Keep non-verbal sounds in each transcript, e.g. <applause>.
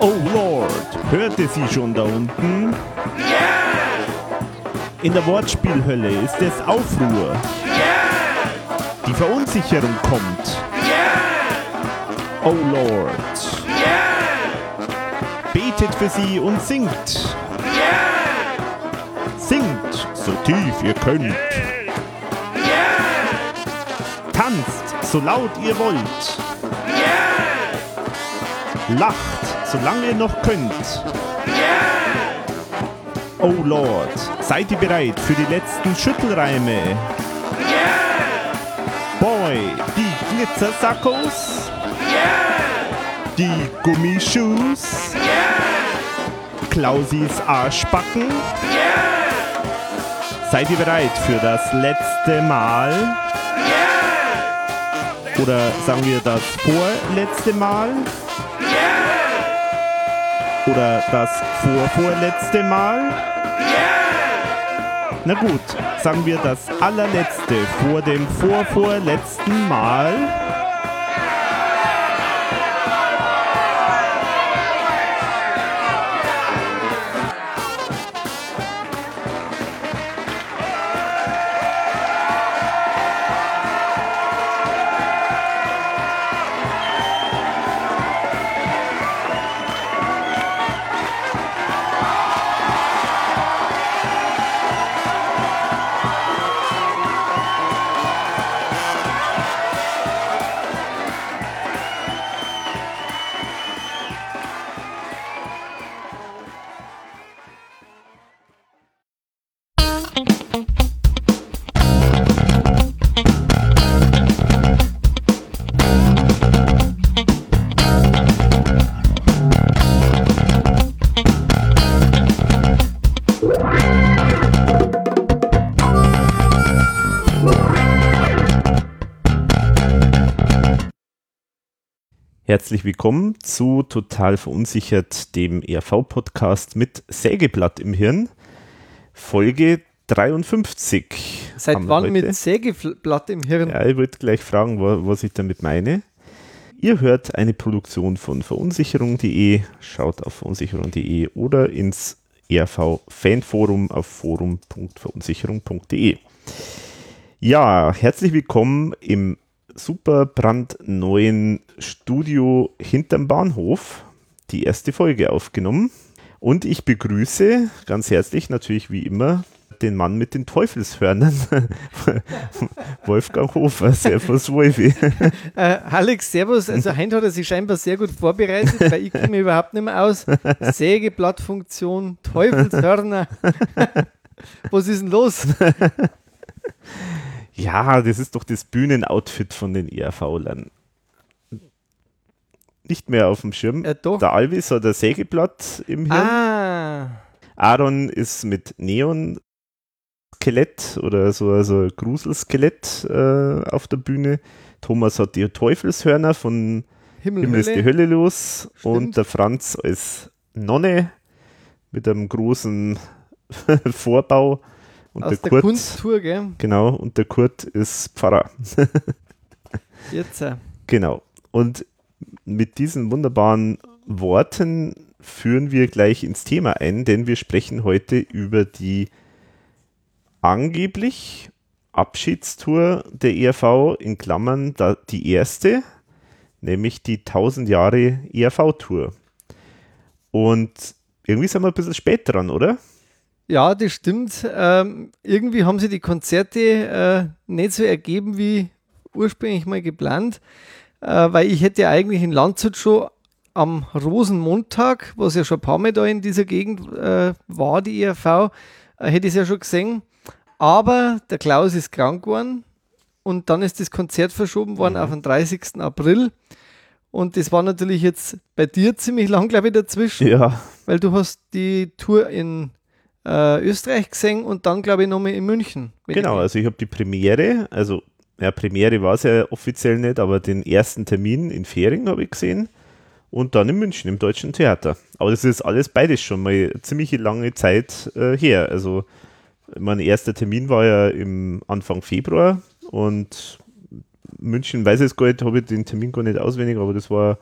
Oh Lord, hört ihr sie schon da unten? In der Wortspielhölle ist es Aufruhr. Die Verunsicherung kommt. Oh Lord. Betet für sie und singt. Singt so tief ihr könnt. Tanzt so laut ihr wollt. Lacht solange ihr noch könnt. Oh Lord, seid ihr bereit für die letzten Schüttelreime? Boy, die Glitzersackos. Die Gummischuhs. Klausis Arschbacken. Seid ihr bereit für das letzte Mal? Oder sagen wir das vorletzte Mal? Oder das vorvorletzte Mal? Na gut, sagen wir das allerletzte vor dem vorvorletzten Mal. Herzlich willkommen zu Total Verunsichert, dem ERV-Podcast mit Sägeblatt im Hirn. Folge 53. Seit wann mit Sägeblatt im Hirn? Ja, ich wollte gleich fragen, was ich damit meine. Ihr hört eine Produktion von verunsicherung.de, schaut auf verunsicherung.de oder ins ERV-Fanforum auf forum.verunsicherung.de. Ja, herzlich willkommen im super brandneuen Studio hinterm Bahnhof die erste Folge aufgenommen. Und ich begrüße ganz herzlich natürlich wie immer den Mann mit den Teufelshörnern, <laughs> Wolfgang Hofer. Servus, Wolfi. Äh, Alex, servus. Also, Hein hat er sich scheinbar sehr gut vorbereitet, weil ich komme überhaupt nicht mehr aus. Sägeblattfunktion, Teufelshörner. <laughs> Was ist denn los? <laughs> Ja, das ist doch das Bühnenoutfit von den ERV-Lern. Nicht mehr auf dem Schirm. Ja, doch. Der Alvis hat ein Sägeblatt im Hirn. Ah. Aaron ist mit Neon Skelett oder so also Gruselskelett äh, auf der Bühne. Thomas hat die Teufelshörner von Himmel, Himmel ist die Hölle los Stimmt. und der Franz als Nonne mit einem großen <laughs> Vorbau und Aus der, der Kurt, Kunsttour, gell? Genau, und der Kurt ist Pfarrer. <laughs> Jetzt. Äh. Genau. Und mit diesen wunderbaren Worten führen wir gleich ins Thema ein, denn wir sprechen heute über die angeblich Abschiedstour der ERV in Klammern die erste, nämlich die 1000 Jahre ERV-Tour. Und irgendwie sind wir ein bisschen spät dran, oder? Ja, das stimmt. Ähm, irgendwie haben sie die Konzerte äh, nicht so ergeben wie ursprünglich mal geplant, äh, weil ich hätte eigentlich in Landshut schon am Rosenmontag, was ja schon ein paar Mal da in dieser Gegend äh, war, die ERV, äh, hätte ich es ja schon gesehen. Aber der Klaus ist krank geworden und dann ist das Konzert verschoben worden mhm. auf den 30. April. Und das war natürlich jetzt bei dir ziemlich lang, glaube ich, dazwischen. Ja. Weil du hast die Tour in äh, Österreich gesehen und dann, glaube ich, nochmal in München. Genau, also ich habe die Premiere, also ja, Premiere war es ja offiziell nicht, aber den ersten Termin in Fähring habe ich gesehen und dann in München im Deutschen Theater. Aber das ist alles beides schon mal ziemlich lange Zeit äh, her. Also mein erster Termin war ja im Anfang Februar und München weiß ich es gar nicht, habe ich den Termin gar nicht auswendig, aber das war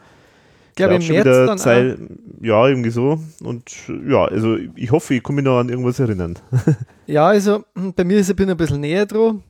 glaube im März wieder dann Zeit, ja, irgendwie so. Und ja, also ich hoffe, ich kann mich noch an irgendwas erinnern. <laughs> Ja, also hm, bei mir ist ich bin ein bisschen näher dran,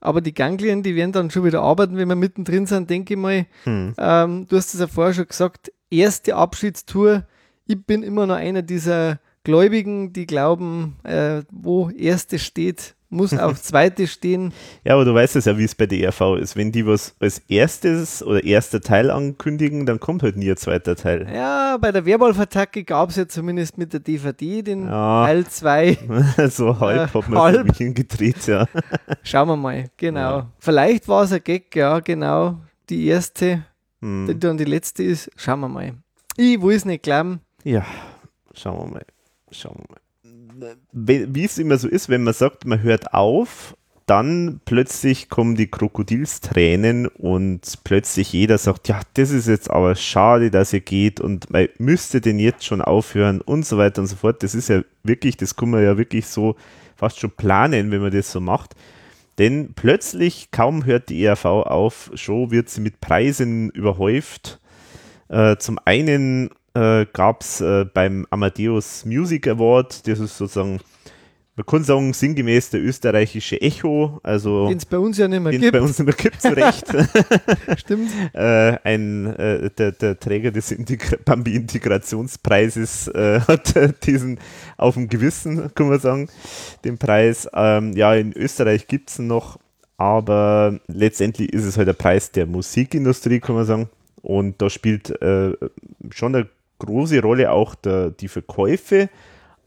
aber die Ganglien, die werden dann schon wieder arbeiten, wenn wir mittendrin sind, denke ich mal. Hm. Ähm, du hast es ja vorher schon gesagt, erste Abschiedstour. Ich bin immer noch einer dieser Gläubigen, die glauben, äh, wo erste steht, muss <laughs> auch zweite stehen. Ja, aber du weißt es ja, wie es bei der ERV ist. Wenn die was als erstes oder erster Teil ankündigen, dann kommt halt nie ein zweiter Teil. Ja, bei der Werwolf-Attacke gab es ja zumindest mit der DVD den Ja. Teil 2. <laughs> so halb Äh, hat man halb. für mich hingedreht, ja. <laughs> Schauen wir mal, genau. Ja. Vielleicht war es ein Gag, ja, genau. Die erste, die Hm. dann die letzte ist. Schauen wir mal. Ich will es nicht glauben. Ja, schauen wir mal. Schauen wir mal. Wie es immer so ist, wenn man sagt, man hört auf, dann plötzlich kommen die Krokodilstränen und plötzlich jeder sagt, ja, das ist jetzt aber schade, dass ihr geht und man müsste denn jetzt schon aufhören und so weiter und so fort. Das ist ja wirklich, das kann man ja wirklich so fast schon planen, wenn man das so macht. Denn plötzlich, kaum hört die ERV auf, schon wird sie mit Preisen überhäuft. Äh, zum einen äh, gab es äh, beim Amadeus Music Award, das ist sozusagen, man kann sagen, sinngemäß der österreichische Echo, also Den es bei uns ja nicht mehr gibt. bei uns nicht mehr gibt, zu Recht. <laughs> Stimmt. <laughs> äh, ein, äh, der, der Träger des Integra Bambi-Integrationspreises äh, <laughs> hat diesen auf dem Gewissen, kann man sagen, den Preis. Ähm, ja, in Österreich gibt es ihn noch, aber letztendlich ist es halt der Preis der Musikindustrie, kann man sagen. Und da spielt äh, schon eine große Rolle auch der, die Verkäufe.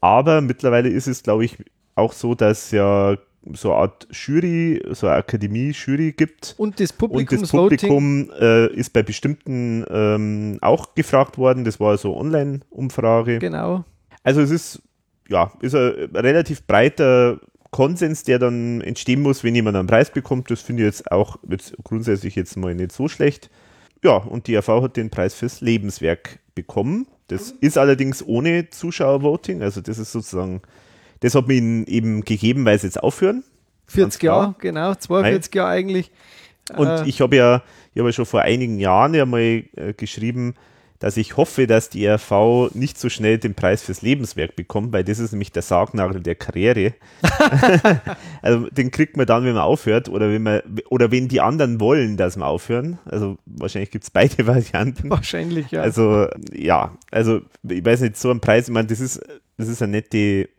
Aber mittlerweile ist es, glaube ich, auch so, dass ja so eine Art Jury, so eine Akademie-Jury gibt. Und das Und das. Publikum äh, ist bei bestimmten ähm, auch gefragt worden. Das war so eine Online-Umfrage. Genau. Also es ist, ja, ist ein relativ breiter Konsens, der dann entstehen muss, wenn jemand einen Preis bekommt. Das finde ich jetzt auch jetzt grundsätzlich jetzt mal nicht so schlecht. Ja, und die AV hat den Preis fürs Lebenswerk bekommen. Das ist allerdings ohne Zuschauervoting. Also das ist sozusagen, das hat mir eben gegeben, weil sie jetzt aufhören. 40 klar. Jahre, genau. 42 Jahre eigentlich. Und Äh, ich habe ja, ich habe ja schon vor einigen Jahren ja mal äh, geschrieben, dass ich hoffe, dass die RV nicht so schnell den Preis fürs Lebenswerk bekommt, weil das ist nämlich der Sargnagel der Karriere. <laughs> also den kriegt man dann, wenn man aufhört oder wenn man oder wenn die anderen wollen, dass wir aufhören. Also wahrscheinlich gibt es beide <laughs> Varianten. Wahrscheinlich, ja. Also ja, also ich weiß nicht, so ein Preis, ich meine, das ist, das ist eine nette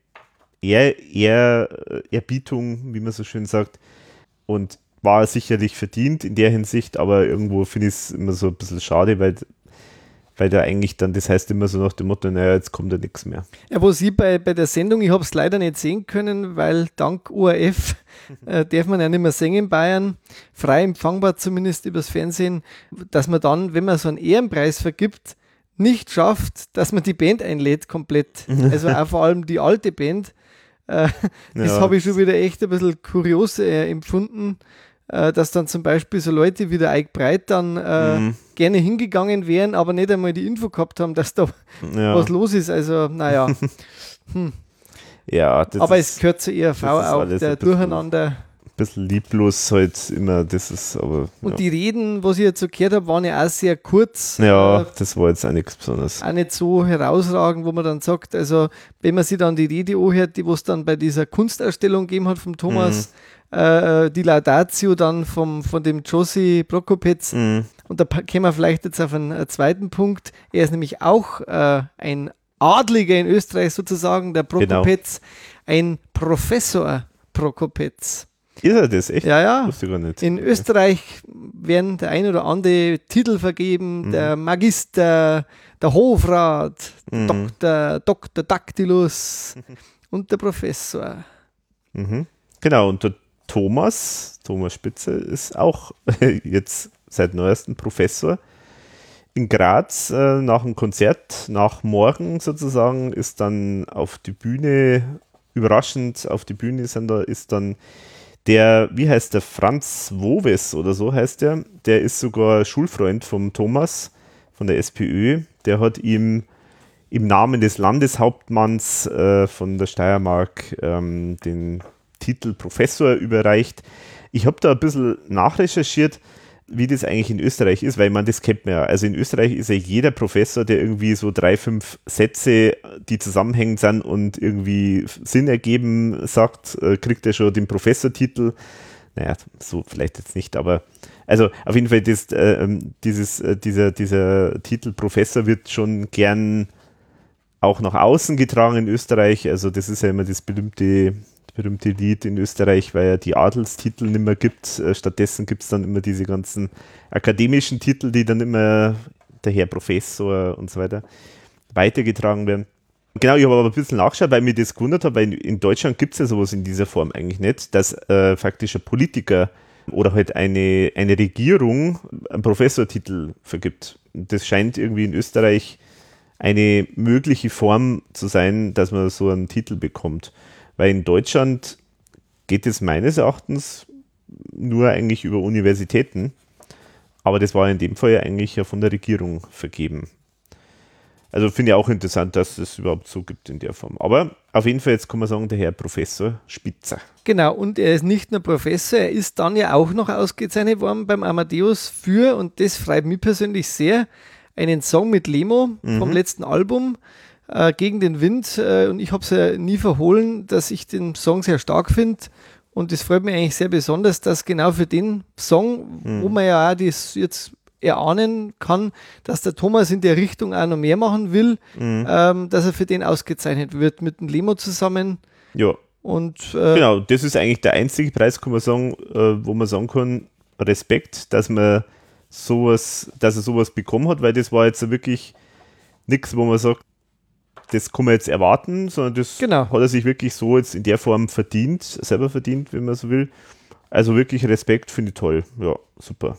Ehr, Ehr, Erbietung, wie man so schön sagt. Und war sicherlich verdient in der Hinsicht, aber irgendwo finde ich es immer so ein bisschen schade, weil, weil da eigentlich dann, das heißt immer so nach dem Motto, naja, jetzt kommt ja nichts mehr. Ja, wo Sie bei, bei der Sendung, ich habe es leider nicht sehen können, weil dank ORF <laughs> äh, darf man ja nicht mehr singen in Bayern, frei empfangbar zumindest übers Fernsehen, dass man dann, wenn man so einen Ehrenpreis vergibt, nicht schafft, dass man die Band einlädt komplett. <laughs> Also auch vor allem die alte Band. Äh, das Ja. habe ich schon wieder echt ein bisschen kurios äh, empfunden, äh, dass dann zum Beispiel so Leute wie der Ike Breit dann äh, Mhm. Gerne hingegangen wären, aber nicht einmal die Info gehabt haben, dass da Ja, was los ist. Also, naja. <laughs> ja das Aber ist es gehört zur ERV auch, der ein bisschen- Durcheinander. ein bisschen lieblos halt immer, das ist aber. Und ja. die Reden, was ich jetzt so gehört habe, waren ja auch sehr kurz. ja, Äh, das war jetzt auch nichts Besonderes. auch nicht so herausragend, wo man dann sagt, also wenn man sich dann die Rede anhört, die was dann bei dieser Kunstausstellung gegeben hat vom Thomas, Mhm. äh, die Laudatio dann vom, von dem Josi Prokopetz, Mhm. Und da kommen wir vielleicht jetzt auf einen äh, zweiten Punkt, er ist nämlich auch äh, ein Adliger in Österreich sozusagen, der Genau. Prokopetz, ein Professor Prokopetz. Ist er das echt? Ja, ja. Wusste ich gar nicht. In Österreich werden der ein oder andere Titel vergeben, Mhm. der Magister, der Hofrat, Mhm. Doktor, Dr. Dactylus <laughs> und der Professor. Mhm. Genau, und der Thomas, Thomas Spitze, ist auch <laughs> jetzt seit neuestem Professor in Graz äh, nach dem Konzert, nach morgen sozusagen, ist dann auf die Bühne, überraschend auf die Bühne sind da, ist dann der, wie heißt der, Franz Woves oder so heißt der, der ist sogar Schulfreund vom Thomas von der SPÖ, der hat ihm im Namen des Landeshauptmanns äh, von der Steiermark ähm, den Titel Professor überreicht. Ich habe da ein bisschen nachrecherchiert. Wie das eigentlich in Österreich ist, weil man das kennt man ja. Also in Österreich ist ja jeder Professor, der irgendwie so drei, fünf Sätze, die zusammenhängend sind und irgendwie Sinn ergeben, sagt, äh, kriegt er schon den Professortitel. Naja, so vielleicht jetzt nicht, aber also auf jeden Fall das, äh, ähm, dieses, äh, dieser, dieser Titel Professor wird schon gern auch nach außen getragen in Österreich. Also das ist ja immer das berühmte berühmte Lied in Österreich, weil ja die Adelstitel nicht mehr gibt. Äh, stattdessen gibt es dann immer diese ganzen akademischen Titel, die dann immer der Herr Professor und so weiter weitergetragen werden. Genau, ich habe aber ein bisschen nachgeschaut, weil mir das gewundert hat, weil in Deutschland gibt es ja sowas in dieser Form eigentlich nicht, dass äh, faktisch ein Politiker oder halt eine, eine Regierung einen Professortitel vergibt. Das scheint irgendwie in Österreich eine mögliche Form zu sein, dass man so einen Titel bekommt. Weil in Deutschland geht es meines Erachtens nur eigentlich über Universitäten. Aber das war in dem Fall ja eigentlich ja von der Regierung vergeben. Also finde ich auch interessant, dass es überhaupt so gibt in der Form. Aber auf jeden Fall, jetzt kann man sagen, der Herr Professor Spitzer. Genau, und er ist nicht nur Professor, er ist dann ja auch noch ausgezeichnet worden beim Amadeus für, und das freut mich persönlich sehr, einen Song mit Lemo mhm. vom letzten Album äh, gegen den Wind. Äh, und ich habe es ja nie verhohlen, dass ich den Song sehr stark finde. Und es freut mich eigentlich sehr besonders, dass genau für den Song, mhm. wo man ja auch das jetzt erahnen kann, dass der Thomas in der Richtung auch noch mehr machen will, mhm. ähm, dass er für den ausgezeichnet wird mit dem Lemo zusammen. Ja. Und, äh, genau, das ist eigentlich der einzige Preis, kann man sagen, äh, wo man sagen kann, Respekt, dass man sowas, dass er sowas bekommen hat, weil das war jetzt wirklich nichts, wo man sagt, das kann man jetzt erwarten, sondern das genau. hat er sich wirklich so jetzt in der Form verdient, selber verdient, wenn man so will. Also wirklich Respekt, finde ich toll. Ja, super.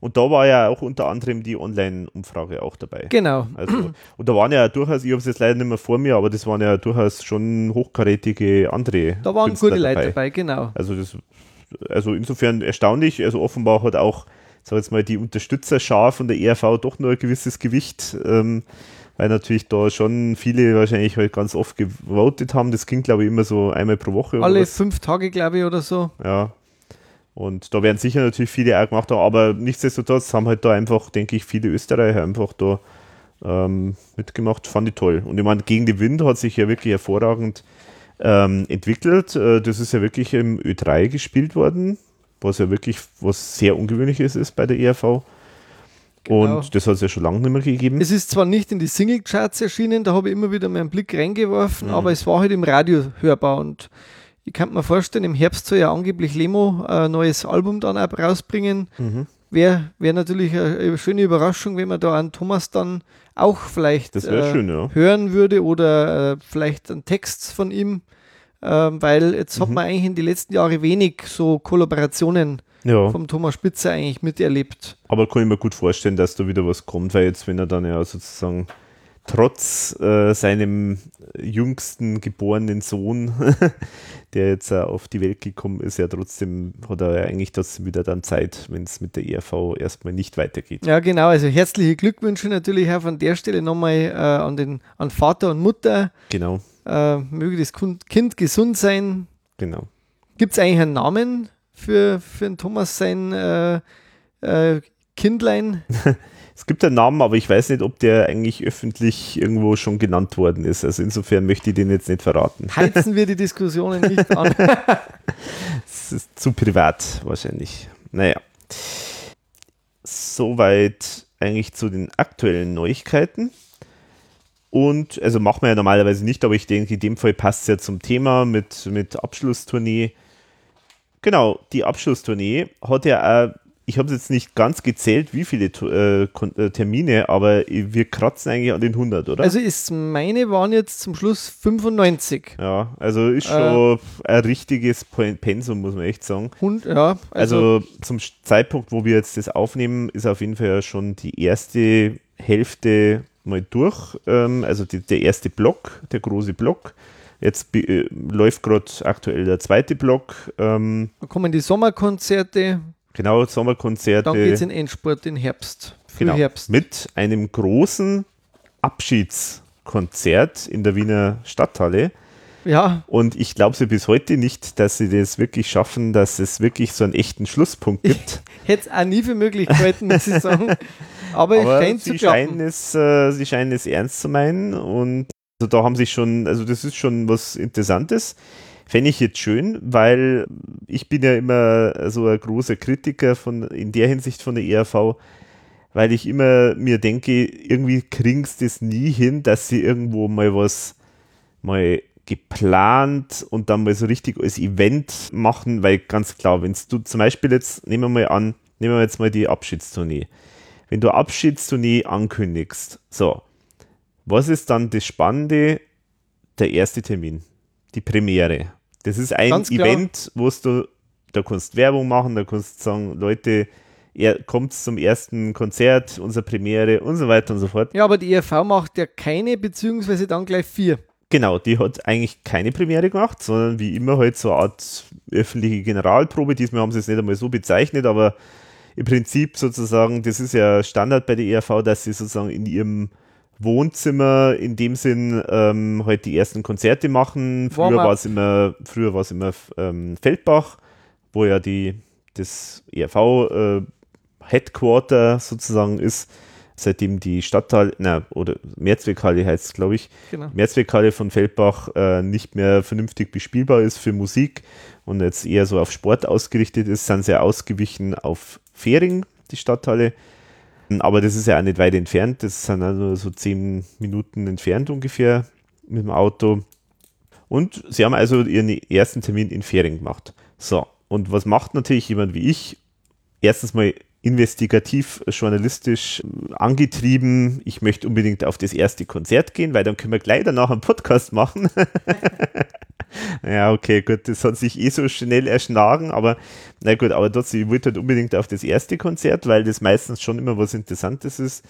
Und da war ja auch unter anderem die Online-Umfrage auch dabei. Genau. Also, und da waren ja durchaus, ich habe es jetzt leider nicht mehr vor mir, aber das waren ja durchaus schon hochkarätige andere. Da waren Künstler gute Leute dabei. dabei, genau. Also, das, also insofern erstaunlich. Also offenbar hat auch, sag jetzt mal, die Unterstützerschar von der ERV doch nur ein gewisses Gewicht. Ähm, weil natürlich da schon viele wahrscheinlich halt ganz oft gewotet haben. Das ging, glaube ich, immer so einmal pro Woche. Alle fünf Tage, glaube ich, oder so. Ja. Und da werden sicher natürlich viele auch gemacht haben, aber nichtsdestotrotz haben halt da einfach, denke ich, viele Österreicher einfach da ähm, mitgemacht. Fand ich toll. Und ich meine, gegen den Wind hat sich ja wirklich hervorragend ähm, entwickelt. Äh, das ist ja wirklich im Ö3 gespielt worden, was ja wirklich was sehr ungewöhnliches ist bei der ERV. Genau. Und das hat es ja schon lange nicht mehr gegeben. Es ist zwar nicht in die Single-Charts erschienen, da habe ich immer wieder meinen Blick reingeworfen, mhm. aber es war halt im Radio hörbar und ich kann mir vorstellen, im Herbst soll ja angeblich Lemo ein neues Album dann auch rausbringen. Mhm. Wäre wär natürlich eine schöne Überraschung, wenn man da an Thomas dann auch vielleicht äh, schön, ja. hören würde oder äh, vielleicht einen Text von ihm, äh, weil jetzt mhm. hat man eigentlich in den letzten Jahren wenig so Kollaborationen ja. vom Thomas Spitzer eigentlich miterlebt. Aber kann ich mir gut vorstellen, dass da wieder was kommt, weil jetzt, wenn er dann ja sozusagen trotz äh, seinem jüngsten geborenen Sohn, <laughs> der jetzt äh, auf die Welt gekommen ist, ja trotzdem hat er ja eigentlich trotzdem wieder dann Zeit, wenn es mit der ERV erstmal nicht weitergeht. Ja, genau. Also herzliche Glückwünsche natürlich auch von der Stelle nochmal äh, an, den, an Vater und Mutter. Genau. Äh, möge das Kind gesund sein. Genau. Gibt es eigentlich einen Namen für, für den Thomas sein äh, äh, Kindlein? <laughs> es gibt einen Namen, aber ich weiß nicht, ob der eigentlich öffentlich irgendwo schon genannt worden ist. Also insofern möchte ich den jetzt nicht verraten. Heizen wir die Diskussionen nicht an. <laughs> Es ist zu privat wahrscheinlich. Naja. Soweit eigentlich zu den aktuellen Neuigkeiten. Und, also machen wir ja normalerweise nicht, aber ich denke, in dem Fall passt es ja zum Thema mit, mit Abschlusstournee. Genau, die Abschlusstournee hat ja auch, ich habe es jetzt nicht ganz gezählt, wie viele äh, äh, Termine, aber wir kratzen eigentlich an den 100, oder? Also ist meine waren jetzt zum Schluss 95. Ja, also ist schon äh, ein richtiges Pensum, muss man echt sagen. Und, ja, also, also zum Zeitpunkt, wo wir jetzt das aufnehmen, ist auf jeden Fall ja schon die erste Hälfte mal durch. Ähm, also die, der erste Block, der große Block. Jetzt äh, läuft gerade aktuell der zweite Block. Ähm, Dann kommen die Sommerkonzerte. Genau, Sommerkonzerte. Dann geht es in Endspurt im Herbst. Genau, Herbst. Mit einem großen Abschiedskonzert in der Wiener Stadthalle. Ja. Und ich glaube sie bis heute nicht, dass sie das wirklich schaffen, dass es wirklich so einen echten Schlusspunkt gibt. <laughs> Hätte es auch nie für möglich gehalten, muss ich sagen. <laughs> Aber, Aber scheint sie, scheinen es, äh, sie scheinen es ernst zu meinen und also da haben sie schon, also das ist schon was Interessantes. Fände ich jetzt schön, weil ich bin ja immer so ein großer Kritiker von, in der Hinsicht von der ERV, weil ich immer mir denke, irgendwie kriegst du es nie hin, dass sie irgendwo mal was mal geplant und dann mal so richtig als Event machen, weil ganz klar, wenn du zum Beispiel jetzt, nehmen wir mal an, nehmen wir jetzt mal die Abschiedstournee. Wenn du Abschiedstournee ankündigst, so, was ist dann das Spannende? Der erste Termin, die Premiere. Das ist ein Ganz. Event, wo du, da kannst Werbung machen, da kannst du sagen, Leute, er kommt zum ersten Konzert, unsere Premiere und so weiter und so fort. Ja, aber die ERV macht ja keine, beziehungsweise dann gleich vier. Genau, die hat eigentlich keine Premiere gemacht, sondern wie immer halt so eine Art öffentliche Generalprobe. Diesmal haben sie es nicht einmal so bezeichnet, aber im Prinzip sozusagen, das ist ja Standard bei der ERV, dass sie sozusagen in ihrem Wohnzimmer in dem Sinn ähm, halt die ersten Konzerte machen. Früher war es immer, früher war es immer ähm, Feldbach, wo ja die das ERV äh, Headquarter sozusagen ist, seitdem die Stadthalle, na, oder Mehrzweckhalle heißt es, glaube ich, Genau. Mehrzweckhalle von Feldbach äh, nicht mehr vernünftig bespielbar ist für Musik und jetzt eher so auf Sport ausgerichtet ist, sind sie ausgewichen auf Fähring, die Stadthalle. Aber das ist ja auch nicht weit entfernt, das sind also so zehn Minuten entfernt ungefähr mit dem Auto. Und sie haben also ihren ersten Termin in Fähring gemacht. So, und was macht natürlich jemand wie ich? Erstens mal investigativ, journalistisch äh, angetrieben. Ich möchte unbedingt auf das erste Konzert gehen, weil dann können wir gleich danach einen Podcast machen. <laughs> ja, okay, gut, das hat sich eh so schnell erschlagen, aber na gut, aber trotzdem, ich wollte halt unbedingt auf das erste Konzert, weil das meistens schon immer was Interessantes ist,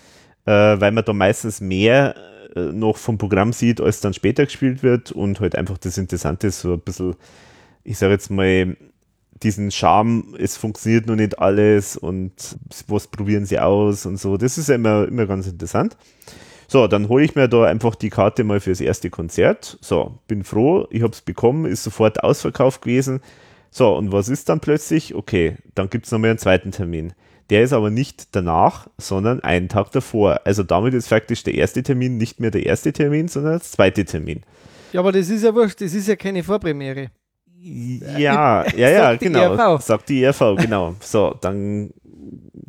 äh, weil man da meistens mehr äh, noch vom Programm sieht, als dann später gespielt wird und halt einfach das Interessante ist, so ein bisschen, ich sage jetzt mal, diesen Charme, es funktioniert noch nicht alles und was probieren sie aus und so. Das ist ja immer, immer ganz interessant. So, dann hole ich mir da einfach die Karte mal fürs erste Konzert. So, bin froh, ich habe es bekommen, ist sofort ausverkauft gewesen. So, und was ist dann plötzlich? Okay, dann gibt es nochmal einen zweiten Termin. Der ist aber nicht danach, sondern einen Tag davor. Also damit ist faktisch der erste Termin nicht mehr der erste Termin, sondern der zweite Termin. Ja, aber das ist ja wurscht, das ist ja keine Vorpremiere. Ja, <laughs> ja, ja, Sagt die genau. ERV. Sagt die ERV, genau. So, dann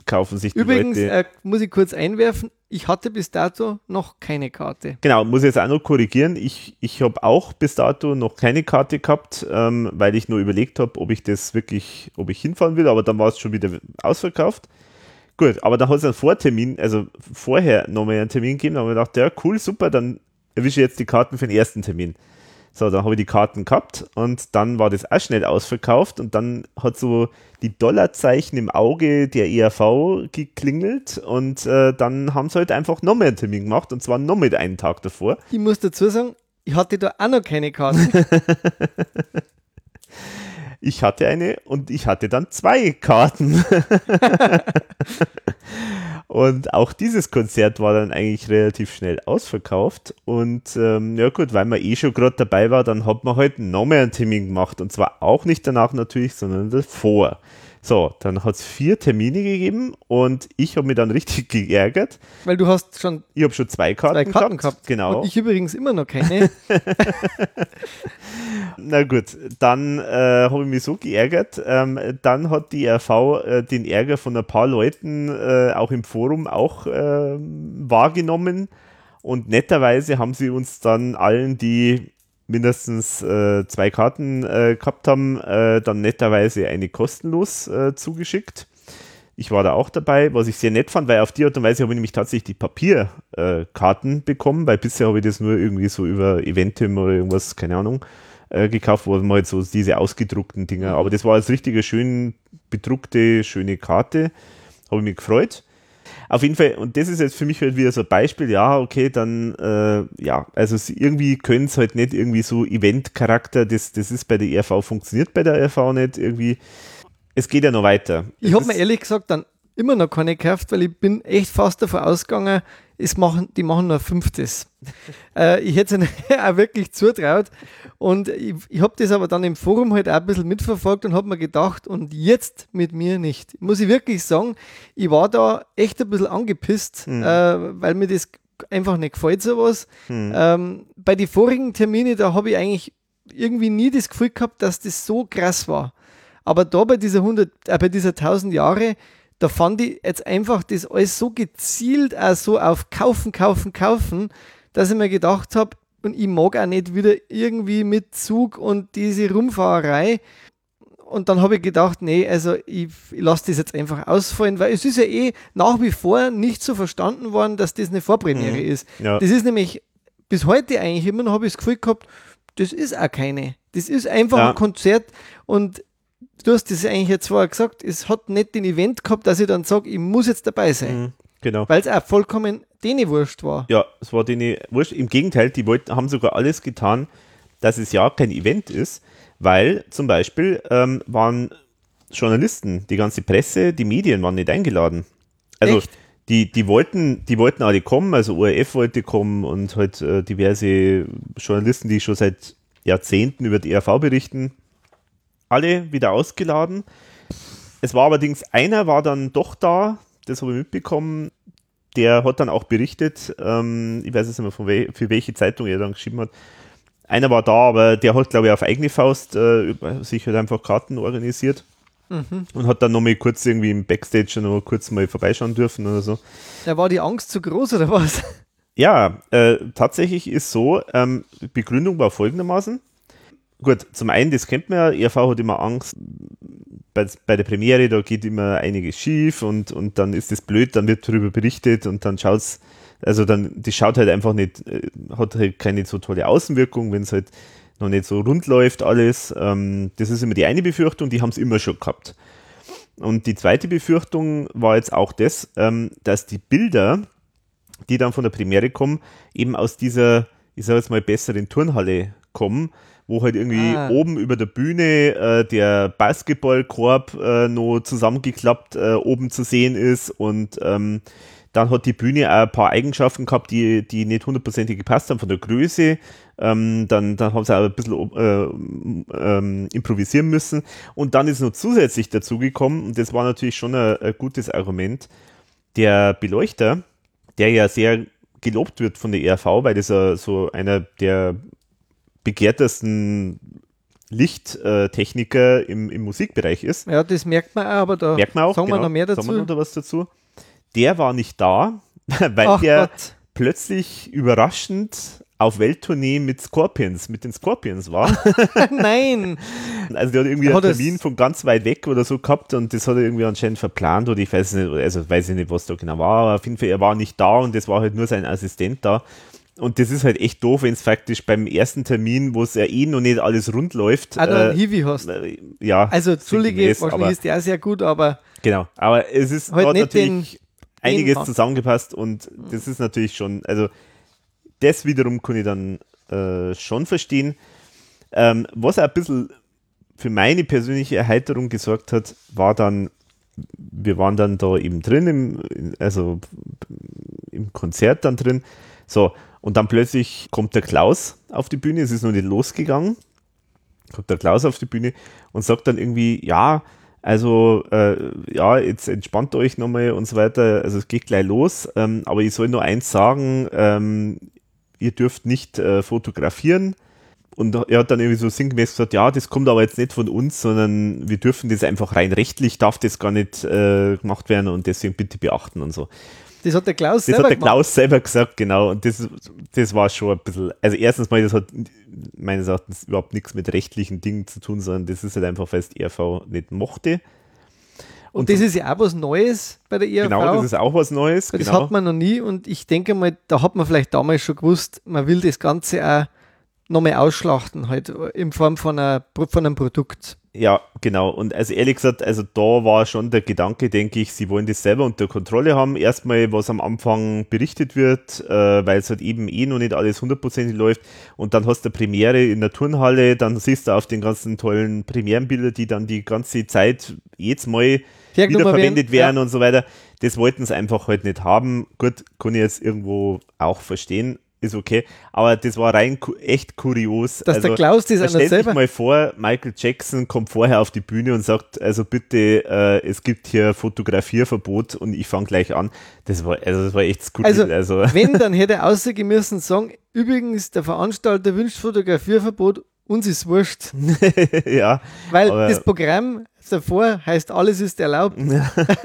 kaufen sich die Übrigens Leute. äh, muss ich kurz einwerfen, ich hatte bis dato noch keine Karte. Genau, muss ich jetzt auch noch korrigieren. Ich, ich habe auch bis dato noch keine Karte gehabt, ähm, weil ich nur überlegt habe, ob ich das wirklich, ob ich hinfahren will, aber dann war es schon wieder ausverkauft. Gut, aber dann hat es einen Vortermin, also vorher nochmal einen Termin gegeben, da habe ich gedacht, ja, cool, super, dann erwische ich jetzt die Karten für den ersten Termin. So, dann habe ich die Karten gehabt und dann war das auch schnell ausverkauft und dann hat so die Dollarzeichen im Auge der ERV geklingelt und äh, dann haben sie halt einfach nochmal einen Termin gemacht und zwar noch mit einen Tag davor. Ich muss dazu sagen, ich hatte da auch noch keine Karten. <laughs> Ich hatte eine und ich hatte dann zwei Karten. <laughs> und auch dieses Konzert war dann eigentlich relativ schnell ausverkauft. Und ähm, ja gut, weil man eh schon gerade dabei war, dann hat man halt nochmal einen Termin gemacht. Und zwar auch nicht danach natürlich, sondern davor. So, dann hat es vier Termine gegeben und ich habe mich dann richtig <laughs> geärgert. Weil du hast schon Ich habe schon zwei Karten, zwei Karten gehabt. Genau. Und ich übrigens immer noch keine. <laughs> Na gut, dann äh, habe ich mich so geärgert. Ähm, dann hat die RV äh, den Ärger von ein paar Leuten äh, auch im Forum auch äh, wahrgenommen. Und netterweise haben sie uns dann allen, die mindestens äh, zwei Karten äh, gehabt haben, äh, dann netterweise eine kostenlos äh, zugeschickt. Ich war da auch dabei, was ich sehr nett fand, weil auf die Art und Weise habe ich nämlich tatsächlich die Papierkarten bekommen, weil bisher habe ich das nur irgendwie so über Eventim oder irgendwas, keine Ahnung, äh, gekauft, wo man halt so diese ausgedruckten Dinger, aber das war als richtige schön bedruckte, schöne Karte, habe ich mich gefreut. Auf jeden Fall, und das ist jetzt für mich halt wieder so ein Beispiel, ja, okay, dann, äh, ja, also irgendwie können es halt nicht irgendwie so Event-Charakter, das, das ist bei der ERV, funktioniert bei der ERV nicht irgendwie. Es geht ja noch weiter. Ich habe mir ehrlich gesagt dann immer noch keine gekauft, weil ich bin echt fast davon ausgegangen, es machen, die machen nur ein Fünftes. <laughs> äh, ich hätte es ihnen <laughs> auch wirklich zutraut. Und ich, ich habe das aber dann im Forum halt auch ein bisschen mitverfolgt und habe mir gedacht, und jetzt mit mir nicht. Muss ich wirklich sagen, ich war da echt ein bisschen angepisst, mhm. äh, weil mir das einfach nicht gefällt, sowas. Mhm. Ähm, bei den vorigen Terminen, da habe ich eigentlich irgendwie nie das Gefühl gehabt, dass das so krass war. Aber da bei dieser 100, äh, bei dieser 1000 Jahre, da fand ich jetzt einfach das alles so gezielt auch so auf kaufen, kaufen, kaufen, dass ich mir gedacht habe, und ich mag auch nicht wieder irgendwie mit Zug und diese Rumfahrerei. Und dann habe ich gedacht, nee, also ich, ich lasse das jetzt einfach ausfallen, weil es ist ja eh nach wie vor nicht so verstanden worden, dass das eine Vorpremiere mhm. ist. Ja. Das ist nämlich bis heute eigentlich immer noch, habe ich das Gefühl gehabt, das ist auch keine. Das ist einfach ja. ein Konzert und du hast das eigentlich jetzt vorher gesagt, es hat nicht den Event gehabt, dass ich dann sage, ich muss jetzt dabei sein. Mhm, genau. Weil es auch vollkommen denen wurscht war. Ja, es war denen wurscht. Im Gegenteil, die wollten, haben sogar alles getan, dass es ja kein Event ist, weil zum Beispiel ähm, waren Journalisten, die ganze Presse, die Medien waren nicht eingeladen. Also Echt? Die, die, wollten, die wollten alle kommen, also ORF wollte kommen und halt äh, diverse Journalisten, die schon seit Jahrzehnten über die ERV berichten, alle wieder ausgeladen. Es war allerdings einer, war dann doch da, das habe ich mitbekommen, der hat dann auch berichtet, ähm, ich weiß jetzt nicht mehr, we für welche Zeitung er dann geschrieben hat. Einer war da, aber der hat, glaube ich, auf eigene Faust äh, sich halt einfach Karten organisiert mhm. und hat dann nochmal kurz irgendwie im Backstage noch kurz mal vorbeischauen dürfen oder so. Ja, war die Angst zu groß oder was? Ja, äh, tatsächlich ist so, ähm, Begründung war folgendermaßen. Gut, zum einen, das kennt man ja, ERV hat immer Angst, bei, bei der Premiere, da geht immer einiges schief und, und dann ist das blöd, dann wird darüber berichtet und dann schaut es, also dann, das schaut halt einfach nicht, äh, hat halt keine so tolle Außenwirkung, wenn es halt noch nicht so rund läuft alles. Ähm, das ist immer die eine Befürchtung, die haben es immer schon gehabt. Und die zweite Befürchtung war jetzt auch das, ähm, dass die Bilder, die dann von der Premiere kommen, eben aus dieser, ich sage jetzt mal, besseren Turnhalle kommen wo halt irgendwie ah. oben über der Bühne äh, der Basketballkorb äh, noch zusammengeklappt äh, oben zu sehen ist und ähm, dann hat die Bühne auch ein paar Eigenschaften gehabt, die, die nicht hundertprozentig gepasst haben von der Größe. Ähm, dann, dann haben sie auch ein bisschen äh, ähm, improvisieren müssen. Und dann ist noch zusätzlich dazugekommen, und das war natürlich schon ein, ein gutes Argument, der Beleuchter, der ja sehr gelobt wird von der ERV, weil das ja so einer der begehrtesten Lichttechniker im, im Musikbereich ist. Ja, das merkt man auch, aber da merkt man auch, sagen genau, wir noch mehr dazu. Sagen wir noch was dazu. Der war nicht da, <laughs> weil Ach der Gott. plötzlich überraschend auf Welttournee mit Scorpions, mit den Scorpions war. <laughs> Nein! Also der hat irgendwie hat einen Termin von ganz weit weg oder so gehabt und das hat er irgendwie anscheinend verplant oder ich weiß nicht, also weiß ich nicht, was da genau war, aber auf jeden Fall, er war nicht da und das war halt nur sein Assistent da und das ist halt echt doof, wenn es faktisch beim ersten Termin, wo es ja eh noch nicht alles rund läuft. Ah, dann äh, Hiwi hast. Äh, ja. Also, Entschuldige, wahrscheinlich ist der sehr gut, aber. Genau, aber es ist halt dort natürlich einiges zusammengepasst und das ist natürlich schon, also das wiederum kann ich dann äh, schon verstehen. Ähm, was auch ein bisschen für meine persönliche Erheiterung gesorgt hat, war dann, wir waren dann da eben drin, im, also im Konzert dann drin. So, und dann plötzlich kommt der Klaus auf die Bühne, es ist noch nicht losgegangen, kommt der Klaus auf die Bühne und sagt dann irgendwie, ja, also äh, ja, jetzt entspannt euch nochmal und so weiter, also es geht gleich los, ähm, aber ich soll nur eins sagen, ähm, ihr dürft nicht äh, fotografieren. Und er hat dann irgendwie so sinngemäß gesagt, ja, das kommt aber jetzt nicht von uns, sondern wir dürfen das einfach rein rechtlich, darf das gar nicht äh, gemacht werden und deswegen bitte beachten und so. Das hat der Klaus das selber Das hat der gemacht. Klaus selber gesagt, genau. Und das, das war schon ein bisschen, also erstens mal, das hat meines Erachtens überhaupt nichts mit rechtlichen Dingen zu tun, sondern das ist halt einfach, weil es die ERV nicht mochte. Und, und das so, ist ja auch was Neues bei der ERV. Genau, das ist auch was Neues. Das genau. hat man noch nie und ich denke mal, da hat man vielleicht damals schon gewusst, man will das Ganze auch nochmal ausschlachten, halt in Form von, einer, von einem Produkt. Ja, genau. Und also ehrlich gesagt, also da war schon der Gedanke, denke ich, sie wollen das selber unter Kontrolle haben. Erstmal, was am Anfang berichtet wird, äh, weil es halt eben eh noch nicht alles hundertprozentig läuft. Und dann hast du Premiere in der Turnhalle, dann siehst du auf den ganzen tollen Premierenbilder, die dann die ganze Zeit jetzt mal wieder verwendet werden ja. und so weiter. Das wollten sie einfach halt nicht haben. Gut, kann ich jetzt irgendwo auch verstehen ist okay. Aber das war rein ku echt kurios. Dass also, der Klaus das anders selber... mal vor, Michael Jackson kommt vorher auf die Bühne und sagt, also bitte, äh, es gibt hier Fotografierverbot und ich fange gleich an. Das war, also das war echt skurril. Also, also. wenn, dann <laughs> hätte er aussehen müssen sagen, übrigens, der Veranstalter wünscht Fotografierverbot uns ist wurscht. <laughs> ja. Weil das Programm davor heißt, alles ist erlaubt.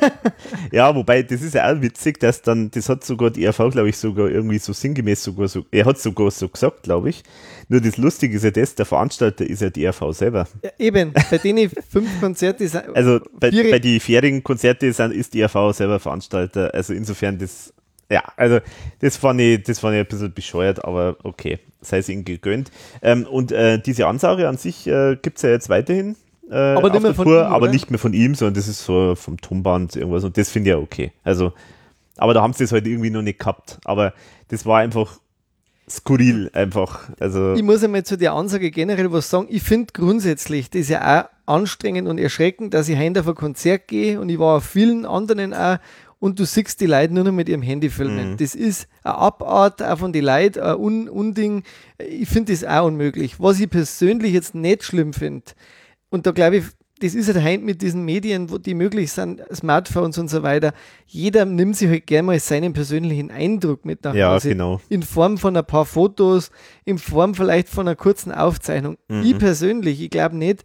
<laughs> ja, wobei, das ist ja auch witzig, dass dann, das hat sogar die ERV, glaube ich, sogar irgendwie so sinngemäß sogar so, er hat sogar so gesagt, glaube ich. Nur das Lustige ist ja das, der Veranstalter ist ja die ERV selber. Ja, eben, bei denen fünf Konzerte sind. <laughs> Also bei, bei den fährigen Konzerte sind, ist die ERV selber Veranstalter. Also insofern das ja, also das fand ich, das fand ich ein bisschen bescheuert, aber okay, sei es ihnen gegönnt. Ähm, und äh, diese Ansage an sich äh, gibt es ja jetzt weiterhin. Äh, aber, nicht mehr, von Tour, ihm, aber nicht mehr von ihm, sondern das ist so vom Tonband irgendwas und das finde ich ja okay. Also, aber da haben sie es halt irgendwie noch nicht gehabt. Aber das war einfach skurril einfach. Also ich muss einmal zu der Ansage generell was sagen. Ich finde grundsätzlich das ist ja auch anstrengend und erschreckend, dass ich heute auf ein Konzert gehe und ich war auf vielen anderen auch und du siehst die Leute nur noch mit ihrem Handy filmen. Mhm. Das ist eine Abart auch von den Leuten, ein Un Unding. Ich finde das auch unmöglich. Was ich persönlich jetzt nicht schlimm finde, und da glaube ich, das ist halt heute mit diesen Medien, wo die möglich sind, Smartphones und so weiter. Jeder nimmt sich halt gerne mal seinen persönlichen Eindruck mit nach ja, Hause. Genau. In Form von ein paar Fotos, in Form vielleicht von einer kurzen Aufzeichnung. Mhm. Ich persönlich, ich glaube nicht,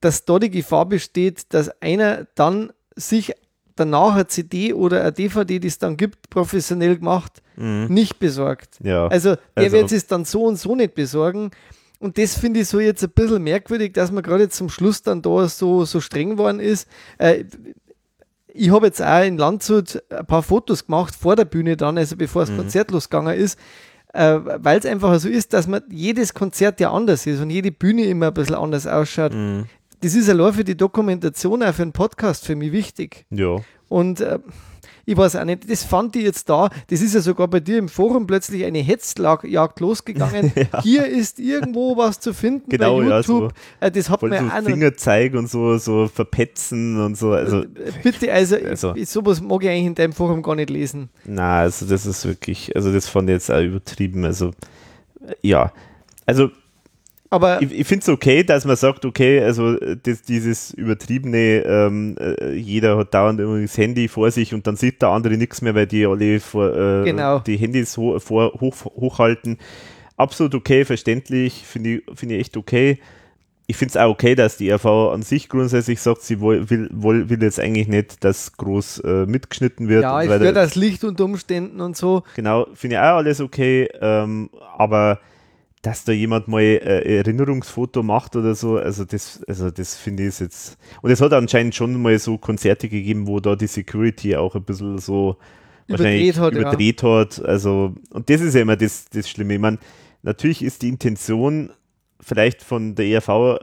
dass da die Gefahr besteht, dass einer dann sich danach eine CD oder eine DVD, die es dann gibt, professionell gemacht, mhm. nicht besorgt. Ja. Also der also. wird es dann so und so nicht besorgen. Und das finde ich so jetzt ein bisschen merkwürdig, dass man gerade zum Schluss dann da so, so streng geworden ist. Äh, ich habe jetzt auch in Landshut ein paar Fotos gemacht vor der Bühne dann, also bevor das mhm. Konzert losgegangen ist, äh, weil es einfach so ist, dass man jedes Konzert ja anders ist und jede Bühne immer ein bisschen anders ausschaut. Mhm das ist allein für die Dokumentation, auch für einen Podcast für mich wichtig. Ja. Und äh, ich weiß auch nicht, das fand ich jetzt da, das ist ja sogar bei dir im Forum plötzlich eine Hetzjagd losgegangen. <laughs> ja. Hier ist irgendwo was zu finden genau, bei YouTube. Ja, so, äh, das hat man so Fingerzeig und so, so verpetzen und so. Also, äh, Bitte, also, also sowas mag ich eigentlich in deinem Forum gar nicht lesen. Na, also das ist wirklich, also das fand ich jetzt auch übertrieben. Also ja, also aber ich, ich finde es okay, dass man sagt, okay, also das, dieses übertriebene, ähm, äh, jeder hat dauernd immer das Handy vor sich und dann sieht der andere nichts mehr, weil die alle vor, äh, genau. die Handys ho vor, hoch, hochhalten. Absolut okay, verständlich, finde ich, find ich echt okay. Ich finde es auch okay, dass die RV an sich grundsätzlich sagt, sie will, will, will jetzt eigentlich nicht, dass groß äh, mitgeschnitten wird. Ja, ich höre das Licht unter Umständen und so. Genau, finde ich auch alles okay, ähm, aber dass da jemand mal äh, Erinnerungsfoto macht oder so, also das, also das finde ich jetzt. Und es hat anscheinend schon mal so Konzerte gegeben, wo da die Security auch ein bisschen so überdreht hat. Überdreht ja. hat. Also, und das ist ja immer das, das Schlimme. Ich meine, natürlich ist die Intention vielleicht von der ERV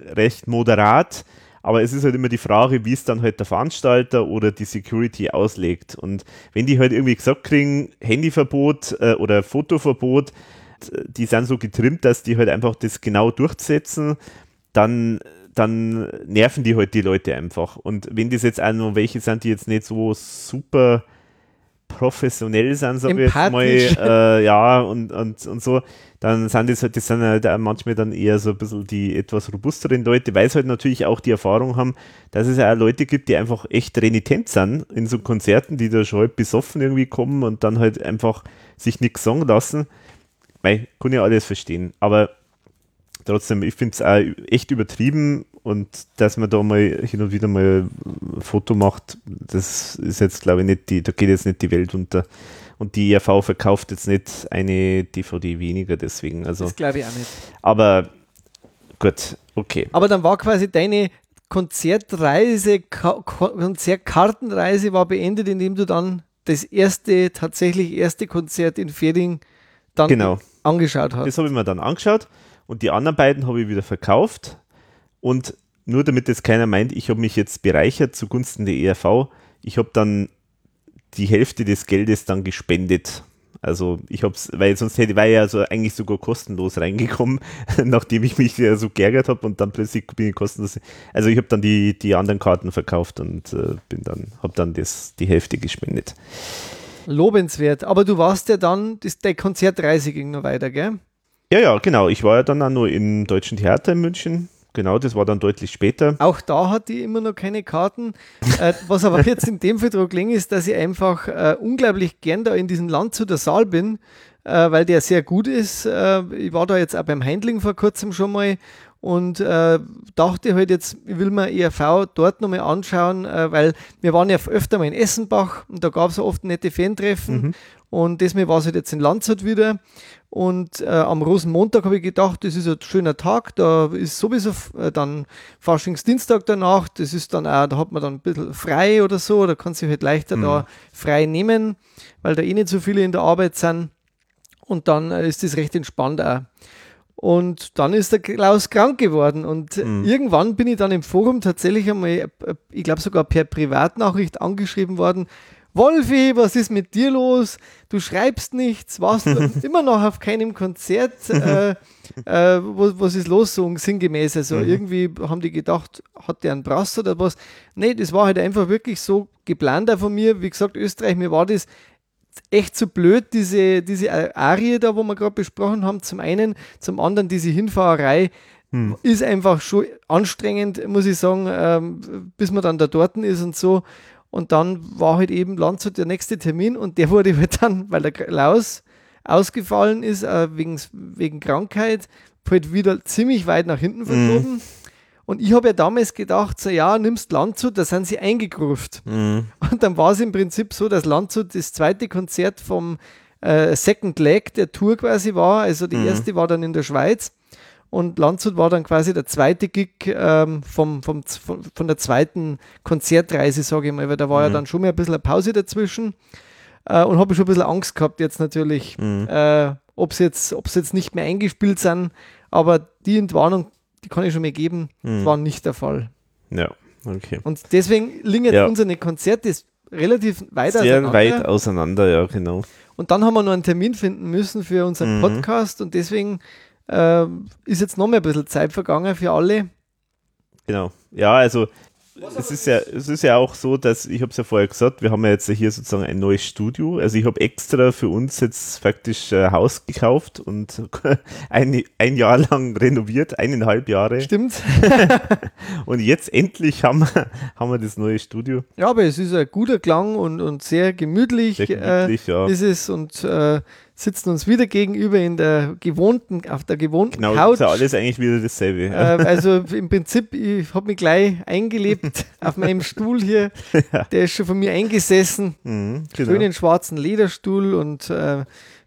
recht moderat, aber es ist halt immer die Frage, wie es dann halt der Veranstalter oder die Security auslegt. Und wenn die halt irgendwie gesagt kriegen, Handyverbot äh, oder Fotoverbot, die sind so getrimmt, dass die halt einfach das genau durchsetzen, dann, dann nerven die halt die Leute einfach. Und wenn das jetzt auch noch welche sind, die jetzt nicht so super professionell sind, sag ich jetzt mal, äh, ja, und, und, und so, dann sind das halt, das sind halt manchmal dann eher so ein bisschen die etwas robusteren Leute, weil sie halt natürlich auch die Erfahrung haben, dass es ja auch Leute gibt, die einfach echt renitent sind in so Konzerten, die da schon halt besoffen irgendwie kommen und dann halt einfach sich nichts sagen lassen. Mei, kann ja alles verstehen, aber trotzdem, ich finde es auch echt übertrieben und dass man da mal hin und wieder mal ein Foto macht, das ist jetzt, glaube ich, nicht die, da geht jetzt nicht die Welt unter. Und die ERV verkauft jetzt nicht eine DVD weniger, deswegen. Also, das glaube ich auch nicht. Aber gut, okay. Aber dann war quasi deine Konzertreise, Konzertkartenreise war beendet, indem du dann das erste, tatsächlich erste Konzert in Feding dann genau angeschaut hast. Das habe ich mir dann angeschaut und die anderen beiden habe ich wieder verkauft. Und nur damit jetzt keiner meint, ich habe mich jetzt bereichert zugunsten der ERV, ich habe dann die Hälfte des Geldes dann gespendet. Also ich habe es, weil sonst hätte war ja so eigentlich sogar kostenlos reingekommen, <laughs> nachdem ich mich ja so geärgert habe und dann plötzlich bin ich kostenlos. Also ich habe dann die, die anderen Karten verkauft und äh, bin dann, habe dann das, die Hälfte gespendet. Lobenswert. Aber du warst ja dann, das, der Konzertreise ging noch weiter, gell? Ja, ja, genau. Ich war ja dann auch nur im Deutschen Theater in München. Genau, das war dann deutlich später. Auch da hatte ich immer noch keine Karten. äh, was aber <laughs> jetzt in dem Fall dran ist, dass ich einfach äh, unglaublich gern da in diesem Land zu der Saal bin, äh, weil der sehr gut ist. Äh, ich war da jetzt auch beim Heindling vor kurzem schon mal und äh, dachte halt jetzt, ich will mir ERV dort nochmal anschauen, äh, weil wir waren ja öfter mal in Essenbach und da gab es oft nette Fan-Treffen mhm. und deswegen war es halt jetzt in Landshut wieder und äh, am Rosenmontag habe ich gedacht, das ist ein schöner Tag, da ist sowieso äh, dann Faschingsdienstag danach, das ist dann auch, da hat man dann ein bisschen frei oder so, da kann sich halt leichter mhm. da frei nehmen, weil da eh nicht so viele in der Arbeit sind. Und dann äh, ist das recht entspannt auch. Und dann ist der Klaus krank geworden. Und mhm. irgendwann bin ich dann im Forum tatsächlich einmal, äh, ich glaube sogar per Privatnachricht angeschrieben worden, Wolfi, was ist mit dir los? Du schreibst nichts, warst <laughs> du immer noch auf keinem Konzert? <laughs> Äh, äh, was, was, ist los, so sinngemäß? Also mhm. irgendwie haben die gedacht, hat der einen Brass oder was? Nee, das war halt einfach wirklich so geplant von mir. Wie gesagt, Österreich, mir war das echt zu so blöd, diese, diese Arie da, wo wir gerade besprochen haben. Zum einen, zum anderen diese Hinfahrerei. Hm. Ist einfach schon anstrengend, muss ich sagen, ähm, bis man dann da dort ist und so. Und dann war halt eben Landshut der nächste Termin und der wurde halt dann, weil der Klaus ausgefallen ist, äh, wegen, wegen Krankheit, halt wieder ziemlich weit nach hinten verschoben. Mhm. Und ich habe ja damals gedacht, so ja, nimmst Landshut, da sind sie eingegruft. Mhm. Und dann war es im Prinzip so, dass Landshut das zweite Konzert vom äh, Second Leg der Tour quasi war. Also die mhm. erste war dann in der Schweiz und Landshut war dann quasi der zweite Gig ähm, vom, vom, von, von der zweiten Konzertreise, sage ich mal, weil da war mhm. ja dann schon mal ein bisschen eine Pause dazwischen äh, und habe schon ein bisschen Angst gehabt jetzt natürlich, mhm. äh, ob sie jetzt, jetzt nicht mehr eingespielt sind, aber die Entwarnung, die kann ich schon mal geben, mhm. war nicht der Fall. Ja, okay. Und deswegen liegen jetzt ja. unsere Konzerte relativ weit Sehr auseinander. weit auseinander, ja, genau. Und dann haben wir noch einen Termin finden müssen für unseren mhm. Podcast und deswegen äh, ist jetzt noch mehr ein bisschen Zeit vergangen für alle. Genau. Ja, also es ist ja, es ist ja auch so, dass, ich habe es ja vorher gesagt, wir haben ja jetzt hier sozusagen ein neues Studio. Also ich habe extra für uns jetzt faktisch ein Haus gekauft und <laughs> ein, ein Jahr lang renoviert, eineinhalb Jahre. Stimmt. <laughs> <laughs> und jetzt endlich haben wir, haben wir das neue Studio. Ja, aber es ist ein guter Klang und, und sehr gemütlich, sehr gemütlich äh, ja. ist es und äh, sitzen uns wieder gegenüber in der gewohnten, auf der gewohnten genau, Couch. Genau, ist alles eigentlich wieder dasselbe. Äh, also im Prinzip, ich habe mich gleich eingelebt <laughs> auf meinem Stuhl hier. Ja. Der ist schon von mir eingesessen. Mhm, genau. Schönen schwarzen Lederstuhl und äh,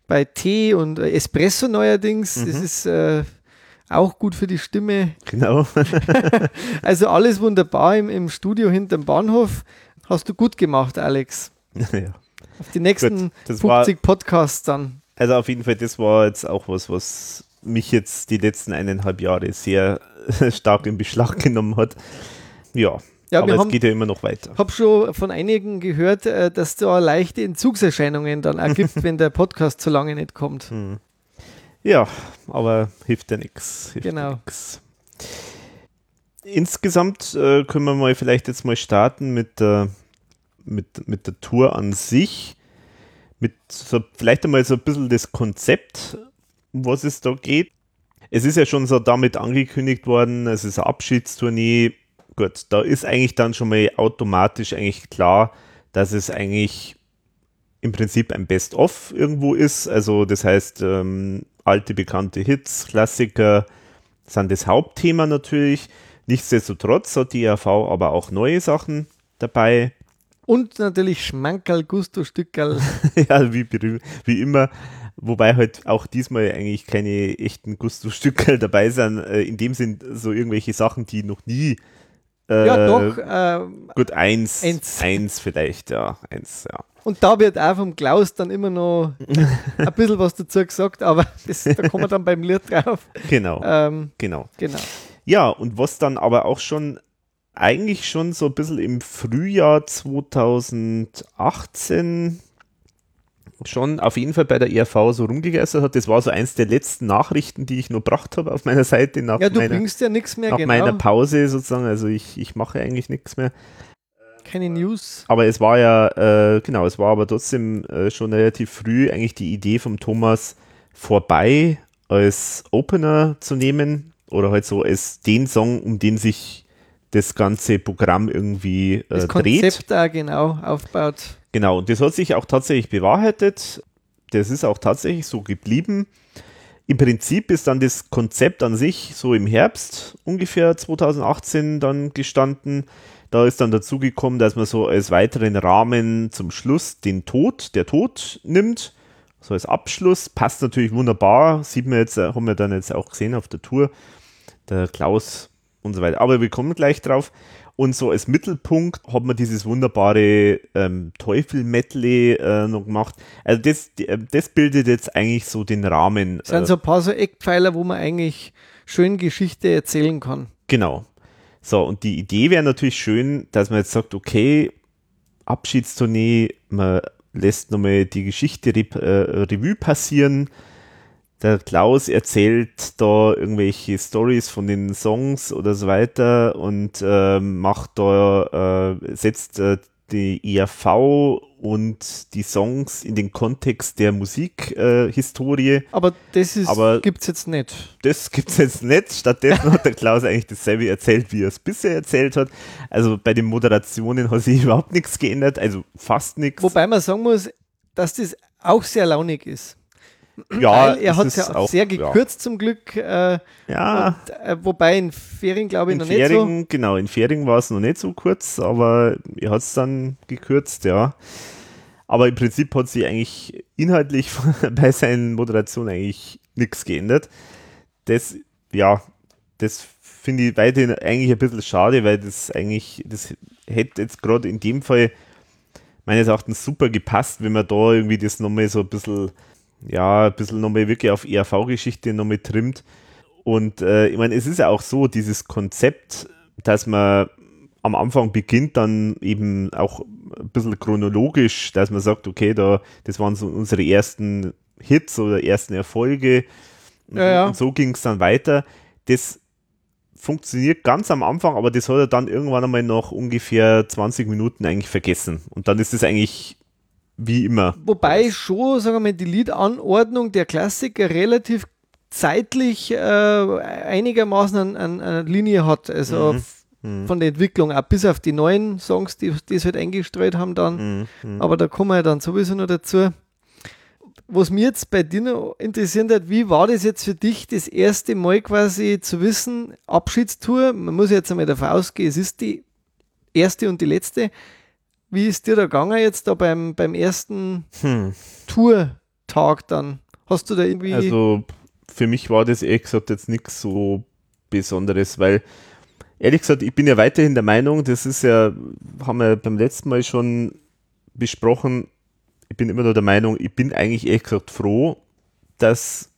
bei Tee und Espresso neuerdings. Mhm. Das ist äh, auch gut für die Stimme. Genau. <laughs> <laughs> also alles wunderbar im, im Studio hinterm Bahnhof. Hast du gut gemacht, Alex. Ja. Auf die nächsten Gut, 50 war, Podcasts dann. Also auf jeden Fall, das war jetzt auch was, was mich jetzt die letzten eineinhalb Jahre sehr <laughs> stark in Beschlag genommen hat. Ja, ja, aber es haben, geht ja immer noch weiter. Ich habe schon von einigen gehört, äh, dass da leichte Entzugserscheinungen dann ergibt, <laughs> wenn der Podcast zu lange nicht kommt. Hm. Ja, aber hilft ja nichts. Genau. Nix. Insgesamt äh, können wir mal vielleicht jetzt mal starten mit der mit, mit der Tour an sich, mit so vielleicht einmal so ein bisschen das Konzept, um was es da geht. Es ist ja schon so damit angekündigt worden, es ist eine Abschiedstournee. Gut, da ist eigentlich dann schon mal automatisch eigentlich klar, dass es eigentlich im Prinzip ein Best-of irgendwo ist. Also das heißt, ähm, alte bekannte Hits, Klassiker sind das Hauptthema natürlich. Nichtsdestotrotz hat die ERV aber auch neue Sachen dabei. Und natürlich Schmankerl, Gusto, Stückerl. <laughs> ja, wie, wie immer. Wobei halt auch diesmal eigentlich keine echten Gusto-Stückerl <laughs> dabei sind. Äh, in dem sind so irgendwelche Sachen, die noch nie Äh, ja, doch. Äh, Gut, eins, Eins. eins vielleicht, ja. Eins, ja. und da wird auch vom Klaus dann immer noch <laughs> ein bisschen was dazu gesagt, aber das, da kommen wir dann beim Lied drauf. Genau, Ähm, genau. genau. Ja, und was dann aber auch schon eigentlich schon so ein bisschen im Frühjahr 2018 schon auf jeden Fall bei der ERV so rumgegeistert hat. Das war so eins der letzten Nachrichten, die ich nur gebracht habe auf meiner Seite nach, Ja, du meiner, bringst ja nichts mehr, nach genau. meiner Pause sozusagen. Also ich, ich mache eigentlich nichts mehr. Keine News. Aber es war ja, äh, genau, es war aber trotzdem äh, schon relativ früh eigentlich die Idee vom Thomas vorbei als Opener zu nehmen oder halt so als den Song, um den sich das ganze Programm irgendwie äh, Das dreht. Konzept da genau aufbaut. Genau, und das hat sich auch tatsächlich bewahrheitet. Das ist auch tatsächlich so geblieben. Im Prinzip ist dann das Konzept an sich so im Herbst ungefähr 2018 dann gestanden. Da ist dann dazu gekommen, dass man so als weiteren Rahmen zum Schluss den Tod, der Tod nimmt. So als Abschluss. Passt natürlich wunderbar. Sieht man jetzt, äh, haben wir dann jetzt auch gesehen auf der Tour. Der Klaus und so weiter. Aber wir kommen gleich drauf. Und so als Mittelpunkt hat man dieses wunderbare ähm, Teufel-Medley äh, noch gemacht. Also das, äh, das bildet jetzt eigentlich so den Rahmen. Das sind äh, so ein paar so Eckpfeiler, wo man eigentlich schön Geschichte erzählen kann. Genau. So, und die Idee wäre natürlich schön, dass man jetzt sagt, okay, Abschiedstournee, man lässt nochmal die Geschichte äh, Revue passieren. Der Klaus erzählt da irgendwelche Stories von den Songs oder so weiter und ähm, macht da, äh, setzt äh, die ERV und die Songs in den Kontext der Musikhistorie. Äh, Historie. Aber das ist, Aber- gibt es jetzt nicht. Das gibt es jetzt nicht. Stattdessen hat der Klaus eigentlich dasselbe erzählt, wie er es bisher erzählt hat. Also bei den Moderationen hat sich <laughs> überhaupt nichts geändert, also fast nichts. Wobei man sagen muss, dass das auch sehr launig ist. Ja, Weil er hat es ja auch- sehr gekürzt zum Glück. Äh, Ja, und, äh, wobei in Ferien glaube ich in noch nicht so. Genau, in Fähringen war es noch nicht so kurz, aber er hat es dann gekürzt, ja. Aber im Prinzip hat sich eigentlich inhaltlich <laughs> bei seinen Moderationen eigentlich nichts geändert. Das, ja, das finde ich weiterhin eigentlich ein bisschen schade, weil das eigentlich, das hätte jetzt gerade in dem Fall meines Erachtens super gepasst, wenn man da irgendwie das nochmal so ein bisschen, ja, ein bisschen nochmal wirklich auf ERV-Geschichte nochmal trimmt. Und äh, ich meine, es ist ja auch so, dieses Konzept, dass man am Anfang beginnt, dann eben auch ein bisschen chronologisch, dass man sagt, okay, da, das waren so unsere ersten Hits oder ersten Erfolge. Und, Ja, ja. und so ging es dann weiter. Das funktioniert ganz am Anfang, aber das hat er dann irgendwann einmal nach ungefähr 20 Minuten eigentlich vergessen. Und dann ist es eigentlich wie immer. Wobei schon, sagen wir mal, die Liedanordnung der Klassiker relativ zeitlich äh, einigermaßen an, an, an eine Linie hat. Also Mhm. Mhm. von der Entwicklung, auch bis auf die neuen Songs, die, die es halt eingestreut haben dann. Mhm. Mhm. Aber da kommen wir ja dann sowieso noch dazu. Was mir jetzt bei dir noch interessiert hat, wie war das jetzt für dich, das erste Mal quasi zu wissen, Abschiedstour, man muss jetzt einmal davon ausgehen, es ist die erste und die letzte. Wie ist dir da gegangen jetzt da beim, beim ersten Hm. Tourtag dann? Hast du da irgendwie. Also für mich war das ehrlich gesagt jetzt nichts so Besonderes, weil ehrlich gesagt, ich bin ja weiterhin der Meinung, das ist ja, haben wir beim letzten Mal schon besprochen, ich bin immer noch der Meinung, ich bin eigentlich ehrlich gesagt froh, dass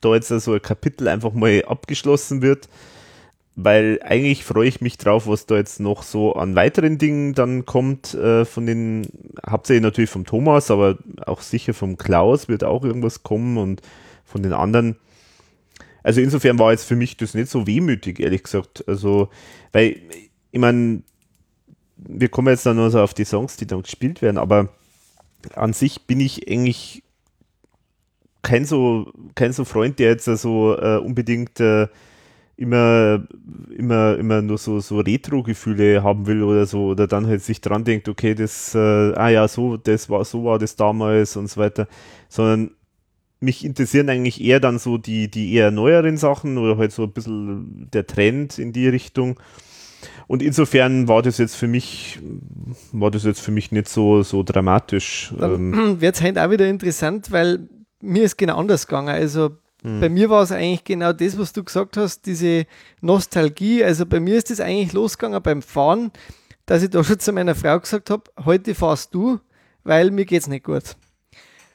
da jetzt so ein Kapitel einfach mal abgeschlossen wird, weil eigentlich freue ich mich drauf, was da jetzt noch so an weiteren Dingen dann kommt, äh, von den, hauptsächlich natürlich vom Thomas, aber auch sicher vom Klaus wird auch irgendwas kommen und von den anderen. Also insofern war jetzt für mich das nicht so wehmütig, ehrlich gesagt. Also, weil, ich meine, wir kommen jetzt dann nur so auf die Songs, die dann gespielt werden, aber an sich bin ich eigentlich kein so, kein so Freund, der jetzt so äh, unbedingt äh, immer, immer, immer nur so, so Retro-Gefühle haben will oder so, oder dann halt sich dran denkt, okay, das, äh, ah ja, so, das war, so war das damals und so weiter, sondern mich interessieren eigentlich eher dann so die, die eher neueren Sachen oder halt so ein bisschen der Trend in die Richtung. Und insofern war das jetzt für mich, war das jetzt für mich nicht so, so dramatisch. Ähm, <clears throat> wird es heute auch wieder interessant, weil mir ist genau anders gegangen. Also mhm. bei mir war es eigentlich genau das, was du gesagt hast, diese Nostalgie. Also bei mir ist das eigentlich losgegangen beim Fahren, dass ich da schon zu meiner Frau gesagt habe, heute fahrst du, weil mir geht es nicht gut.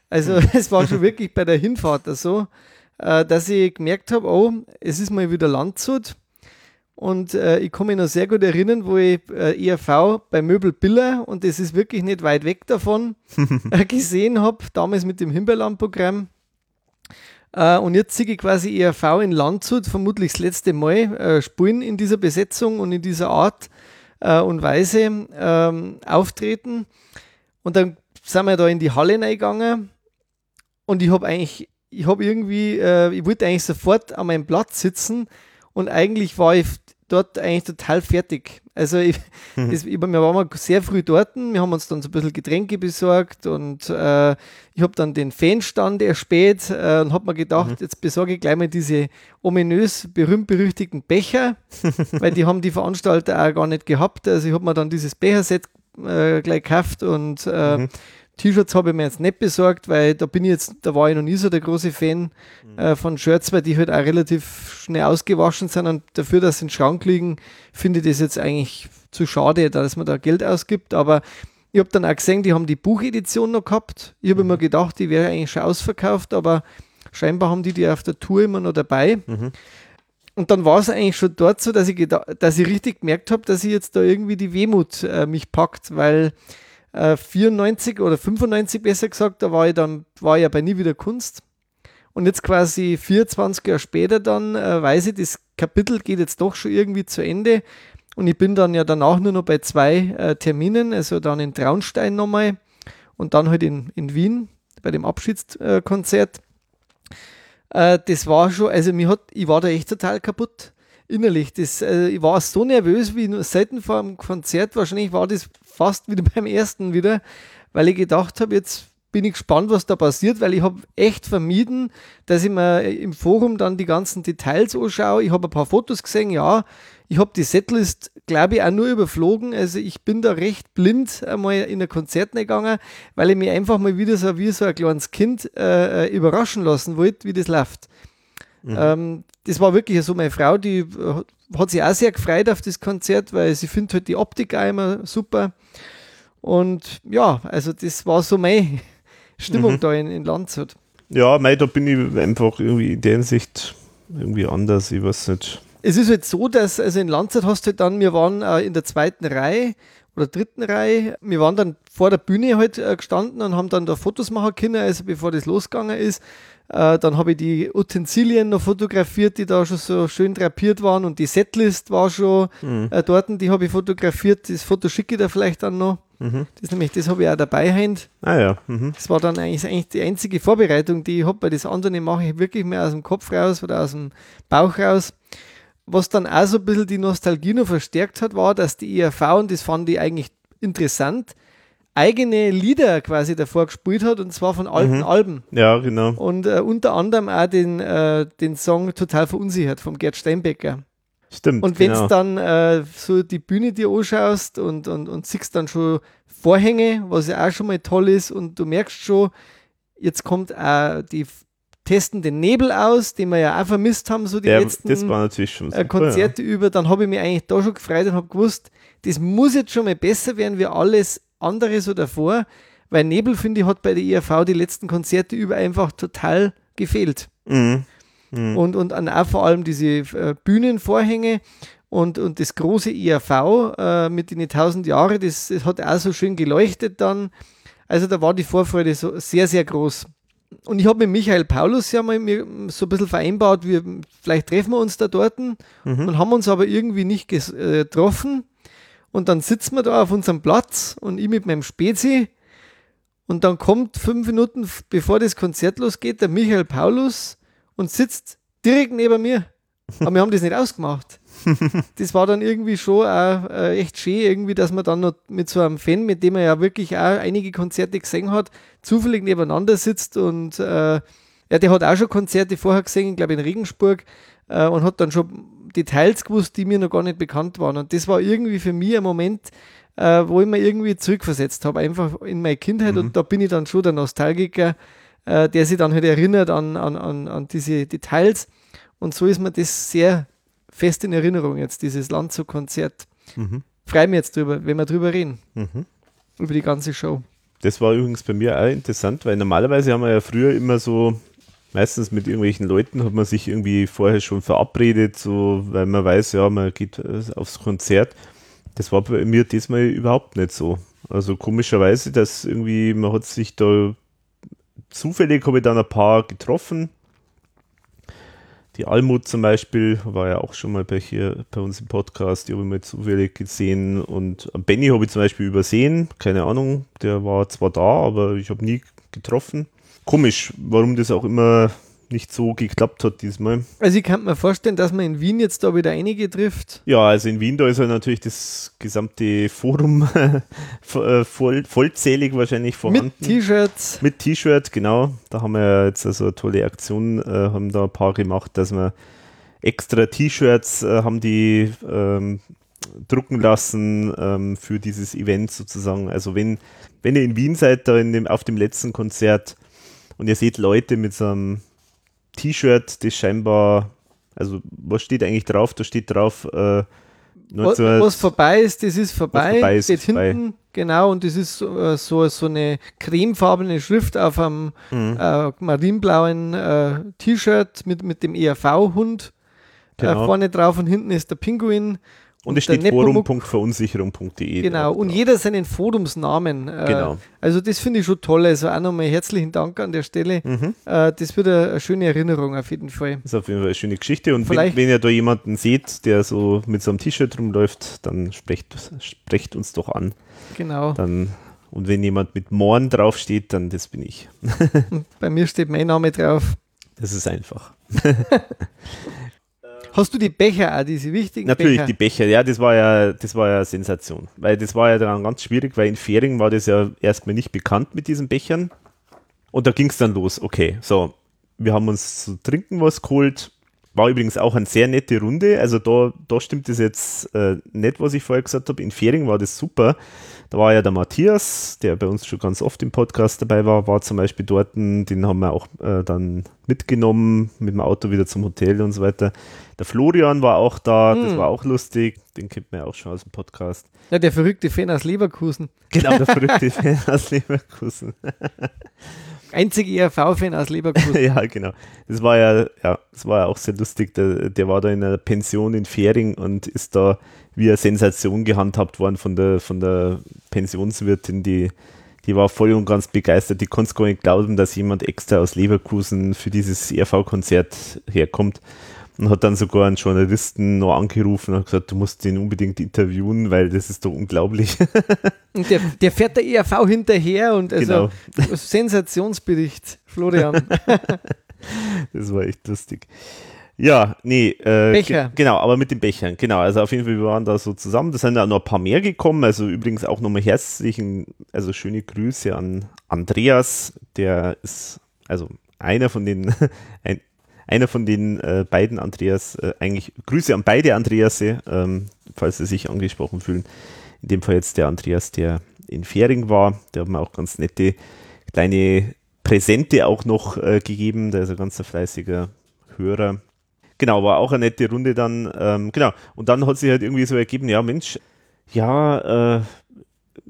Also mhm. <laughs> es war schon wirklich bei der Hinfahrt so, äh, dass ich gemerkt habe, oh, es ist mal wieder Landshut. Und äh, ich kann mich noch sehr gut erinnern, wo ich äh, ERV bei Möbel Biller, und das ist wirklich nicht weit weg davon, <laughs> äh, gesehen habe, damals mit dem Himbeerland-Programm. Äh, und jetzt sehe ich quasi ERV in Landshut, vermutlich das letzte Mal, äh, spielen in dieser Besetzung und in dieser Art äh, und Weise ähm, auftreten. Und dann sind wir da in die Halle reingegangen und ich habe eigentlich, ich habe irgendwie, äh, ich wollte eigentlich sofort an meinem Platz sitzen und eigentlich war ich dort eigentlich total fertig. Also ich, mhm. das, ich, wir waren sehr früh dort, wir haben uns dann so ein bisschen Getränke besorgt und äh, ich habe dann den Fanstand erspäht äh, und habe mir gedacht, mhm. jetzt besorge ich gleich mal diese ominös berühmt-berüchtigten Becher, <laughs> weil die haben die Veranstalter auch gar nicht gehabt. Also ich habe mir dann dieses Becherset äh, gleich gekauft und äh, mhm. T-Shirts habe ich mir jetzt nicht besorgt, weil da bin ich jetzt, da war ich noch nie so der große Fan mhm. äh, von Shirts, weil die halt auch relativ schnell ausgewaschen sind und dafür, dass sie in den Schrank liegen, finde ich das jetzt eigentlich zu schade, dass man da Geld ausgibt. Aber ich habe dann auch gesehen, die haben die Buchedition noch gehabt. Ich habe mhm. immer gedacht, die wäre eigentlich schon ausverkauft, aber scheinbar haben die die auf der Tour immer noch dabei. Mhm. Und dann war es eigentlich schon dort so, dass ich, dass ich richtig gemerkt habe, dass ich jetzt da irgendwie die Wehmut äh, mich packt, weil 94 äh, oder 95 besser gesagt, da war ich dann, war ich ja bei Nie wieder Kunst. Und jetzt quasi 24 Jahre später dann äh, weiß ich, das Kapitel geht jetzt doch schon irgendwie zu Ende. Und ich bin dann ja danach nur noch bei zwei äh, Terminen, also dann in Traunstein nochmal und dann halt in, in Wien bei dem Abschiedskonzert. Äh, das war schon, also mir hat, ich war da echt total kaputt innerlich. Das, äh, ich war so nervös wie nur selten vor einem Konzert. Wahrscheinlich war das fast wieder <laughs> beim ersten wieder, weil ich gedacht habe, jetzt bin ich gespannt, was da passiert, weil ich habe echt vermieden, dass ich mir im Forum dann die ganzen Details anschaue. Ich habe ein paar Fotos gesehen, ja. Ich habe die Setlist, glaube ich, auch nur überflogen. Also ich bin da recht blind einmal in ein Konzert gegangen, weil ich mich einfach mal wieder so wie so ein kleines Kind äh, äh überraschen lassen wollte, wie das läuft. Mhm. Ähm, das war wirklich so meine Frau, die äh, hat sich auch sehr gefreut auf das Konzert, weil sie findet halt die Optik auch immer super. Und ja, also das war so meine <laughs> Stimmung mhm. da in, in Landshut. Ja, mei, da bin ich einfach irgendwie in der Hinsicht irgendwie anders, ich weiß nicht. Es ist halt so, dass, also in Landshut hast du halt dann, wir waren äh, in der zweiten Reihe oder dritten Reihe, wir waren dann vor der Bühne halt äh, gestanden und haben dann da Fotos machen können, also bevor das losgegangen ist. Äh, dann habe ich die Utensilien noch fotografiert, die da schon so schön drapiert waren und die Setlist war schon mhm. äh, dort, die habe ich fotografiert. Das Foto schicke ich da vielleicht dann noch. Mhm. Das nämlich, das habe ich auch dabei hand. Ah ja. Mhm. Das war dann eigentlich, eigentlich die einzige Vorbereitung, die ich habe, weil das andere mache ich wirklich mehr aus dem Kopf raus oder aus dem Bauch raus. Was dann auch so ein bisschen die Nostalgie noch verstärkt hat, war, dass die ERV, und das fand ich eigentlich interessant, eigene Lieder quasi davor gespielt hat und zwar von alten mhm. Alben. Ja, genau. Und äh, unter anderem auch den, äh, den Song Total verunsichert vom Gerd Steinbecker. Stimmt. Und wenn du genau. dann äh, so die Bühne dir anschaust und, und, und siehst dann schon Vorhänge, was ja auch schon mal toll ist, und du merkst schon, jetzt kommt auch die testen den Nebel aus, den wir ja auch vermisst haben, so die ja, letzten äh, super, Konzerte ja. über. Dann habe ich mich eigentlich da schon gefreut und habe gewusst, das muss jetzt schon mal besser werden, wie alles andere so davor, weil Nebel, finde ich, hat bei der IAV die letzten Konzerte über einfach total gefehlt. Mhm. Mhm. Und, und auch vor allem diese äh, Bühnenvorhänge und, und das große IAV äh, mit den 1000 Jahren, das, das hat auch so schön geleuchtet dann. Also da war die Vorfreude so sehr, sehr groß. Und ich habe mit Michael Paulus ja mal so ein bisschen vereinbart, wir, vielleicht treffen wir uns da dort mhm. und haben uns aber irgendwie nicht äh, getroffen. Und dann sitzen wir da auf unserem Platz und ich mit meinem Spezi. Und dann kommt fünf Minuten bevor das Konzert losgeht, der Michael Paulus und sitzt direkt neben mir. Aber wir haben das nicht ausgemacht. <laughs> Das war dann irgendwie schon auch äh, echt schön, irgendwie, dass man dann noch mit so einem Fan, mit dem er ja wirklich auch einige Konzerte gesehen hat, zufällig nebeneinander sitzt und äh, ja, der hat auch schon Konzerte vorher gesehen, ich glaube in Regensburg, äh, und hat dann schon Details gewusst, die mir noch gar nicht bekannt waren. Und das war irgendwie für mich ein Moment, äh, wo ich mir irgendwie zurückversetzt habe, einfach in meine Kindheit. Mhm. Und da bin ich dann schon der Nostalgiker, äh, der sich dann halt erinnert an, an, an, an diese Details. Und so ist mir das sehr fest in Erinnerung jetzt, dieses Landshut-Konzert. Mhm. Freue mich jetzt drüber, wenn wir drüber reden, Mhm. über die ganze Show. Das war übrigens bei mir auch interessant, weil normalerweise haben wir ja früher immer so, meistens mit irgendwelchen Leuten hat man sich irgendwie vorher schon verabredet, so, weil man weiß, ja, man geht äh, aufs Konzert. Das war bei mir diesmal überhaupt nicht so. Also komischerweise, dass irgendwie, man hat sich da zufällig habe ich dann ein paar getroffen. Die Almut zum Beispiel war ja auch schon mal bei, hier, bei uns im Podcast, die habe ich mal zufällig gesehen. Und Benny habe ich zum Beispiel übersehen, keine Ahnung, der war zwar da, aber ich habe nie getroffen. Komisch, warum das auch immer nicht so geklappt hat diesmal. Also ich kann mir vorstellen, dass man in Wien jetzt da wieder einige trifft. Ja, also in Wien, da ist ja natürlich das gesamte Forum <laughs> äh, voll, vollzählig wahrscheinlich vorhanden. Mit T-Shirts. Mit T-Shirt, genau. Da haben wir jetzt also eine tolle Aktion, äh, haben da ein paar gemacht, dass wir extra T-Shirts äh, haben die ähm, drucken lassen ähm, für dieses Event sozusagen. Also wenn, wenn ihr in Wien seid, da in dem, auf dem letzten Konzert und ihr seht Leute mit so einem T-Shirt, das scheinbar, also was steht eigentlich drauf? Da steht drauf, äh, Was, was vorbei ist, das ist vorbei. vorbei ist, Steht vorbei. hinten, genau, und das ist so, äh, so, so eine cremefarbene Schrift auf einem Mhm. äh, marinblauen äh, T-Shirt mit, mit dem ERV-Hund Genau. äh, vorne drauf und hinten ist der Pinguin. Und es steht forum.verunsicherung.de. Genau, drauf. und jeder seinen Forumsnamen. Äh, Genau. Also das finde ich schon toll. Also auch nochmal herzlichen Dank an der Stelle. Mhm. Äh, das wird eine, eine schöne Erinnerung auf jeden Fall. Das ist auf jeden Fall eine schöne Geschichte. Und wenn, wenn ihr da jemanden seht, der so mit so einem T-Shirt rumläuft, dann sprecht, sprecht uns doch an. Genau. Dann, und wenn jemand mit Morn draufsteht, dann das bin ich. <laughs> Bei mir steht mein Name drauf. Das ist einfach. <laughs> Hast du die Becher auch, diese wichtigen Natürlich Becher? die Becher, ja, das war ja, das war ja Sensation. Weil das war ja dann ganz schwierig, weil in Fähring war das ja erstmal nicht bekannt mit diesen Bechern. Und da ging es dann los. Okay, so, wir haben uns zu trinken was geholt. War übrigens auch eine sehr nette Runde. Also da, da stimmt es jetzt äh, nicht, was ich vorher gesagt habe. In Fähring war das super. Da war ja der Matthias, der bei uns schon ganz oft im Podcast dabei war, war zum Beispiel dort. Den haben wir auch äh, dann mitgenommen mit dem Auto wieder zum Hotel und so weiter. Der Florian war auch da, das Hm. war auch lustig. Den kennt man ja auch schon aus dem Podcast. Ja, der verrückte Fan aus Leverkusen. Genau, der <laughs> verrückte Fan aus Leverkusen. Einzige ERV-Fan aus Leverkusen. <laughs> ja, genau. Das war ja, ja, das war ja auch sehr lustig. Der, der war da in einer Pension in Fähring und ist da wie eine Sensation gehandhabt worden von der, von der Pensionswirtin, die, die war voll und ganz begeistert. Die konnte es gar nicht glauben, dass jemand extra aus Leverkusen für dieses ERV-Konzert herkommt. Und hat dann sogar einen Journalisten noch angerufen und hat gesagt, du musst den unbedingt interviewen, weil das ist doch unglaublich. <laughs> Und der, der fährt der ERV hinterher und also Genau. <laughs> Sensationsbericht, Florian. <laughs> Das war echt lustig. Ja, nee. Äh, Becher. ge- Genau, aber mit den Bechern. Genau, also auf jeden Fall, wir waren da so zusammen. Da sind ja noch ein paar mehr gekommen. Also übrigens auch nochmal herzlichen, also schöne Grüße an Andreas. Der ist, also einer von den, ein, einer von den äh, beiden Andreas, äh, eigentlich Grüße an beide Andreasse, ähm, falls sie sich angesprochen fühlen. In dem Fall jetzt der Andreas, der in Fähring war. Der hat mir auch ganz nette kleine Präsente auch noch äh, gegeben. Der ist ein ganz fleißiger Hörer. Genau, war auch eine nette Runde dann. Ähm, genau, und dann hat sich halt irgendwie so ergeben, ja Mensch, ja, äh,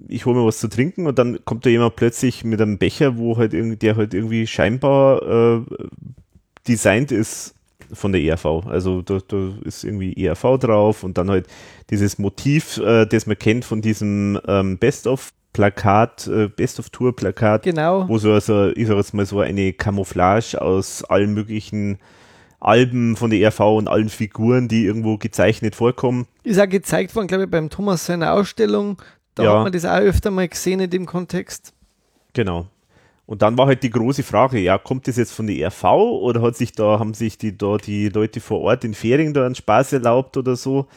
ich hole mir was zu trinken und dann kommt da jemand plötzlich mit einem Becher, wo halt irgendwie, der halt irgendwie scheinbar äh, designt ist von der ERV. Also da, da ist irgendwie ERV drauf und dann halt dieses Motiv, äh, das man kennt von diesem ähm, Best-of-Plakat, äh, Best-of-Tour-Plakat, genau. wo so, also, ich sag jetzt mal so eine Camouflage aus allen möglichen Alben von der ERV und allen Figuren, die irgendwo gezeichnet vorkommen. Ist auch gezeigt worden, glaube ich, beim Thomas seiner Ausstellung. Da Ja. hat man das auch öfter mal gesehen in dem Kontext. Genau. Und dann war halt die große Frage, ja, kommt das jetzt von der ERV oder hat sich da, haben sich die da die Leute vor Ort in Fähring da einen Spaß erlaubt oder so?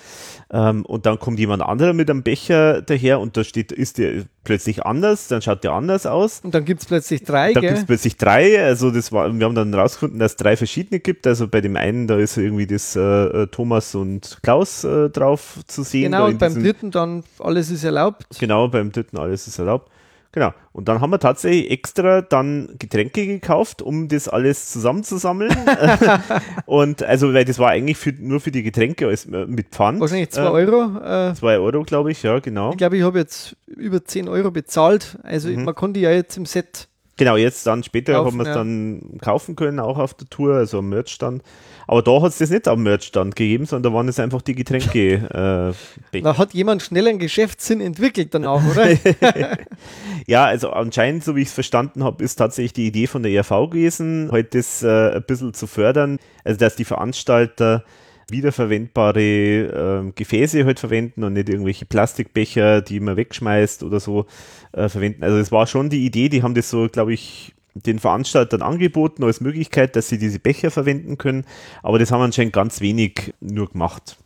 Ähm, und dann kommt jemand anderer mit einem Becher daher und da steht, ist der plötzlich anders, dann schaut der anders aus. Und dann gibt es plötzlich drei, Da gibt es plötzlich drei, also das war, wir haben dann rausgefunden, dass es drei verschiedene gibt. Also bei dem einen, da ist irgendwie das äh, äh, Thomas und Klaus äh, drauf zu sehen. Genau, und beim dritten dann alles ist erlaubt. Genau, beim dritten alles ist erlaubt. Genau. Und dann haben wir tatsächlich extra dann Getränke gekauft, um das alles zusammenzusammeln. <laughs> <laughs> und also, weil das war eigentlich für, nur für die Getränke als, äh, mit Pfand. Wahrscheinlich 2 Äh, Euro. Äh, Zwei Euro, glaube ich, ja, genau. ich glaube, ich habe jetzt über 10 Euro bezahlt. Also Mhm. man konnte ja jetzt im Set. Genau, jetzt dann später Kaufen, haben wir es ja. dann kaufen können, auch auf der Tour, also am Merchstand. Aber da hat es das nicht am Merchstand gegeben, sondern da waren es einfach die Getränke. äh. Da hat jemand schnell einen Geschäftssinn entwickelt danach, oder? <laughs> <laughs> Ja, also anscheinend, so wie ich es verstanden habe, ist tatsächlich die Idee von der ERV gewesen, heute das äh, ein bisschen zu fördern, also dass die Veranstalter wiederverwendbare ähm, Gefäße halt verwenden und nicht irgendwelche Plastikbecher, die man wegschmeißt oder so äh, verwenden. Also es war schon die Idee, die haben das so, glaube ich, den Veranstaltern angeboten als Möglichkeit, dass sie diese Becher verwenden können, aber das haben anscheinend ganz wenig nur gemacht.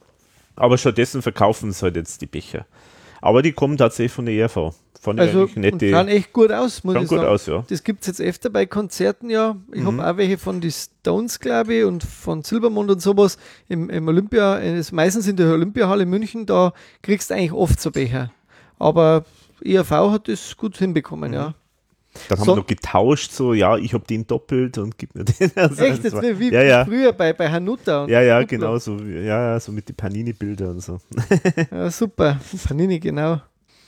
Aber stattdessen verkaufen sie halt jetzt die Becher. Aber die kommen tatsächlich von der ERV. Fand ich Also eigentlich nette. schauen echt gut aus, muss ich gut sagen. aus, ja. Das gibt es jetzt öfter bei Konzerten, ja. Ich Mhm. habe auch welche von die Stones, glaube ich, und von Silbermond und sowas im, im Olympia, äh, ist meistens in der Olympiahalle München, da kriegst du eigentlich oft so Becher. Aber ERV hat das gut hinbekommen, ja. Dann haben So- wir noch getauscht, so, ja, ich habe den doppelt und gib mir <laughs> den. Also, Echt, das war- wie, ja, ja. früher bei, bei Hanuta. Ja, ja, Duplo. genau, so, ja, ja, so mit den Panini-Bildern und so. <laughs> Ja, super. Panini, genau.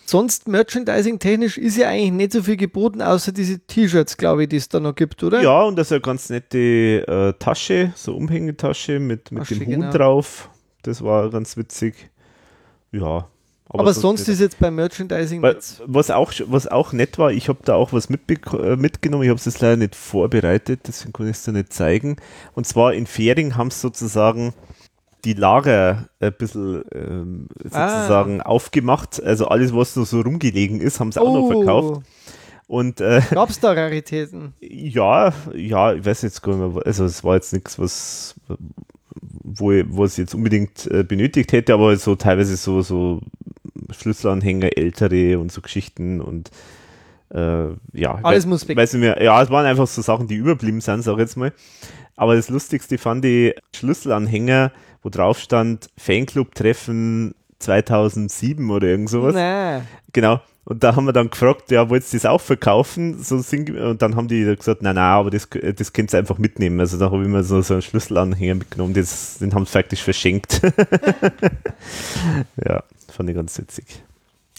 Sonst Merchandising-technisch ist ja eigentlich nicht so viel geboten, außer diese T-Shirts, glaube ich, die es da noch gibt, oder? Ja, und das ist eine ganz nette äh, Tasche, so Umhängetasche mit, mit Tasche, dem Hut genau. drauf. Das war ganz witzig. Ja. Aber, sonst nicht. ist jetzt beim Merchandising was, auch, was auch nett war, ich habe da auch was äh, mitgenommen, ich habe es jetzt leider nicht vorbereitet, deswegen kann ich es da nicht zeigen. Und zwar in Fähring haben sie sozusagen die Lager ein bisschen ähm, Ah. sozusagen aufgemacht. Also alles, was da so rumgelegen ist, haben sie auch noch verkauft. Und äh, <laughs> Gab es da Raritäten? ja, ja, ich weiß jetzt gar nicht mehr, also es war jetzt nichts, was wo ich, was ich jetzt unbedingt äh, benötigt hätte, aber so teilweise so, so Schlüsselanhänger, ältere und so Geschichten und äh, ja. Alles muss weg. Weiß nicht mehr, ja, es waren einfach so Sachen, die überblieben sind, sag ich jetzt mal. Aber das Lustigste fand ich Schlüsselanhänger, wo drauf stand Fanclub-Treffen 2007 oder irgend sowas. Nein. Genau. Und da haben wir dann gefragt, ja, wollt ihr das auch verkaufen? So sing und dann haben die gesagt, nein, nein, aber das, das könnt ihr einfach mitnehmen. Also da habe ich mir so, so einen Schlüsselanhänger mitgenommen, das, den haben sie faktisch verschenkt. <laughs> ja, fand ich ganz witzig.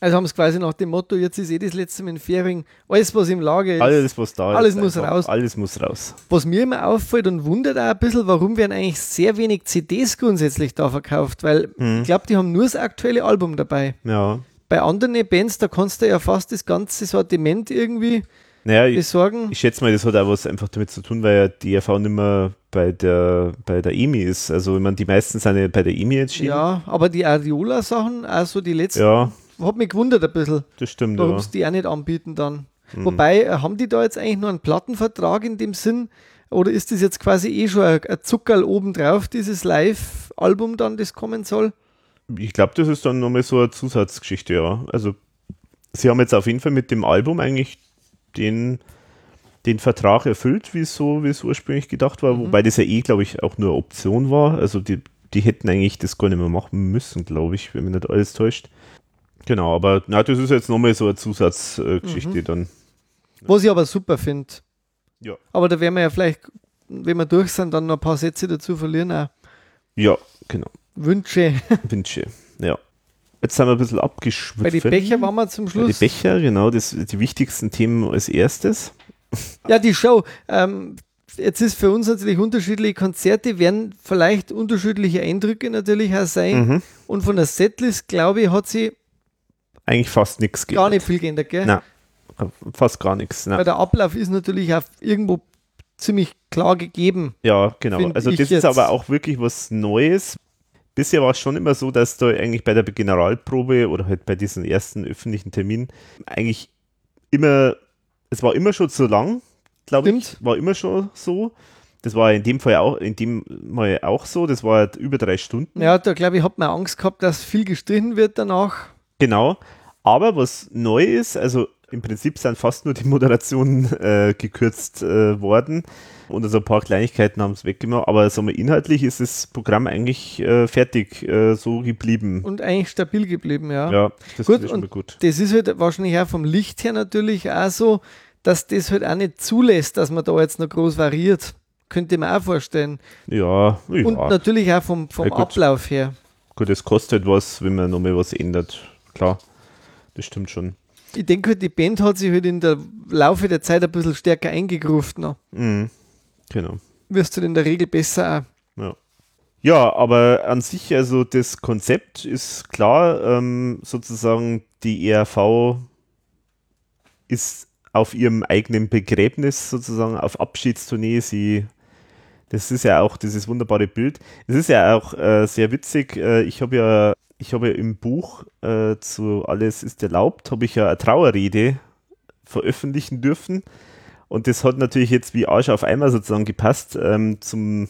Also haben es quasi nach dem Motto, jetzt ist eh das letzte Mal in Fähring, alles was im Lager ist. Alles, was da Alles ist. muss einfach, raus. Alles muss raus. Was mir immer auffällt und wundert auch ein bisschen, warum werden eigentlich sehr wenig CDs grundsätzlich da verkauft, weil Mhm. ich glaube, die haben nur das aktuelle Album dabei. Ja. Bei anderen Bands, da kannst du ja fast das ganze Sortiment irgendwie Naja, ich, besorgen. ich schätze mal, das hat auch was einfach damit zu tun, weil ja die ERV nicht mehr bei der, bei der EMI ist. Also, ich meine, die meisten sind ja bei der EMI entschieden. Ja, aber die Ariola-Sachen, also die letzten, ja hat mich gewundert ein bisschen, das stimmt. warum Ja. die auch nicht anbieten dann. Mhm. Wobei, äh, haben die da jetzt eigentlich nur einen Plattenvertrag in dem Sinn? Oder ist das jetzt quasi eh schon ein, ein Zuckerl obendrauf, dieses Live-Album dann, das kommen soll? Ich glaube, das ist dann nochmal so eine Zusatzgeschichte, ja. Also, sie haben jetzt auf jeden Fall mit dem Album eigentlich den, den Vertrag erfüllt, wie es so, wie es ursprünglich gedacht war, Mhm. wobei das ja eh, glaube ich, auch nur Option war. Also, die, die hätten eigentlich das gar nicht mehr machen müssen, glaube ich, wenn mich nicht alles täuscht. Genau, aber na, das ist jetzt nochmal so eine Zusatzgeschichte Mhm. dann. Was ich aber super finde. Ja. Aber da werden wir ja vielleicht, wenn wir durch sind, dann noch ein paar Sätze dazu verlieren. Auch Ja, genau. Wünsche. Wünsche. Jetzt sind wir ein bisschen abgeschwiffen. Bei den Becher waren wir zum Bei Schluss. die Becher, genau, das, die wichtigsten Themen als erstes. Ja, die Show. Ähm, jetzt ist für uns natürlich unterschiedliche Konzerte, werden vielleicht unterschiedliche Eindrücke natürlich auch sein. Mhm. Und von der Setlist, glaube ich, hat sie Eigentlich fast nichts gar nicht viel geändert, gell? Nein. Fast gar nichts. Weil Ne? der Ablauf ist natürlich auch irgendwo ziemlich klar gegeben. Ja, genau. Also das jetzt. ist aber auch wirklich was Neues. Bisher war es schon immer so, dass da eigentlich bei der Generalprobe oder halt bei diesen ersten öffentlichen Terminen eigentlich immer, es war immer schon zu lang, glaube ich. War immer schon so. Das war in dem Fall auch, in dem Mal auch so. Das war halt über drei Stunden. Ja, da glaube ich, hat man Angst gehabt, dass viel gestrichen wird danach. Genau. Aber was neu ist, also im Prinzip sind fast nur die <laughs> Moderationen äh, gekürzt äh, worden und also ein paar Kleinigkeiten haben es weggemacht, aber sagen wir, inhaltlich ist das Programm eigentlich äh, fertig äh, so geblieben. Und eigentlich stabil geblieben, ja. Ja, das Gut, ist schon mal gut. Das ist halt wahrscheinlich auch vom Licht her natürlich auch so, dass das halt auch nicht zulässt, dass man da jetzt noch groß variiert. Könnte man auch vorstellen. Ja, ja. Und natürlich auch vom, vom Ja. Ablauf her. gut, es kostet was, wenn man nochmal was ändert. Klar, das stimmt schon. Ich denke halt, die Band hat sich halt in der Laufe der Zeit ein bisschen stärker eingegruft noch. Mhm. Genau. Wirst du in der Regel besser auch. Ja. ja, aber an sich, also das Konzept ist klar, ähm, sozusagen die ERV ist auf ihrem eigenen Begräbnis sozusagen auf Abschiedstournee. Sie, das ist ja auch dieses wunderbare Bild. Es ist ja auch äh, sehr witzig. Äh, ich habe ja, ich habe ja im Buch äh, zu Alles ist erlaubt, habe ich ja eine Trauerrede veröffentlichen dürfen. Und das hat natürlich jetzt wie Arsch auf einmal sozusagen gepasst ähm, zum,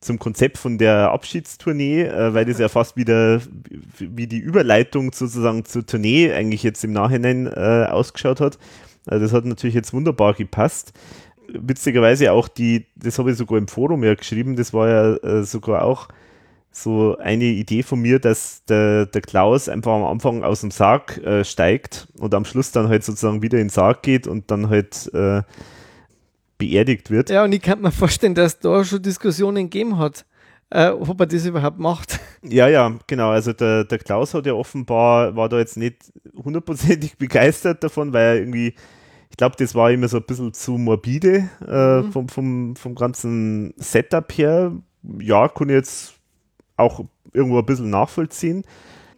zum Konzept von der Abschiedstournee, äh, weil das ja fast wieder wie die Überleitung sozusagen zur Tournee eigentlich jetzt im Nachhinein äh, ausgeschaut hat. Also das hat natürlich jetzt wunderbar gepasst. Witzigerweise auch die, das habe ich sogar im Forum ja geschrieben, das war ja äh, sogar auch so eine Idee von mir, dass der, der Klaus einfach am Anfang aus dem Sarg äh, steigt und am Schluss dann halt sozusagen wieder in den Sarg geht und dann halt äh, beerdigt wird. Ja, und ich kann mir vorstellen, dass da schon Diskussionen gegeben hat, äh, ob er das überhaupt macht. Ja, ja, genau. Also der, der Klaus hat ja offenbar, war da jetzt nicht hundertprozentig <laughs> begeistert davon, weil er irgendwie, ich glaube, das war immer so ein bisschen zu morbide äh, Mhm. vom, vom, vom ganzen Setup her. Ja, kann ich jetzt auch irgendwo ein bisschen nachvollziehen.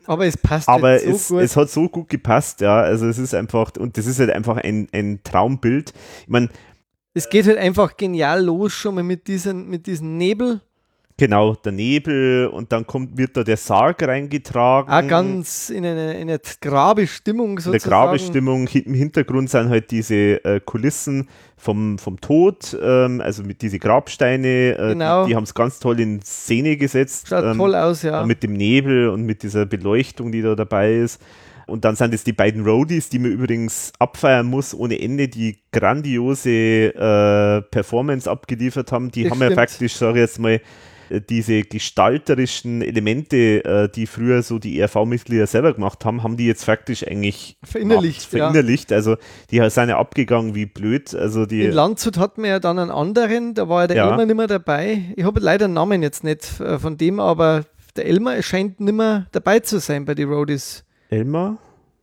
Aber es passt Aber so es, gut. es hat so gut gepasst, ja. Also es ist einfach, und das ist halt einfach ein, ein Traumbild. Ich meine, es geht halt einfach genial los schon mal mit diesen, mit diesen Nebel. Genau, der Nebel und dann kommt, wird da der Sarg reingetragen. Auch ganz in eine, in eine Grabestimmung in der sozusagen. Grabestimmung. Im Hintergrund sind halt diese äh, Kulissen vom, vom Tod, ähm, also mit diese Grabsteine, äh, Genau. die, die haben es ganz toll in Szene gesetzt. Schaut ähm, toll aus, ja. Mit dem Nebel und mit dieser Beleuchtung, die da dabei ist. Und dann sind es die beiden Roadies, die man übrigens abfeiern muss, ohne Ende, die grandiose äh, Performance abgeliefert haben. Die Das haben ja stimmt. faktisch, sage ich jetzt mal, diese gestalterischen Elemente, äh, die früher so die ERV-Mitglieder selber gemacht haben, haben die jetzt faktisch eigentlich Verinnerlicht, gemacht, ja. verinnerlicht. Also die sind ja abgegangen wie blöd. Also die, In Landshut hatten wir ja dann einen anderen, da war ja der Ja. Elmar nicht mehr dabei. Ich habe leider den Namen jetzt nicht äh, von dem, aber der Elmar scheint nicht mehr dabei zu sein bei den Roadies. Elmar?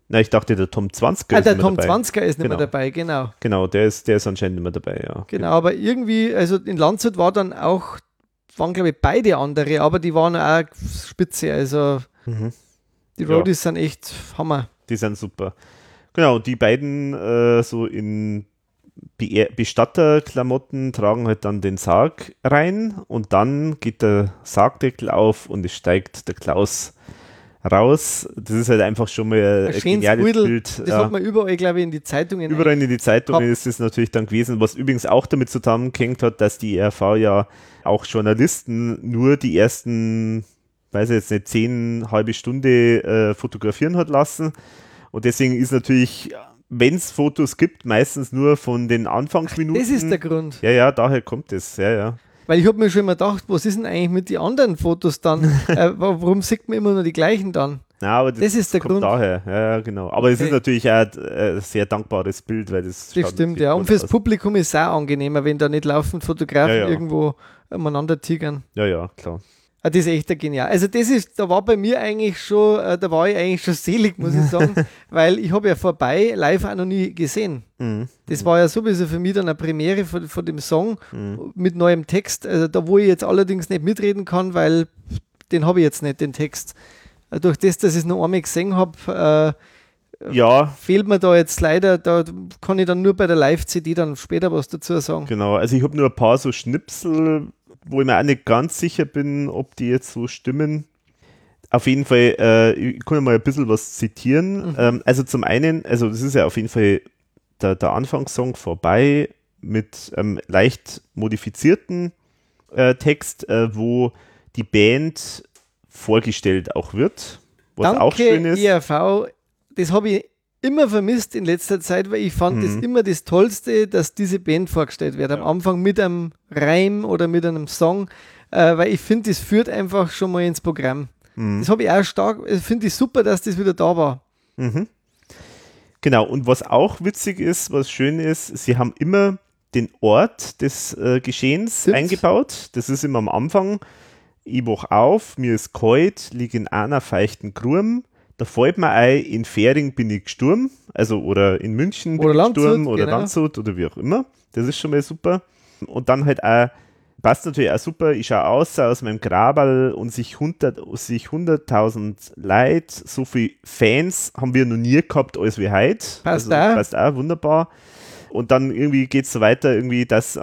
Na, ich dachte, der Tom 20 Ah, ist der nicht mehr Tom dabei. 20er ist nicht Genau. mehr dabei, genau. Genau, der ist, der ist anscheinend nicht mehr dabei, ja. Genau, aber irgendwie, also in Landshut war dann auch, waren glaube ich beide andere, aber die waren auch spitze. Also Mhm. die Ja. Roadies sind echt Hammer. Die sind super. Genau, die beiden äh, so in Be Bestatterklamotten tragen halt dann den Sarg rein und dann geht der Sargdeckel auf und es steigt der Klaus raus. Das ist halt einfach schon mal ein, Ein schönes geniales. Bild. Das ja. hat man überall, glaube ich, in die Zeitungen. Überall in die Zeitungen ist es natürlich dann gewesen, was übrigens auch damit zusammengehängt hat, dass die ERV ja auch Journalisten nur die ersten, weiß ich jetzt nicht, zehn, halbe Stunde äh, fotografieren hat lassen. Und deswegen ist natürlich, wenn es Fotos gibt, meistens nur von den Anfangsminuten. Das ist der Grund. ja, ja, daher kommt es. Ja, ja. Weil ich habe mir schon immer gedacht, was ist denn eigentlich mit den anderen Fotos dann? <laughs> äh, wa- warum sieht man immer nur die gleichen dann? Na, aber das, Das ist der kommt Grund. daher. Ja, ja, genau. Aber es Okay. ist natürlich auch ein sehr dankbares Bild, weil das. Das stimmt, ja. Und fürs aus. Publikum ist es auch angenehmer, wenn da nicht laufend Fotografen Ja, ja. irgendwo umeinander tigern. Ja, ja, klar. Ah, das ist echt genial. Also das ist, da war bei mir eigentlich schon, äh, da war ich eigentlich schon selig, muss ich <laughs> sagen, weil ich habe ja vorbei live auch noch nie gesehen. Mhm. Das war ja sowieso für mich dann eine Premiere von, von dem Song Mhm. mit neuem Text, also da wo ich jetzt allerdings nicht mitreden kann, weil den habe ich jetzt nicht, den Text. Äh, Durch das, dass ich es noch einmal gesehen habe, äh, Ja, fehlt mir da jetzt leider, da kann ich dann nur bei der Live-CD dann später was dazu sagen. Genau, also ich habe nur ein paar so Schnipsel, wo ich mir auch nicht ganz sicher bin, ob die jetzt so stimmen. Auf jeden Fall, äh, ich kann mal ein bisschen was zitieren. Mhm. Ähm, also zum einen, also das ist ja auf jeden Fall der, der Anfangssong vorbei mit ähm, leicht modifizierten äh, Text, äh, wo die Band vorgestellt auch wird, was Danke, auch schön ist. IRV. Das habe ich immer vermisst in letzter Zeit, weil ich fand es Mhm. immer das Tollste, dass diese Band vorgestellt wird. Am Anfang mit einem Reim oder mit einem Song, äh, weil ich finde, das führt einfach schon mal ins Programm. Mhm. Das habe ich auch stark, äh, finde ich super, dass das wieder da war. Mhm. Genau, und was auch witzig ist, was schön ist, sie haben immer den Ort des äh, Geschehens Stimmt. eingebaut. Das ist immer am Anfang. Ich wach auf, mir ist kalt, liege in einer feuchten Grum. Da fällt mir ein, in Fähring bin ich gesturm, also oder in München bin Oder ich Landshut, gesturm oder genau. Landshut oder wie auch immer. Das ist schon mal super. Und dann halt auch, passt natürlich auch super, ich schaue aus aus meinem Graberl und sich, hundert, sich 100.000 Leute, so viele Fans haben wir noch nie gehabt als wie heute. Passt also, auch. Passt auch, wunderbar. Und dann irgendwie geht es so weiter, irgendwie das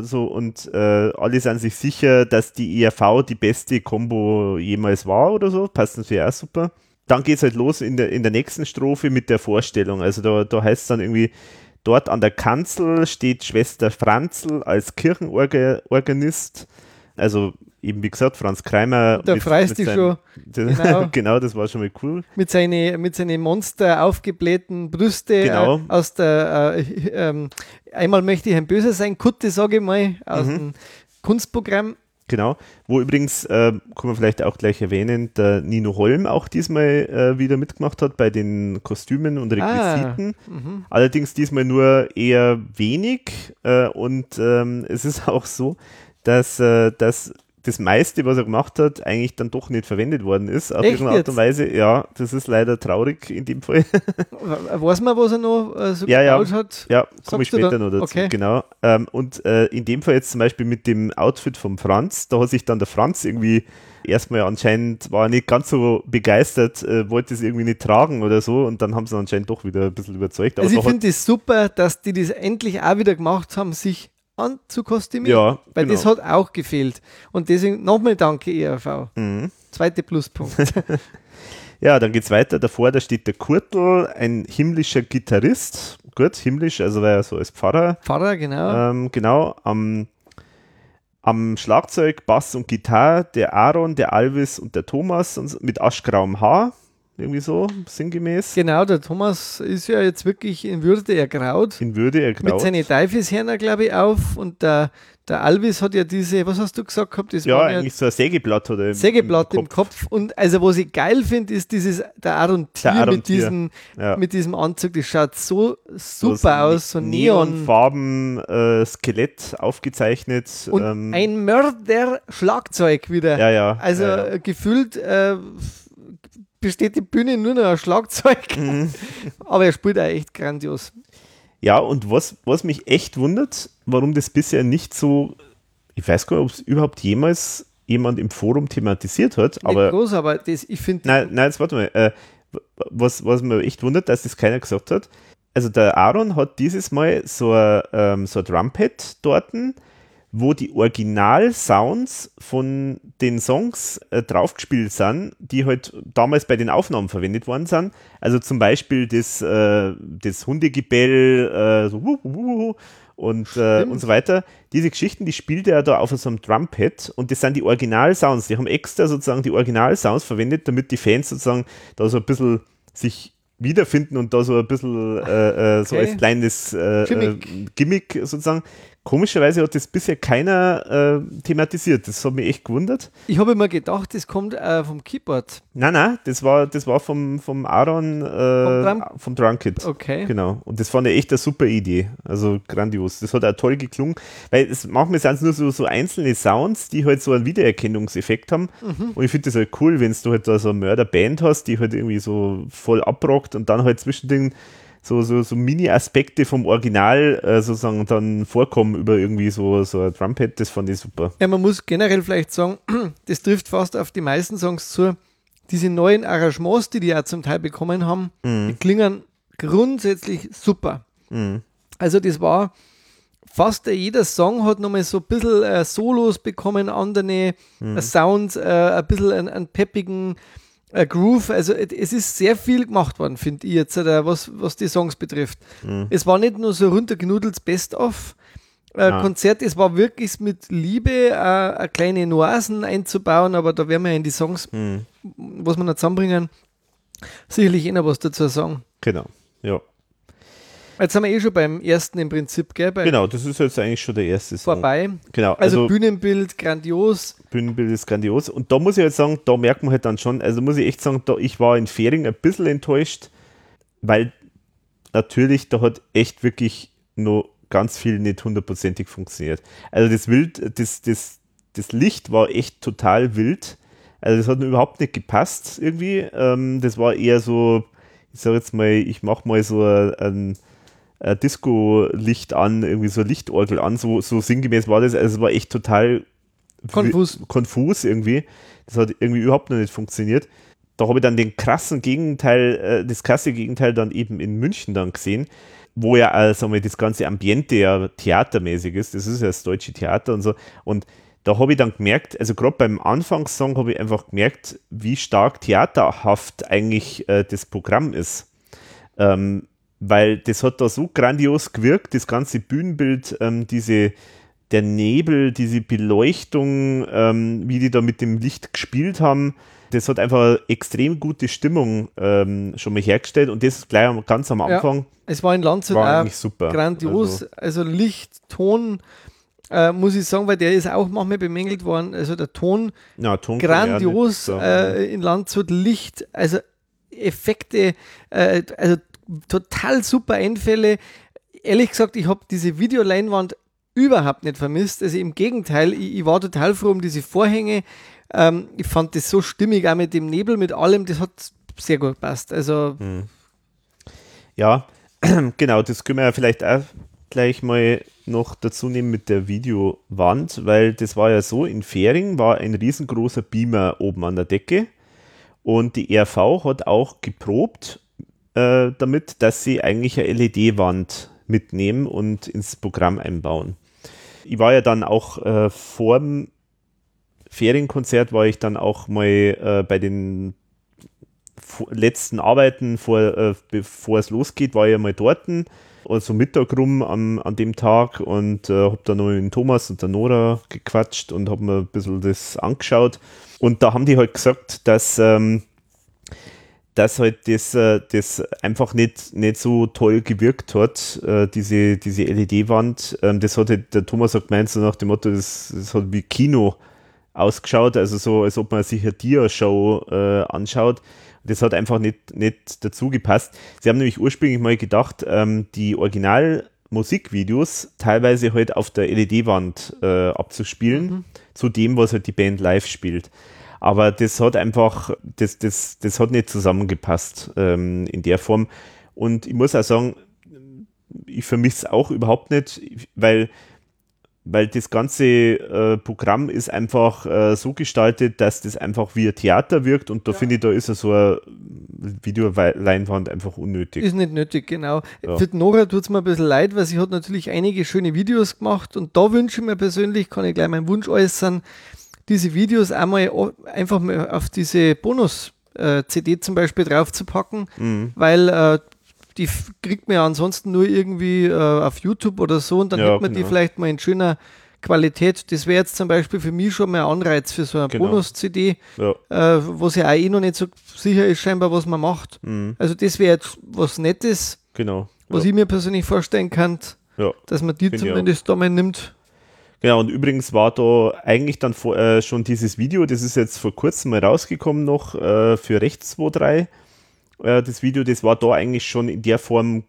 so und äh, alle sind sich sicher, dass die ERV die beste Combo jemals war oder so. Passt natürlich auch super. Dann geht es halt los in der, in der nächsten Strophe mit der Vorstellung. Also da, da heißt es dann irgendwie, dort an der Kanzel steht Schwester Franzl als Kirchenorganist. Also eben wie gesagt, Franz Kreimer. Da freust dich seinem- <laughs> Genau. <laughs> genau. das war schon mal cool. Mit seinen mit seine Monster aufgeblähten Brüste Genau. äh, aus der, äh, ähm, einmal möchte ich ein Böser sein, Kutte, sage ich mal, aus Mhm. dem Kunstprogramm. Genau, wo übrigens, äh, kann man vielleicht auch gleich erwähnen, der Nino Holm auch diesmal äh, wieder mitgemacht hat bei den Kostümen und Requisiten. Mhm. Allerdings diesmal nur eher wenig äh, und ähm, es ist <laughs> auch so, dass, äh, dass das meiste, was er gemacht hat, eigentlich dann doch nicht verwendet worden ist. Auf Echt irgendeine Art und? Weise. Ja, das ist leider traurig in dem Fall. <laughs> Weiß man, was er noch äh, so Ja, ja. gebaut hat? Ja, komme ich später dann? noch dazu. Okay. Genau. Ähm, und äh, in dem Fall jetzt zum Beispiel mit dem Outfit vom Franz, da hat sich dann der Franz irgendwie erstmal anscheinend, war er nicht ganz so begeistert, äh, wollte es irgendwie nicht tragen oder so und dann haben sie anscheinend doch wieder ein bisschen überzeugt. Aber Also ich finde es super, dass die das endlich auch wieder gemacht haben, sich anzukostümieren. ja, Weil genau. das hat auch gefehlt. Und deswegen nochmal danke, ERV. Mhm. Zweite Pluspunkt. <laughs> Ja, dann geht's weiter. Davor, da steht der Kurtel, ein himmlischer Gitarrist. Gut, himmlisch, also war er so als Pfarrer. Pfarrer, genau. Ähm, genau, am, am Schlagzeug, Bass und Gitarre der Aaron, der Alvis und der Thomas und mit aschgrauem Haar. Irgendwie so, sinngemäß. Genau, der Thomas ist ja jetzt wirklich in Würde ergraut. In Würde Mit ergraut. seinen Teufelsherner, glaube ich, auf. Und der, der Alvis hat ja diese, was hast du gesagt gehabt? Das Ja, war ja eigentlich so ein Sägeblatt oder im, Sägeblatt im Kopf. Kopf. Und also, was ich geil finde, ist dieses, der Aaron Tier Der Aaron mit, diesem, Ja. mit diesem Anzug. Das schaut so super so aus, so neon. Neonfarben, äh, Skelett aufgezeichnet. Und ähm, ein Mörder-Schlagzeug wieder. ja, ja. Also ja, gefühlt äh, besteht die Bühne nur noch aus Schlagzeug. Mhm. Aber er spielt auch echt grandios. Ja, und was, was mich echt wundert, warum das bisher nicht so, ich weiß gar nicht, ob es überhaupt jemals jemand im Forum thematisiert hat, Nicht aber groß, aber das, ich finde, nein, nein, jetzt warte mal, äh, was, was mir echt wundert, dass das keiner gesagt hat. Also der Aaron hat dieses Mal so ein, ähm, so ein Drumpad dorten, wo die Original-Sounds von den Songs äh, draufgespielt sind, die halt damals bei den Aufnahmen verwendet worden sind. Also zum Beispiel das, äh, das Hundegebell, äh, so wuh, wuh, wuh, und, äh, und so weiter. Diese Geschichten, die spielt er da auf so einem Drumpad und das sind die Original-Sounds. Die haben extra sozusagen die Original-Sounds verwendet, damit die Fans sozusagen da so ein bisschen sich wiederfinden und da so ein bisschen äh, äh, so Okay. als kleines äh, Gimmick. Äh, Gimmick sozusagen. Komischerweise hat das bisher keiner äh, thematisiert. Das hat mich echt gewundert. ich habe immer gedacht, das kommt äh, vom Keyboard. Nein, nein, das war, das war vom, vom Aaron äh, vom Drunkit. Okay. Genau. Und das fand ich echt eine super Idee. Also grandios. Das hat auch toll geklungen. Weil es manchmal sind es nur so, so einzelne Sounds, die halt so einen Wiedererkennungseffekt haben. Mhm. Und ich finde das halt cool, wenn du halt da so eine Mörderband hast, die halt irgendwie so voll abrockt und dann halt zwischendrin so, so, so Mini-Aspekte vom Original äh, sozusagen dann vorkommen über irgendwie so, so ein Trumpet. Das fand ich super. Ja, man muss generell vielleicht sagen, <clears throat> das trifft fast auf die meisten Songs zu. Diese neuen Arrangements, die die auch zum Teil bekommen haben, die klingen grundsätzlich super. Mhm. Also das war fast jeder Song hat nochmal so ein bisschen äh, Solos bekommen, andere äh, Sounds, äh, ein bisschen einen, einen peppigen äh, Groove. Also et- es ist sehr viel gemacht worden, finde ich jetzt, äh, was, was die Songs betrifft. Es war nicht nur so runtergenudeltes Best-of. Äh, Ah. Konzert, es war wirklich mit Liebe äh, eine kleine Nuancen einzubauen, aber da werden wir in die Songs, Mhm. was wir noch zusammenbringen, sicherlich eh noch was dazu sagen. Genau. Ja. Jetzt sind wir eh schon beim ersten im Prinzip, gell? Genau, das ist jetzt eigentlich schon der erste Song. vorbei. Genau, Also, also, Bühnenbild, grandios. Bühnenbild ist grandios. Und da muss ich jetzt sagen, da merkt man halt dann schon, also muss ich echt sagen, da, ich war in Fähring ein bisschen enttäuscht, weil natürlich da hat echt wirklich noch ganz viel nicht hundertprozentig funktioniert. Also das Wild, das, das, das Licht war echt total wild. Also das hat mir überhaupt nicht gepasst irgendwie. Ähm, das war eher so, ich sag jetzt mal, ich mach mal so ein, Disco-Licht an, irgendwie so Lichtorgel an, so, so sinngemäß war das. Also es war echt total Konfus. konfus irgendwie. Das hat irgendwie überhaupt noch nicht funktioniert. Da habe ich dann den krassen Gegenteil, äh, das krasse Gegenteil dann eben in München dann gesehen, wo ja also das ganze Ambiente ja theatermäßig ist. Das ist ja das deutsche Theater und so. Und da habe ich dann gemerkt, also gerade beim Anfangssong habe ich einfach gemerkt, wie stark theaterhaft eigentlich äh, das Programm ist. Ähm, weil das hat da so grandios gewirkt, das ganze Bühnenbild, ähm, diese, der Nebel, diese Beleuchtung, ähm, wie die da mit dem Licht gespielt haben, das hat einfach extrem gute Stimmung ähm, schon mal hergestellt und das gleich ganz am Ja, Anfang Es war in Landshut war auch eigentlich super. grandios. Also, Also, Licht, Ton, äh, muss ich sagen, weil der ist auch manchmal bemängelt worden. Also der Ton ja, Ton ja grandios sagen. äh, in Landshut, Licht, also Effekte, äh, also total super Einfälle. Ehrlich gesagt, ich habe diese Videoleinwand überhaupt nicht vermisst. Also im Gegenteil, ich, ich war total froh um diese Vorhänge. Ähm, ich fand das so stimmig, auch mit dem Nebel, mit allem, das hat sehr gut gepasst. Also Ja, <clears throat> genau, das können wir ja vielleicht auch gleich mal noch dazu nehmen mit der Videowand, weil das war ja so, in Fähring war ein riesengroßer Beamer oben an der Decke und die RV hat auch geprobt äh, damit, dass sie eigentlich eine LED-Wand mitnehmen und ins Programm einbauen. Ich war ja dann auch äh, vor dem Ferienkonzert war ich dann auch mal äh, bei den letzten Arbeiten, vor, äh, bevor es losgeht, war ich ja mal dort, also Mittag rum an, an dem Tag und äh, habe dann noch mit Thomas und der Nora gequatscht und habe mir ein bisschen das angeschaut. Und da haben die halt gesagt, dass, ähm, dass halt das, äh, das einfach nicht, nicht so toll gewirkt hat, äh, diese, diese LED-Wand. Ähm, das hat halt, der Thomas hat gemeint, so nach dem Motto, das, das hat wie Kino ausgeschaut, also so, als ob man sich eine Dia-Show äh, anschaut. Das hat einfach nicht, nicht dazu gepasst. Sie haben nämlich ursprünglich mal gedacht, ähm, die Original-Musikvideos teilweise halt auf der LED-Wand äh, abzuspielen, zu dem, was halt die Band live spielt. Aber das hat einfach, das, das, das hat nicht zusammengepasst ähm, in der Form. Und ich muss auch sagen, ich vermisse es auch überhaupt nicht, weil weil das ganze äh, Programm ist einfach äh, so gestaltet, dass das einfach wie ein Theater wirkt und da finde ich, da ist ja so eine Videoleinwand einfach unnötig. ist nicht nötig, genau. Ja. Für Nora tut es mir ein bisschen leid, weil sie hat natürlich einige schöne Videos gemacht und da wünsche ich mir persönlich, kann ich gleich meinen Wunsch äußern, diese Videos einmal einfach mal auf diese Bonus-CD zum Beispiel draufzupacken, Mhm. weil äh, die kriegt man ja ansonsten nur irgendwie äh, auf YouTube oder so und dann Ja, hätte man die genau. vielleicht mal in schöner Qualität. Das wäre jetzt zum Beispiel für mich schon mal ein Anreiz für so eine Genau. Bonus-CD, Ja. äh, wo sie auch eh noch nicht so sicher ist, scheinbar, was man macht. Mhm. Also das wäre jetzt was Nettes, Genau. was ja. ich mir persönlich vorstellen kann, ja. dass man die Finde ich zumindest da mal nimmt. Genau, und übrigens war da eigentlich dann vor, äh, schon dieses Video, das ist jetzt vor kurzem mal rausgekommen noch äh, für Rechts 23. Äh, das Video, das war da eigentlich schon in der Form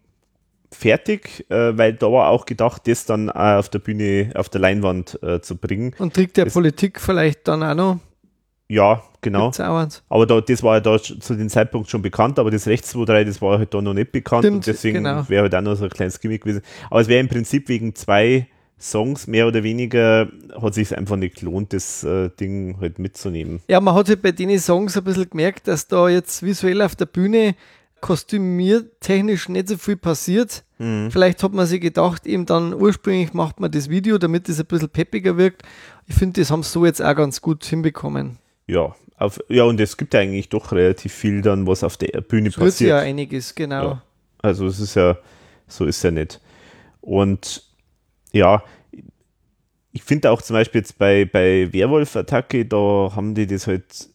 fertig, äh, weil da war auch gedacht, das dann auch auf der Bühne, auf der Leinwand äh, zu bringen. Und Trick der Das- Politik vielleicht dann auch noch. Ja, genau. Aber da, das war ja da zu dem Zeitpunkt schon bekannt, aber das Rechts 23, das war halt da noch nicht bekannt Stimmt, und deswegen genau. wäre halt auch noch so ein kleines Gimmick gewesen. Aber es wäre im Prinzip wegen zwei Songs mehr oder weniger, hat sich einfach nicht gelohnt, das äh, Ding halt mitzunehmen. Ja, man hat halt bei den Songs ein bisschen gemerkt, dass da jetzt visuell auf der Bühne kostümiertechnisch nicht so viel passiert. Mhm. Vielleicht hat man sich gedacht, eben dann ursprünglich macht man das Video, damit es ein bisschen peppiger wirkt. Ich finde, das haben sie so jetzt auch ganz gut hinbekommen. Ja, auf, ja, und es gibt ja eigentlich doch relativ viel dann, was auf der Bühne Es passiert. ja einiges, genau. Ja. Also es ist ja, so ist ja nicht. Und ja, ich finde auch zum Beispiel jetzt bei, bei Werwolf-Attacke, da haben die das halt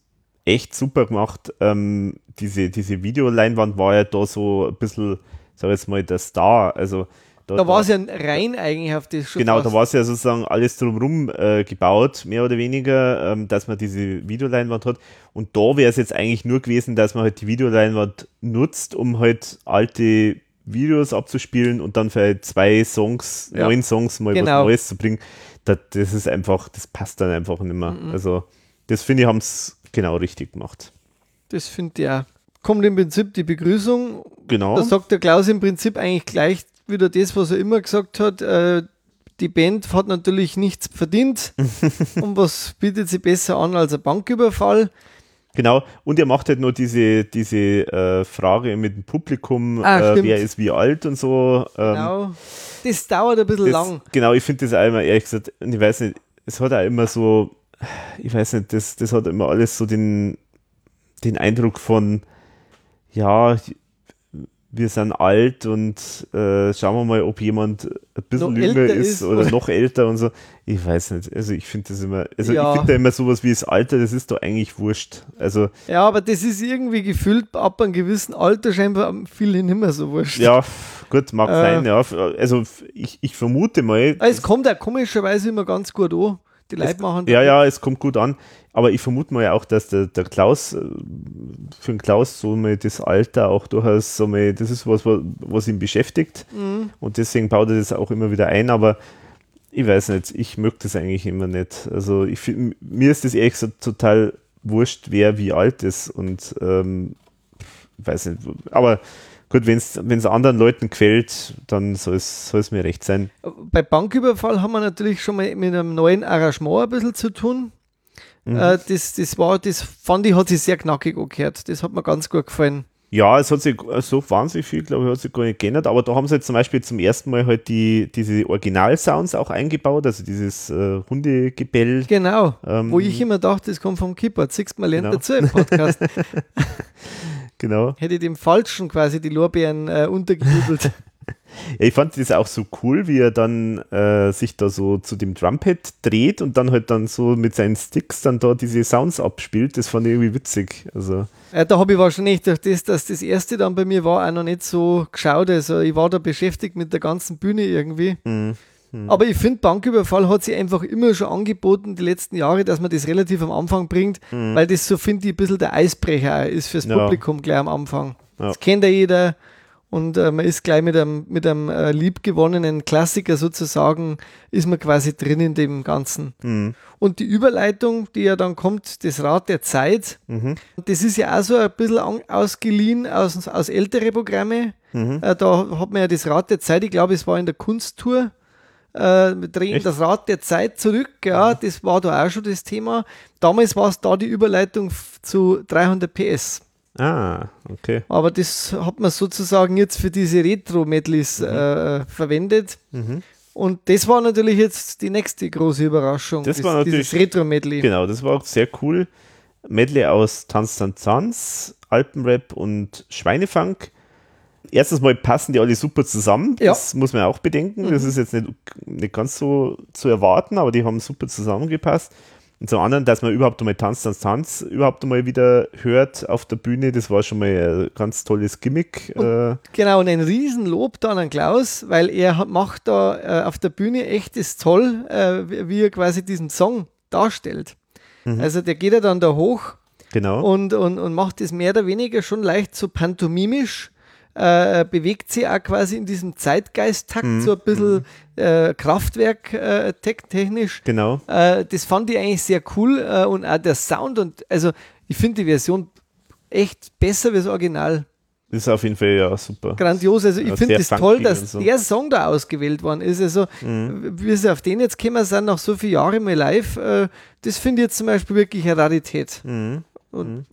echt super gemacht. Ähm, diese, diese Videoleinwand war ja da so ein bisschen sag jetzt mal, der Star. Also da, da war es ja rein eigentlich auf das schon. Genau, fast. da war es ja sozusagen alles drumherum äh, gebaut, mehr oder weniger, ähm, dass man diese Videoleinwand hat. Und da wäre es jetzt eigentlich nur gewesen, dass man halt die Videoleinwand nutzt, um halt alte Videos abzuspielen und dann für zwei Songs, ja. neun Songs mal genau. was Neues zu bringen. Das, das, ist einfach, das passt dann einfach nicht mehr. Mhm. Also, das finde ich, haben es genau richtig gemacht. Das finde ich auch. Kommt im Prinzip die Begrüßung. Genau. Da sagt der Klaus im Prinzip eigentlich gleich wieder das, was er immer gesagt hat. Äh, die Band hat natürlich nichts verdient. <laughs> und was bietet sie besser an als ein Banküberfall? Genau, und er macht halt nur diese, diese äh, Frage mit dem Publikum, ah, äh, wer ist wie alt und so. Ähm, genau, das dauert ein bisschen das, lang. Genau, ich finde das auch immer, ehrlich gesagt, und ich weiß nicht, es hat auch immer so, ich weiß nicht, das, das hat immer alles so den, den Eindruck von, ja, wir sind alt und äh, schauen wir mal, ob jemand ein bisschen noch jünger ist, oder noch älter und so. Ich weiß nicht. Also ich finde das immer, also ja. ich finde da immer sowas wie das Alter, das ist doch eigentlich wurscht. Also ja, aber das ist irgendwie gefühlt ab einem gewissen Alter scheinbar vielen nicht mehr so wurscht. Ja, gut, mag äh, sein, ja. Also ich, ich vermute mal. Es kommt ja komischerweise immer ganz gut an. Die Leute machen. Ja, ja, es kommt gut an. Aber ich vermute mal auch, dass der, der Klaus, äh, für den Klaus so mal das Alter auch durchaus so mal, das ist was, was ihn beschäftigt. Mhm. Und deswegen baut er das auch immer wieder ein. Aber ich weiß nicht, ich möchte das eigentlich immer nicht. Also ich, mir ist das ehrlich gesagt total wurscht, wer wie alt ist. Und ähm, weiß nicht. Aber Gut, wenn es anderen Leuten gefällt, dann soll es mir recht sein. Bei Banküberfall haben wir natürlich schon mal mit einem neuen Arrangement ein bisschen zu tun. Mhm. Äh, das, das war, das fand ich, hat sich sehr knackig angehört. Das hat mir ganz gut gefallen. Ja, es hat sich so wahnsinnig viel, glaube ich, hat sich gar nicht geändert, aber da haben sie jetzt zum Beispiel zum ersten Mal halt die, diese Original-Sounds auch eingebaut, also dieses äh, Hundegebell. Genau, ähm, wo ich immer dachte, das kommt vom Keyboard. Siehst man lernt genau. dazu im Podcast. <laughs> genau. Hätte dem Falschen quasi die Lorbeeren äh, untergejubelt. <laughs> Ja, ich fand das auch so cool, wie er dann äh, sich da so zu dem Drumpad dreht und dann halt dann so mit seinen Sticks dann da diese Sounds abspielt. Das fand ich irgendwie witzig. Also. Ja, da habe ich wahrscheinlich durch das, dass das erste dann bei mir war, auch noch nicht so geschaut. Also ich war da beschäftigt mit der ganzen Bühne irgendwie. Mhm. Mhm. Aber ich finde, Banküberfall hat sich einfach immer schon angeboten, die letzten Jahre, dass man das relativ am Anfang bringt, mhm. weil das so, finde ich, ein bisschen der Eisbrecher ist fürs ja. Publikum gleich am Anfang. Ja. Das kennt ja jeder und äh, man ist gleich mit einem, mit einem äh, liebgewonnenen Klassiker sozusagen, ist man quasi drin in dem Ganzen. Mhm. Und die Überleitung, die ja dann kommt, das Rad der Zeit, mhm. das ist ja auch so ein bisschen ausgeliehen aus, aus ältere Programme. Mhm. Äh, da hat man ja das Rad der Zeit, ich glaube, es war in der Kunsttour. Äh, wir drehen Echt? das Rad der Zeit zurück, ja, das war da auch schon das Thema. Damals war es da die Überleitung zu 300 PS. Ah, okay. Aber das hat man sozusagen jetzt für diese Retro-Medleys mhm. äh, verwendet. Mhm. Und das war natürlich jetzt die nächste große Überraschung. Das, das war natürlich Retro-Medley. Genau, das war auch sehr cool. Medley aus Tanz, Tanz, Tanz, Alpenrap und Schweinefunk. Erstens mal passen die alle super zusammen. Ja. Das muss man auch bedenken. Mhm. Das ist jetzt nicht, nicht ganz so zu erwarten, aber die haben super zusammengepasst. Und zum anderen, dass man überhaupt einmal Tanz, Tanz, Tanz überhaupt einmal wieder hört auf der Bühne, das war schon mal ein ganz tolles Gimmick. Und äh. genau, und ein Riesenlob dann an Klaus, weil er macht da äh, auf der Bühne echt das toll, äh, wie er quasi diesen Song darstellt. Mhm. Also der geht ja dann da hoch genau. und, und, und macht das mehr oder weniger schon leicht so pantomimisch äh, bewegt sie auch quasi in diesem Zeitgeist-Takt, mhm. so ein bisschen mhm. äh, Kraftwerk äh, technisch. Genau. Äh, das fand ich eigentlich sehr cool äh, und auch der Sound und also ich finde die Version echt besser wie das Original. Das ist auf jeden Fall ja super. Grandios. Also ich ja, finde es das toll, dass so. der Song da ausgewählt worden ist. Also mhm. wie sie auf den jetzt gekommen sind, nach so vielen Jahren mal live, äh, das finde ich jetzt zum Beispiel wirklich eine Rarität. Mhm. Und, mhm.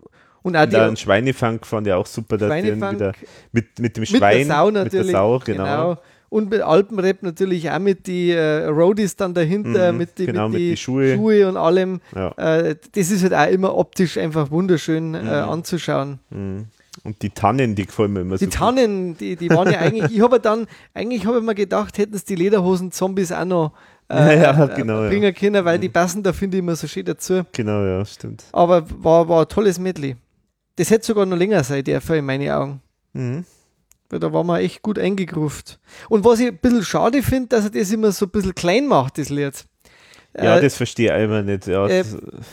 Und auch die, Schweinefunk fand ich auch super, dass die wieder mit, mit dem Schwein, mit der Sau natürlich, der Sau, genau. genau. Und mit Alpenrap natürlich auch mit den äh, Roadies dann dahinter, mhm, mit, die, genau, mit, die, mit Schuhe. Schuhe. und allem. Ja. Äh, das ist halt auch immer optisch einfach wunderschön äh, mhm. anzuschauen. Mhm. Und die Tannen, die gefallen mir immer die so. Die Tannen, die, die waren ja eigentlich, ich habe dann, eigentlich habe ich mir gedacht, hätten es die Lederhosen-Zombies auch noch <laughs> äh, ja, genau, bringen können, weil die passen da, finde ich, immer so schön dazu. Genau, ja, stimmt. Aber war, war ein tolles Medley. Das hätte sogar noch länger sein dürfen, in meinen Augen. Mhm. Weil da waren wir echt gut eingegruft. Und was ich ein bisschen schade finde, dass er das immer so ein bisschen klein macht, das Lied. Ja, Äh, das verstehe ich immer nicht. Ja, äh,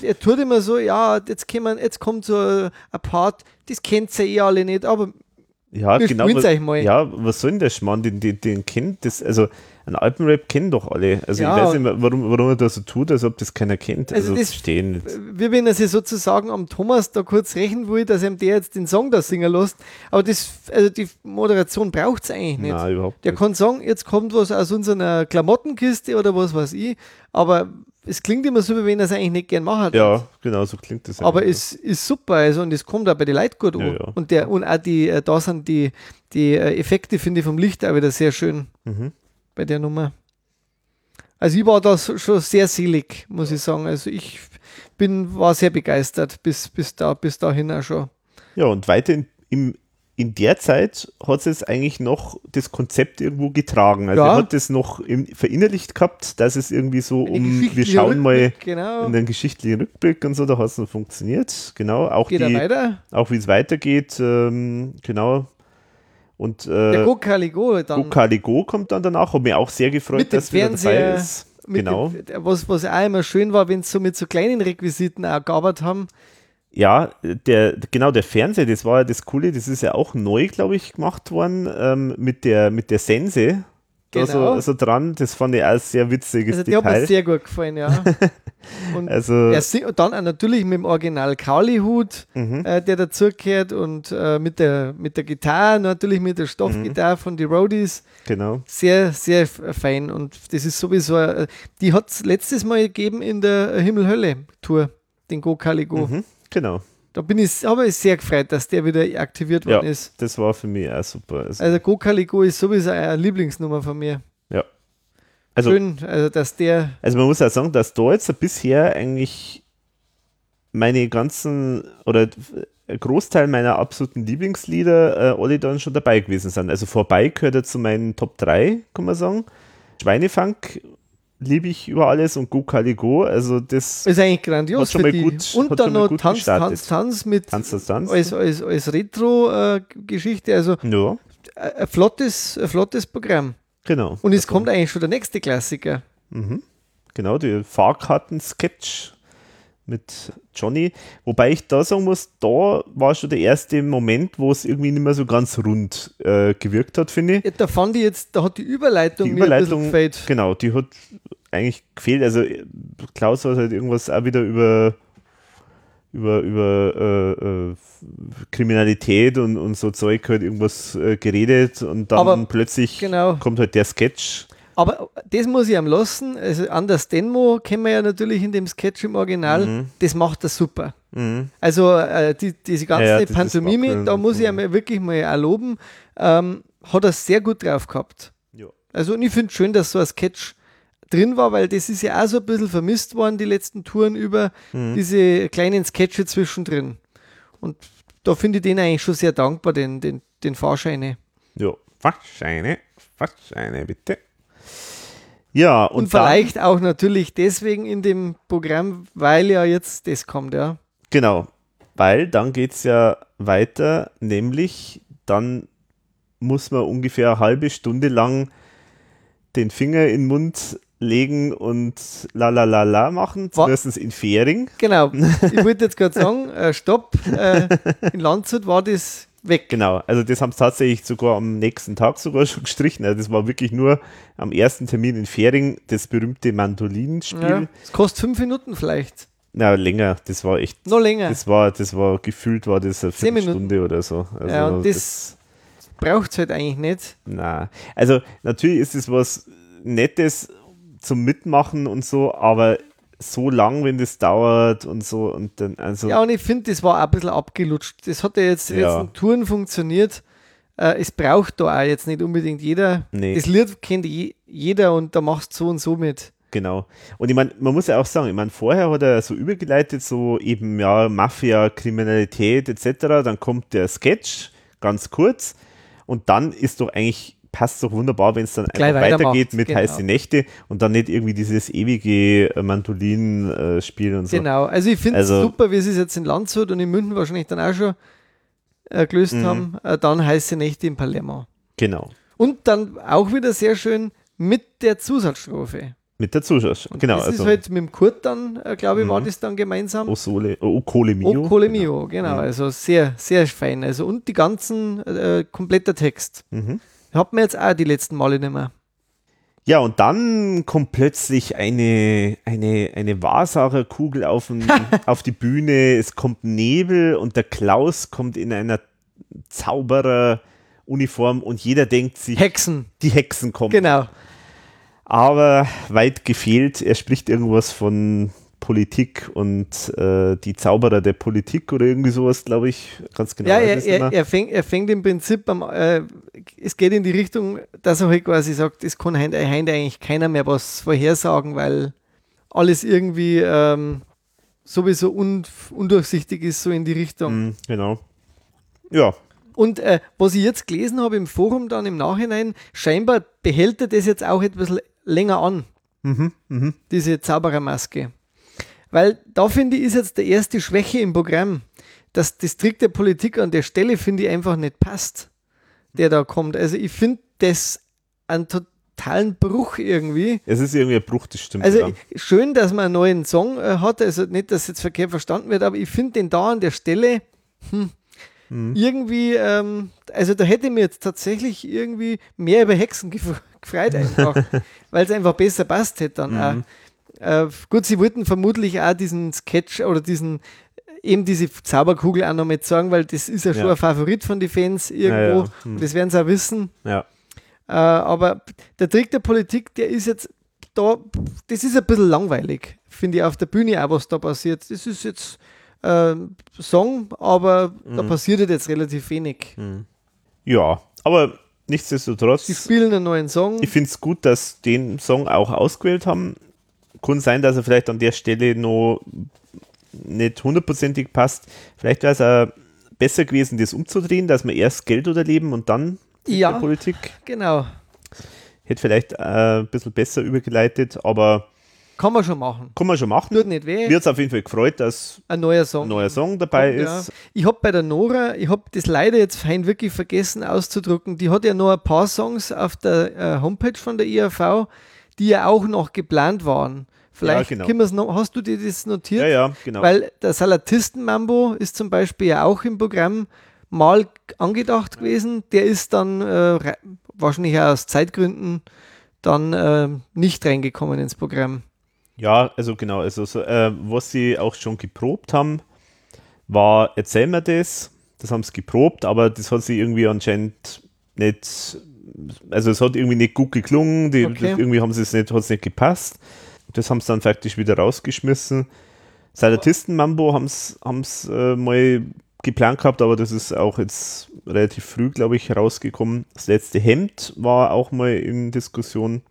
er tut immer so, ja, jetzt, kommen, jetzt kommt so ein Part, das kennt ihr eh alle nicht, aber ja wir genau. Was, euch mal. ja, was soll denn der Schmarrn? Den, den, den kennt das, also ein Alpenrap kennen doch alle. Also Ja. ich weiß nicht, mehr, warum, warum er das so tut, als ob das keiner kennt. Also Also, das- verstehe ich nicht. wie wenn er sich sozusagen am Thomas da kurz rächen will, dass ihm der jetzt den Song da singen lässt. Aber das, also die Moderation braucht es eigentlich nicht. Nein, überhaupt Der nicht. kann sagen, jetzt kommt was aus unserer Klamottenkiste oder was weiß ich, aber es klingt immer so, wie wenn er es eigentlich nicht gern machen Ja, genau, so klingt das. Aber es ist super, also und es kommt auch bei den Leuten gut Ja, an. ja. Und, der, und auch die, äh, da sind die, die äh, Effekte, finde ich, vom Licht auch wieder sehr schön Mhm. bei der Nummer. Also ich war da schon sehr selig, muss ich sagen. Also ich bin, war sehr begeistert bis, bis, da, bis dahin auch schon. Ja, und weiter in, im, in der Zeit hat es eigentlich noch das Konzept irgendwo getragen. Also Ja. er hat es noch im, verinnerlicht gehabt, dass es irgendwie so Eine um, wir schauen mal Rückblick, Genau. in den geschichtlichen Rückblick und so, da hat es noch funktioniert. Genau, auch, Geht die, auch wie es weitergeht, ähm, genau. Und Der äh, Go Caligo dann. Go Caligo kommt dann danach, hat mich auch sehr gefreut, dass wieder dabei Fernseher, ist. mit Genau. Dem, was, was auch immer schön war, wenn sie so mit so kleinen Requisiten auch gearbeitet haben. Ja, der, genau, der Fernseher, das war ja das Coole, das ist ja auch neu, glaube ich, gemacht worden, ähm, mit, der, mit der Sense. Genau. so, so dran, das fand ich auch sehr witziges Also die hat mir Detail. sehr gut gefallen, ja. <laughs> Und Also, und dann natürlich mit dem Original Kauli-Hut, mhm, äh, der dazugehört und äh, mit, der, mit der Gitarre, natürlich mit der Stoffgitarre von den Roadies. genau. Sehr, sehr fein. Und das ist sowieso, äh, die hat es letztes Mal gegeben in der Himmel-Hölle-Tour, den Go Caligo. Mhm, genau. Da bin ich, habe ich sehr gefreut, dass der wieder aktiviert Ja, worden ist. das war für mich auch super. Also, Also Go Caligo ist sowieso eine Lieblingsnummer von mir. also, Schön, also dass der, also man muss auch sagen, dass da jetzt bisher eigentlich meine ganzen oder Großteil meiner absoluten Lieblingslieder äh, alle dann schon dabei gewesen sind. Also vorbei gehört er zu meinen Top 3, kann man sagen. Schweinefunk liebe ich über alles und Go Caligo, also das ist eigentlich grandios Hat schon mal gut- Und dann noch Tanz. Tanz, Tanz mit Tanz das Tanz. als, als, als Retro-Geschichte. also Ja, äh, ein flottes, ein flottes Programm. genau. Und es Also, kommt eigentlich schon der nächste Klassiker. Mhm. Genau, die Fahrkarten-Sketch mit Johnny. Wobei ich da sagen muss, da war schon der erste Moment, wo es irgendwie nicht mehr so ganz rund äh, gewirkt hat, finde ich. Ja, da fand ich jetzt, da hat die Überleitung, Die Überleitung, gefällt. genau, die hat eigentlich gefehlt. Also Klaus hat halt irgendwas auch wieder über über, über äh, äh, Kriminalität und, und so Zeug halt irgendwas äh, geredet und dann Aber plötzlich Genau. kommt halt der Sketch. Aber das muss ich am lassen. Also Anders Denmo kennen wir ja natürlich in dem Sketch im Original. Mhm. Das macht er super. Mhm. Also äh, die, diese ganze Ja, ja, Pantomime, da muss ich einmal wirklich mal auch loben, ähm, hat er sehr gut drauf gehabt. Ja. Also und ich finde schön, dass so ein Sketch drin war, weil das ist ja auch so ein bisschen vermisst worden, die letzten Touren über Mhm. diese kleinen Sketche zwischendrin. Und da finde ich den eigentlich schon sehr dankbar, den, den, den Fahrscheine. Ja, Fahrscheine, Fahrscheine, bitte. Ja, und, Und, vielleicht auch natürlich deswegen in dem Programm, weil ja jetzt das kommt, ja. Genau, weil dann geht es ja weiter, nämlich dann muss man ungefähr eine halbe Stunde lang den Finger in den Mund legen und la la la la machen, zumindest in Fähring. Genau. <laughs> Ich wollte jetzt gerade sagen, äh, stopp, äh, in Landshut war das weg. Genau, also das haben sie tatsächlich sogar am nächsten Tag sogar schon gestrichen. Also das war wirklich nur am ersten Termin in Fähring das berühmte Mandolinenspiel. Ja. Es kostet fünf Minuten vielleicht. Na, länger, das war echt Noch länger. Das war, das war gefühlt war das eine. Viertelstunde oder so. Also ja, und das, braucht es halt eigentlich nicht. na, also natürlich ist es was Nettes zum Mitmachen und so, aber so lang, wenn das dauert und so und dann, also Ja, und ich finde, das war auch ein bisschen abgelutscht. Das hat ja jetzt in Ja. Touren funktioniert. Äh, es braucht da auch jetzt nicht unbedingt jeder. Nee. Das Lied kennt je, jeder und da machst du so und so mit. genau. Und ich meine, man muss ja auch sagen, ich meine, vorher hat er so übergeleitet, so eben, ja, Mafia, Kriminalität etc., dann kommt der Sketch, ganz kurz, und dann ist doch eigentlich passt doch wunderbar, wenn es dann Gleich einfach weitergeht mit genau. heiße Nächte und dann nicht irgendwie dieses ewige Mandolin-Spiel und so. Genau. Also ich finde es Also- super, wie es ist jetzt in Landshut und in München wahrscheinlich dann auch schon. äh, gelöst Mhm. haben, äh, dann heiße Nächte in Palermo. Genau. Und dann auch wieder sehr schön mit der Zusatzstrophe. Mit der Zuschauer. Genau. das also ist halt mit dem Kurt dann, äh, glaube ich, war Mhm. das dann gemeinsam. O Sole, O Cole Mio. O Cole Mio, genau. Mhm. Also sehr, sehr fein. Also und die ganzen, äh, kompletter Text. Mhm. Hat man jetzt auch die letzten Male nicht mehr. Ja, und dann kommt plötzlich eine, eine, eine Wahrsagerkugel auf, den, <laughs> auf die Bühne, es kommt Nebel und der Klaus kommt in einer Zaubereruniform und jeder denkt sich, Hexen, die Hexen kommen. genau. Aber weit gefehlt, er spricht irgendwas von Politik und äh, die Zauberer der Politik oder irgendwie sowas, glaube ich, ganz genau. ja, er, er, er, fängt, er fängt im Prinzip am, äh, es geht in die Richtung, dass er halt quasi sagt, es kann heute, eigentlich keiner mehr was vorhersagen, weil alles irgendwie ähm, sowieso un, undurchsichtig ist, so in die Richtung. Mhm, genau. Ja, Und äh, was ich jetzt gelesen habe im Forum dann im Nachhinein, scheinbar behält er das jetzt auch etwas länger an, mhm, mhm. diese Zauberermaske. Weil da finde ich, ist jetzt der erste Schwäche im Programm, dass das Trick der Politik an der Stelle, finde ich, einfach nicht passt, der da kommt. Also ich finde das einen totalen Bruch irgendwie. es ist irgendwie ein Bruch, das stimmt. Also ja. schön, dass man einen neuen Song äh, hat, also nicht, dass jetzt verkehrt verstanden wird, aber ich finde den da an der Stelle hm, Mhm. irgendwie, ähm, also da hätte mir jetzt tatsächlich irgendwie mehr über Hexen gef <laughs> gefreut einfach, <laughs> weil es einfach besser passt hätte dann Mhm. auch. Äh, gut, sie wollten vermutlich auch diesen Sketch oder diesen eben diese Zauberkugel auch noch mit sagen, weil das ist ja schon Ja. ein Favorit von den Fans irgendwo. Ja, ja. Hm. Das werden sie auch wissen. ja. Äh, aber der Trick der Politik, der ist jetzt da, das ist ein bisschen langweilig, finde ich, auf der Bühne auch, was da passiert. Das ist jetzt äh, Song, aber da Mhm. passiert halt jetzt relativ wenig. ja, aber nichtsdestotrotz. Sie spielen einen neuen Song. Ich finde es gut, dass den Song auch ausgewählt haben. Kann sein, dass er vielleicht an der Stelle noch nicht hundertprozentig passt. Vielleicht wäre es auch besser gewesen, das umzudrehen, dass man erst Geld oder Leben und dann Ja. Politik. Genau. Hätte vielleicht äh, ein bisschen besser übergeleitet, aber Kann man schon machen. kann man schon machen. Tut nicht weh. Mir hat es auf jeden Fall gefreut, dass ein neuer Song. ein neuer Song dabei Ja. ist. Ich habe bei der Nora, ich habe das leider jetzt fein wirklich vergessen auszudrucken, die hat ja noch ein paar Songs auf der äh, Homepage von der IAV, die ja auch noch geplant waren. Vielleicht genau. können wir's noch, hast du dir das notiert? Ja, ja, genau. Weil der Salatisten-Mambo ist zum Beispiel ja auch im Programm mal angedacht gewesen. Der ist dann äh, wahrscheinlich auch aus Zeitgründen dann äh, nicht reingekommen ins Programm. Ja, also genau, also so, äh, was sie auch schon geprobt haben, war Erzähl mir das. Das haben sie geprobt, aber das hat sie irgendwie anscheinend nicht, also es hat irgendwie nicht gut geklungen, die, Okay. irgendwie haben sie es nicht, hat es nicht gepasst. Das haben sie dann faktisch wieder rausgeschmissen. Salatisten-Mambo haben es äh, mal geplant gehabt, aber das ist auch jetzt relativ früh, glaube ich, rausgekommen. Das letzte Hemd war auch mal in Diskussion.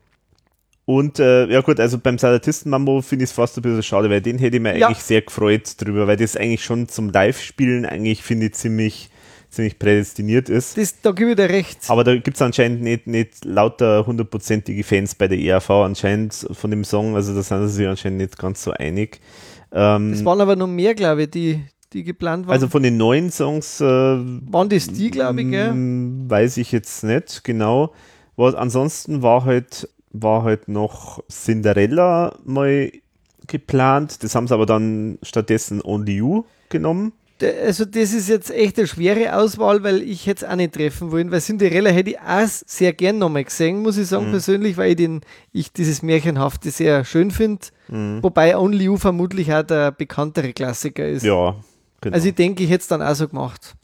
Und äh, ja gut, also beim Salatisten-Mambo finde ich es fast ein bisschen schade, weil den hätte ich mir Ja. eigentlich sehr gefreut drüber, weil das eigentlich schon zum Live-Spielen eigentlich, finde ich, ziemlich, ziemlich prädestiniert ist. Das, da gebe ich dir recht. Aber da gibt es anscheinend nicht, nicht lauter hundertprozentige Fans bei der ERV anscheinend von dem Song, also da sind sie sich anscheinend nicht ganz so einig. Ähm, Es waren aber noch mehr, glaube ich, die, die geplant waren. also von den neuen Songs äh, waren das die, glaube ich, gell? Mm, Weiß ich jetzt nicht genau. Was, ansonsten war halt, war halt noch Cinderella mal geplant. Das haben sie aber dann stattdessen Only You genommen. Also das ist jetzt echt eine schwere Auswahl, weil ich hätte es auch nicht treffen wollen, weil Cinderella hätte ich auch sehr gern nochmal gesehen, muss ich Mhm. sagen, persönlich, weil ich, den, ich dieses Märchenhafte sehr schön finde. Mhm. Wobei Only You vermutlich auch der bekanntere Klassiker ist. Ja, genau. Also ich denke, ich hätte es dann auch so gemacht.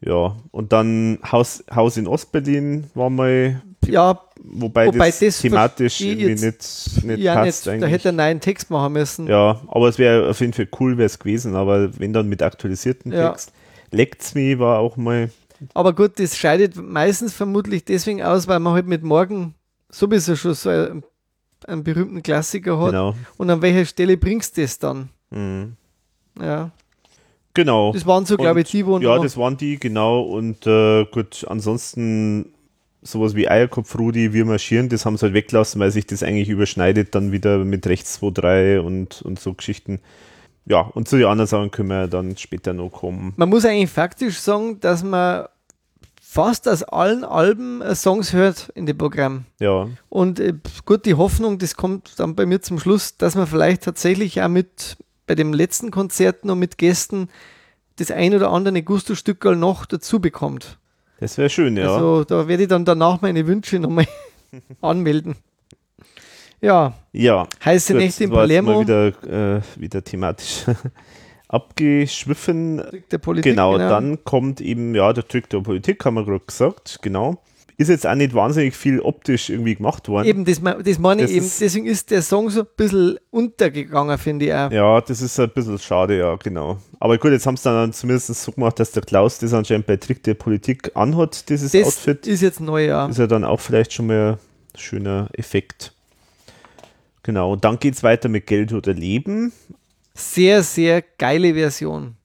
ja, und dann Haus, Haus in Ostberlin war mal, Ja, wobei, Wobei das, das thematisch irgendwie nicht, nicht ja passt nicht. Da eigentlich. hätte er einen neuen Text machen müssen. Ja, aber es wäre auf jeden Fall cool, wäre es gewesen, aber wenn dann mit aktualisierten Ja. Text. Leckt's Me war auch mal, Aber gut, das scheidet meistens vermutlich deswegen aus, weil man halt mit Morgen sowieso schon so einen, einen berühmten Klassiker hat. genau. Und an welcher Stelle bringst du das dann? Mhm. Ja. Genau. Das waren so, glaube ich, die, wo Ja, das waren die, genau. Und äh, gut, ansonsten sowas wie Eierkopf Rudi, wir marschieren, das haben sie halt weggelassen, weil sich das eigentlich überschneidet dann wieder mit rechts 2, 3 und, und so Geschichten. ja, und zu den anderen Sachen können wir dann später noch kommen. Man muss eigentlich faktisch sagen, dass man fast aus allen Alben äh, Songs hört in dem Programm. Ja. Und äh, gut, die Hoffnung, das kommt dann bei mir zum Schluss, dass man vielleicht tatsächlich auch mit bei dem letzten Konzert noch mit Gästen das ein oder andere Gusto-Stückerl noch dazu bekommt. Das wäre schön, ja. Also da werde ich dann danach meine Wünsche nochmal <laughs> anmelden. Ja, ja. heiße Gut, Nächte in Palermo. Mal wieder, äh, wieder thematisch <laughs> abgeschwiffen. Trick der Politik, Genau, dann kommt eben, ja, der Trick der Politik, haben wir gerade gesagt, genau. Ist jetzt auch nicht wahnsinnig viel optisch irgendwie gemacht worden. Eben, das, das meine ich Das eben. ist- Deswegen ist der Song so ein bisschen untergegangen, finde ich auch. Ja, das ist ein bisschen schade, ja, genau. Aber gut, jetzt haben sie dann zumindest so gemacht, dass der Klaus das anscheinend bei Trick der Politik anhat, dieses Das Outfit. ist jetzt neu, ja. Ist ja dann auch vielleicht schon mal ein schöner Effekt. Genau, und dann geht es weiter mit Geld oder Leben. Sehr, sehr geile Version.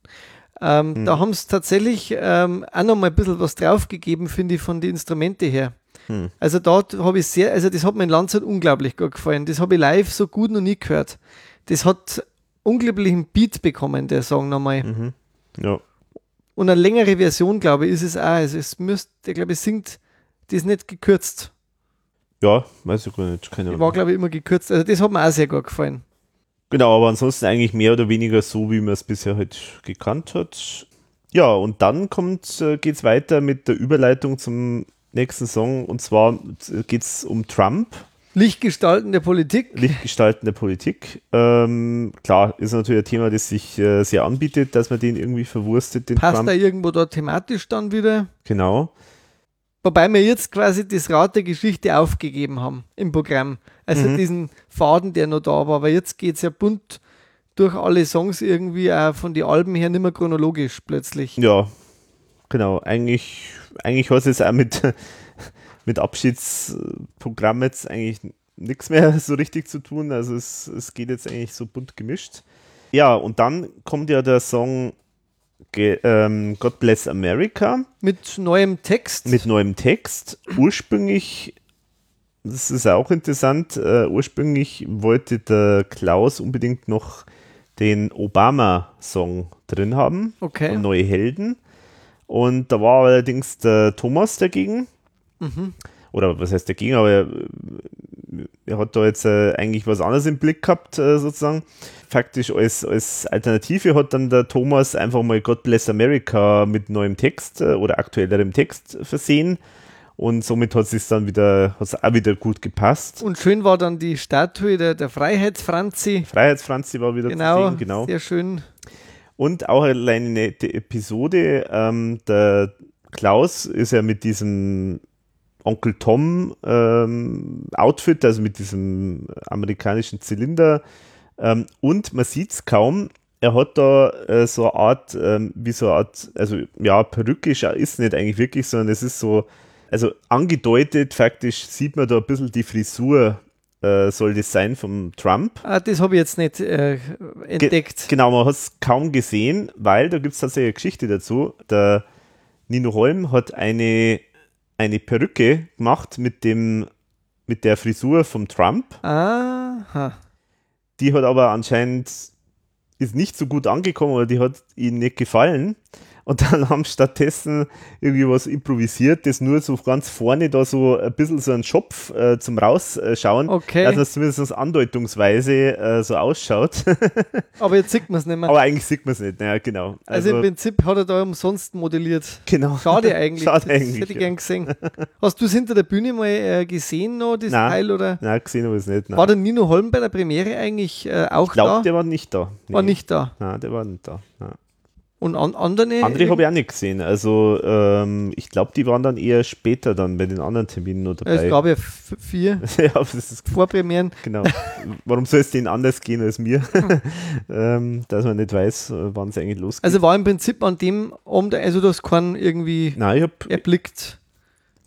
Ähm, Hm. Da haben sie tatsächlich ähm, auch noch mal ein bisschen was draufgegeben, finde ich, von den Instrumente her. Hm. Also dort habe ich sehr, also das hat mir in Landshut unglaublich gut gefallen. Das habe ich live so gut noch nie gehört. Das hat unglaublichen Beat bekommen, der Song nochmal. Mhm. Ja, Und eine längere Version, glaube ich, ist es auch. Also es müsste, ich glaube, es singt das nicht gekürzt. ja, weiß ich gar nicht, keine Die Ahnung. war, glaube ich, immer gekürzt. Also das hat mir auch sehr gut gefallen. Genau, aber ansonsten eigentlich mehr oder weniger so, wie man es bisher halt gekannt hat. Ja, und dann kommt, äh, geht's weiter mit der Überleitung zum nächsten Song. Und zwar geht es um Trump, Lichtgestalten der Politik. Lichtgestalten der Politik. Ähm, klar, ist natürlich ein Thema, das sich äh, sehr anbietet, dass man den irgendwie verwurstet, den Passt Trump. da irgendwo da thematisch dann wieder? Genau. Wobei wir jetzt quasi das Rad der Geschichte aufgegeben haben im Programm. Also Mhm. diesen Faden, der noch da war. Aber jetzt geht es ja bunt durch alle Songs irgendwie auch von den Alben her nicht mehr chronologisch plötzlich. Ja, genau. Eigentlich, eigentlich hat es jetzt auch mit, <laughs> mit Abschiedsprogramm jetzt eigentlich nichts mehr <laughs> so richtig zu tun. Also es, es geht jetzt eigentlich so bunt gemischt. Ja, und dann kommt ja der Song ähm, God Bless America Mit neuem Text. mit neuem Text. Ursprünglich, das ist auch interessant, äh, ursprünglich wollte der Klaus unbedingt noch den Obama-Song drin haben okay. Neue Helden. Und da war allerdings der Thomas dagegen. Mhm. Oder was heißt dagegen, aber er, er hat da jetzt äh, eigentlich was anderes im Blick gehabt, äh, sozusagen. Faktisch als, als Alternative hat dann der Thomas einfach mal God Bless America mit neuem Text äh, oder aktuellerem Text versehen. Und somit hat es dann wieder, hat's auch wieder gut gepasst. Und schön war dann die Statue der, der Freiheitsfranzi. Freiheitsfranzi war wieder Genau, zu sehen, genau. sehr schön. Und auch eine kleine nette Episode. Ähm, der Klaus ist ja mit diesem Onkel Tom ähm, Outfit, also mit diesem amerikanischen Zylinder. Ähm, und man sieht es kaum. Er hat da äh, so eine Art, ähm, wie so eine Art, also ja, Perücke ist ist nicht eigentlich wirklich, sondern es ist so, also angedeutet, faktisch sieht man da ein bisschen die Frisur, äh, soll das sein vom Trump. Ah, das habe ich jetzt nicht äh, entdeckt. Genau, man hat es kaum gesehen, weil da gibt es tatsächlich eine Geschichte dazu. Der Nino Holm hat eine, eine Perücke gemacht mit, dem, mit der Frisur vom Trump. Aha. Die hat aber anscheinend ist nicht so gut angekommen oder die hat ihm nicht gefallen. Und dann <laughs> haben stattdessen irgendwie was improvisiert, das nur so ganz vorne da so ein bisschen so ein Schopf äh, zum Rausschauen, Okay. dass es zumindest andeutungsweise äh, so ausschaut. <laughs> Aber jetzt sieht man es nicht mehr. Aber eigentlich sieht man es nicht, ja, genau. also, im Prinzip hat er da umsonst modelliert. genau. Schade <laughs> eigentlich. Schade das eigentlich, hätte ich ja. gern gesehen. Hast du es hinter der Bühne mal äh, gesehen noch, das Nein. Teil? Oder? Nein, gesehen habe ich es nicht. Nein. War der Nino Holm bei der Premiere eigentlich äh, auch ich glaube, da? der war nicht da. Nee. War nicht da. Nein, der war nicht da. Nein. Und an, andere? Andere habe ich auch nicht gesehen. Also, ähm, ich glaube, die waren dann eher später dann bei den anderen Terminen noch dabei. Es gab ja vier <laughs> ja, das ist Vorpremieren. genau. Warum soll es denen anders gehen als mir? <laughs> ähm, dass man nicht weiß, wann es eigentlich losgeht. Also war im Prinzip an dem Abend, also du hast keinen irgendwie Nein, ich habe erblickt.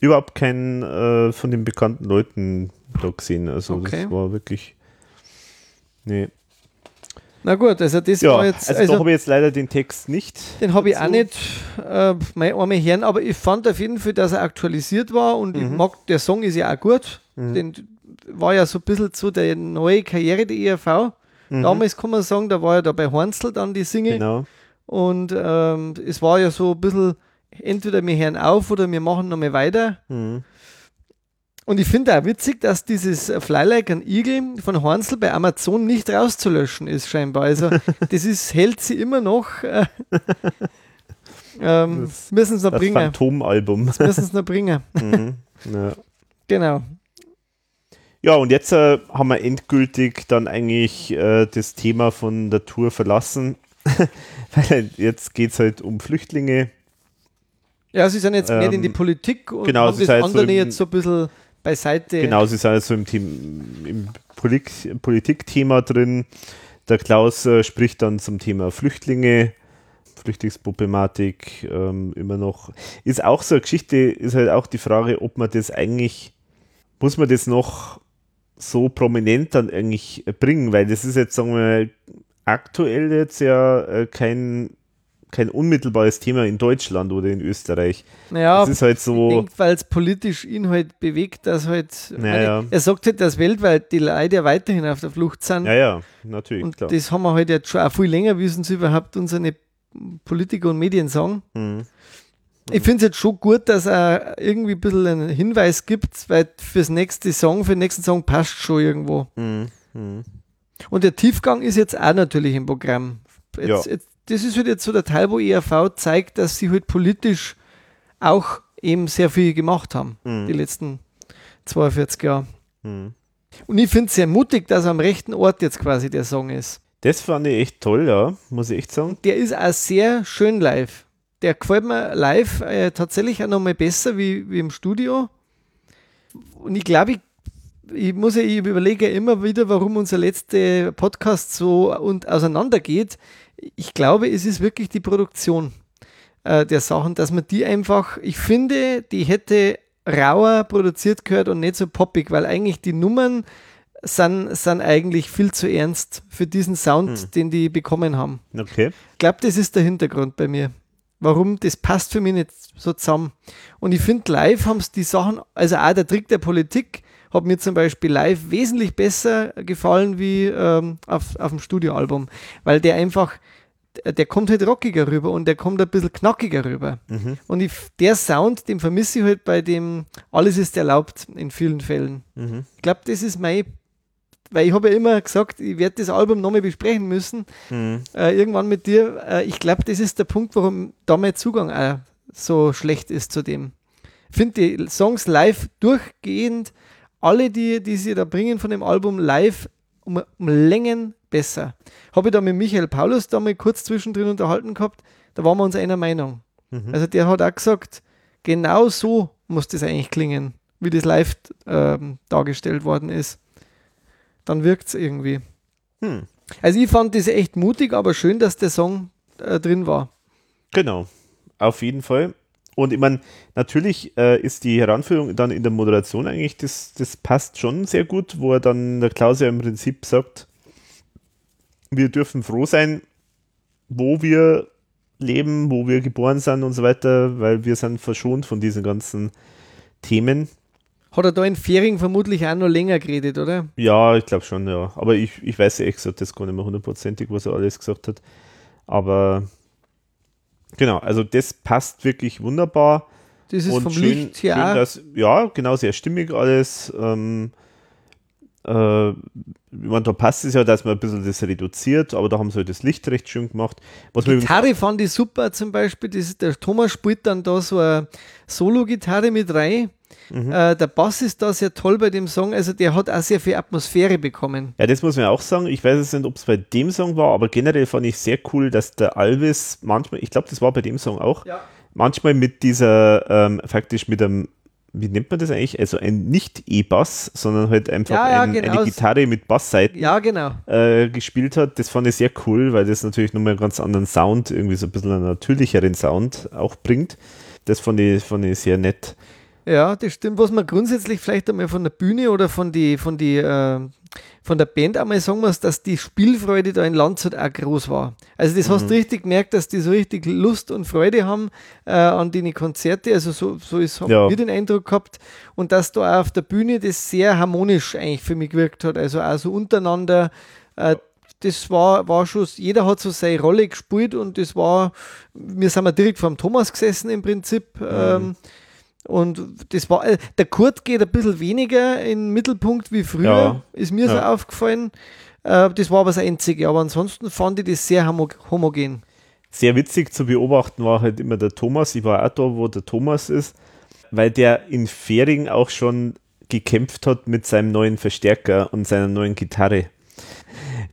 überhaupt keinen äh, von den bekannten Leuten da gesehen. Also, Okay. das war wirklich. Nee. Na gut, also das Ja, war jetzt, also, da also habe ich jetzt leider den Text nicht. den habe ich auch nicht äh, mein einmal hören, aber ich fand auf jeden Fall, dass er aktualisiert war und ich Mhm. mag, der Song ist ja auch gut. Den war ja so ein bisschen zu der neue Karriere der ERV. Mhm. Damals kann man sagen, da war ja da bei Hornsel dann die Single. Genau. Und ähm, es war ja so ein bisschen, entweder wir hören auf oder wir machen nochmal weiter. Mhm. Und ich finde auch witzig, dass dieses Fly Like an Eagle von Hornsel bei Amazon nicht rauszulöschen ist, scheinbar. Also, <laughs> das ist, hält sie immer noch. Äh, <laughs> ähm, müssen sie noch Das bringen. Phantomalbum. Müssen sie noch bringen. <laughs> mhm. ja. Genau. ja, und jetzt äh, haben wir endgültig dann eigentlich äh, das Thema von der Tour verlassen. Weil jetzt geht es halt um Flüchtlinge. Ja, sie sind jetzt mehr in die Ähm, Politik und genau, haben sie das so andere im- jetzt so ein bisschen beiseite. Genau, sie sind also im, Team, im Polit Politikthema drin. Der Klaus äh, spricht dann zum Thema Flüchtlinge, Flüchtlingsproblematik ähm, immer noch. Ist auch so eine Geschichte, ist halt auch die Frage, ob man das eigentlich, muss man das noch so prominent dann eigentlich bringen, weil das ist jetzt, sagen wir mal, aktuell jetzt ja äh, kein, kein unmittelbares Thema in Deutschland oder in Österreich. Naja, Das ist halt so, weil es politisch ihn halt bewegt, dass halt. Naja. meine, er sagt halt, dass weltweit die Leute ja weiterhin auf der Flucht sind. ja, ja, natürlich, und klar. das haben wir halt jetzt schon auch viel länger, wissen sie überhaupt unsere Politiker und Medien sagen. Mhm. Ich finde es jetzt schon gut, dass er irgendwie ein bisschen einen Hinweis gibt, weil fürs nächste Song, für den nächsten Song passt schon irgendwo. Mhm. Mhm. Und der Tiefgang ist jetzt auch natürlich im Programm. Jetzt, Ja. jetzt, das ist halt jetzt so der Teil, wo ERV zeigt, dass sie halt politisch auch eben sehr viel gemacht haben, Mhm. die letzten 42 Jahre. Mhm. Und ich finde es sehr mutig, dass am rechten Ort jetzt quasi der Song ist. Das fand ich echt toll, ja, muss ich echt sagen. Der ist auch sehr schön live. Der gefällt mir live äh, tatsächlich auch nochmal besser wie, wie im Studio. Und ich glaube, ich, ich muss ja, ich überlege ja immer wieder, warum unser letzter Podcast so und auseinandergeht. Ich glaube, es ist wirklich die Produktion äh, der Sachen, dass man die einfach, ich finde, die hätte rauer produziert gehört und nicht so poppig, weil eigentlich die Nummern sind, sind eigentlich viel zu ernst für diesen Sound, den die bekommen haben. Okay. Ich glaube, das ist der Hintergrund bei mir. Warum, das passt für mich nicht so zusammen. Und ich finde, live haben es die Sachen, also auch der Trick der Politik, hat mir zum Beispiel live wesentlich besser gefallen wie ähm, auf, auf dem Studioalbum, weil der einfach, der kommt halt rockiger rüber und der kommt ein bisschen knackiger rüber. Mhm. Und ich, der Sound, den vermisse ich halt bei dem Alles ist erlaubt in vielen Fällen. Mhm. Ich glaube, das ist mein, weil ich habe ja immer gesagt, ich werde das Album nochmal besprechen müssen Mhm. äh, irgendwann mit dir. Äh, ich glaube, das ist der Punkt, warum da mein Zugang auch so schlecht ist zu dem. Ich finde die Songs live durchgehend, alle, die, die sie da bringen von dem Album live, um, um Längen besser. Habe ich da mit Michael Paulus da mal kurz zwischendrin unterhalten gehabt, da waren wir uns einer Meinung. Mhm. Also der hat auch gesagt, genau so muss das eigentlich klingen, wie das live ähm, dargestellt worden ist. Dann wirkt es irgendwie. Hm. Also ich fand das echt mutig, aber schön, dass der Song äh, drin war. Genau, auf jeden Fall. Und ich meine, natürlich äh, ist die Heranführung dann in der Moderation eigentlich, das, das passt schon sehr gut, wo er dann der Klaus ja im Prinzip sagt, wir dürfen froh sein, wo wir leben, wo wir geboren sind und so weiter, weil wir sind verschont von diesen ganzen Themen. Hat er da in Fering vermutlich auch noch länger geredet, oder? Ja, ich glaube schon, ja. Aber ich, ich weiß ja echt gesagt, das gar nicht mehr hundertprozentig, was er alles gesagt hat. Aber genau, also das passt wirklich wunderbar. Das ist und vom schön, Licht schön her auch. dass, ja, genau, sehr stimmig alles. Ähm, äh, meine, da passt es ja, dass man ein bisschen das reduziert, aber da haben sie halt das Licht recht schön gemacht. Was Gitarre fand ich super zum Beispiel. Das, der Thomas spielt dann da so eine Solo-Gitarre mit rein. Mhm. Äh, der Bass ist da sehr toll bei dem Song. Also der hat auch sehr viel Atmosphäre bekommen. Ja, das muss man auch sagen. Ich weiß jetzt nicht, ob es bei dem Song war, aber generell fand ich sehr cool, dass der Alvis manchmal, ich glaube, das war bei dem Song auch, Ja. manchmal mit dieser, ähm, faktisch mit einem, wie nennt man das eigentlich? Also ein nicht E-Bass, sondern halt einfach Ja, ja, ein, genau. eine Gitarre mit Bassseiten Ja, genau. äh, gespielt hat. Das fand ich sehr cool, weil das natürlich nochmal einen ganz anderen Sound, irgendwie so ein bisschen einen natürlicheren Sound auch bringt. Das fand ich, fand ich sehr nett. Ja, das stimmt. Was man grundsätzlich vielleicht einmal von der Bühne oder von, die, von, die, äh, von der Band einmal sagen muss, dass die Spielfreude da in Landshut auch groß war. Also das hast du richtig gemerkt, dass die so richtig Lust und Freude haben äh, an die Konzerte. Also so, so ist, haben Ja. wir den Eindruck gehabt. Und dass da auch auf der Bühne das sehr harmonisch eigentlich für mich gewirkt hat. Also auch so untereinander. Äh, das war, war schon, jeder hat so seine Rolle gespielt und das war, wir sind ja direkt vor dem Thomas gesessen im Prinzip. Mhm. Ähm, und das war, äh, der Kurt geht ein bisschen weniger in den Mittelpunkt wie früher, ja. ist mir ja. so aufgefallen. Äh, das war aber das Einzige, aber ansonsten fand ich das sehr homogen. Sehr witzig zu beobachten war halt immer der Thomas. Ich war auch da, wo der Thomas ist, weil der in Fähring auch schon gekämpft hat mit seinem neuen Verstärker und seiner neuen Gitarre.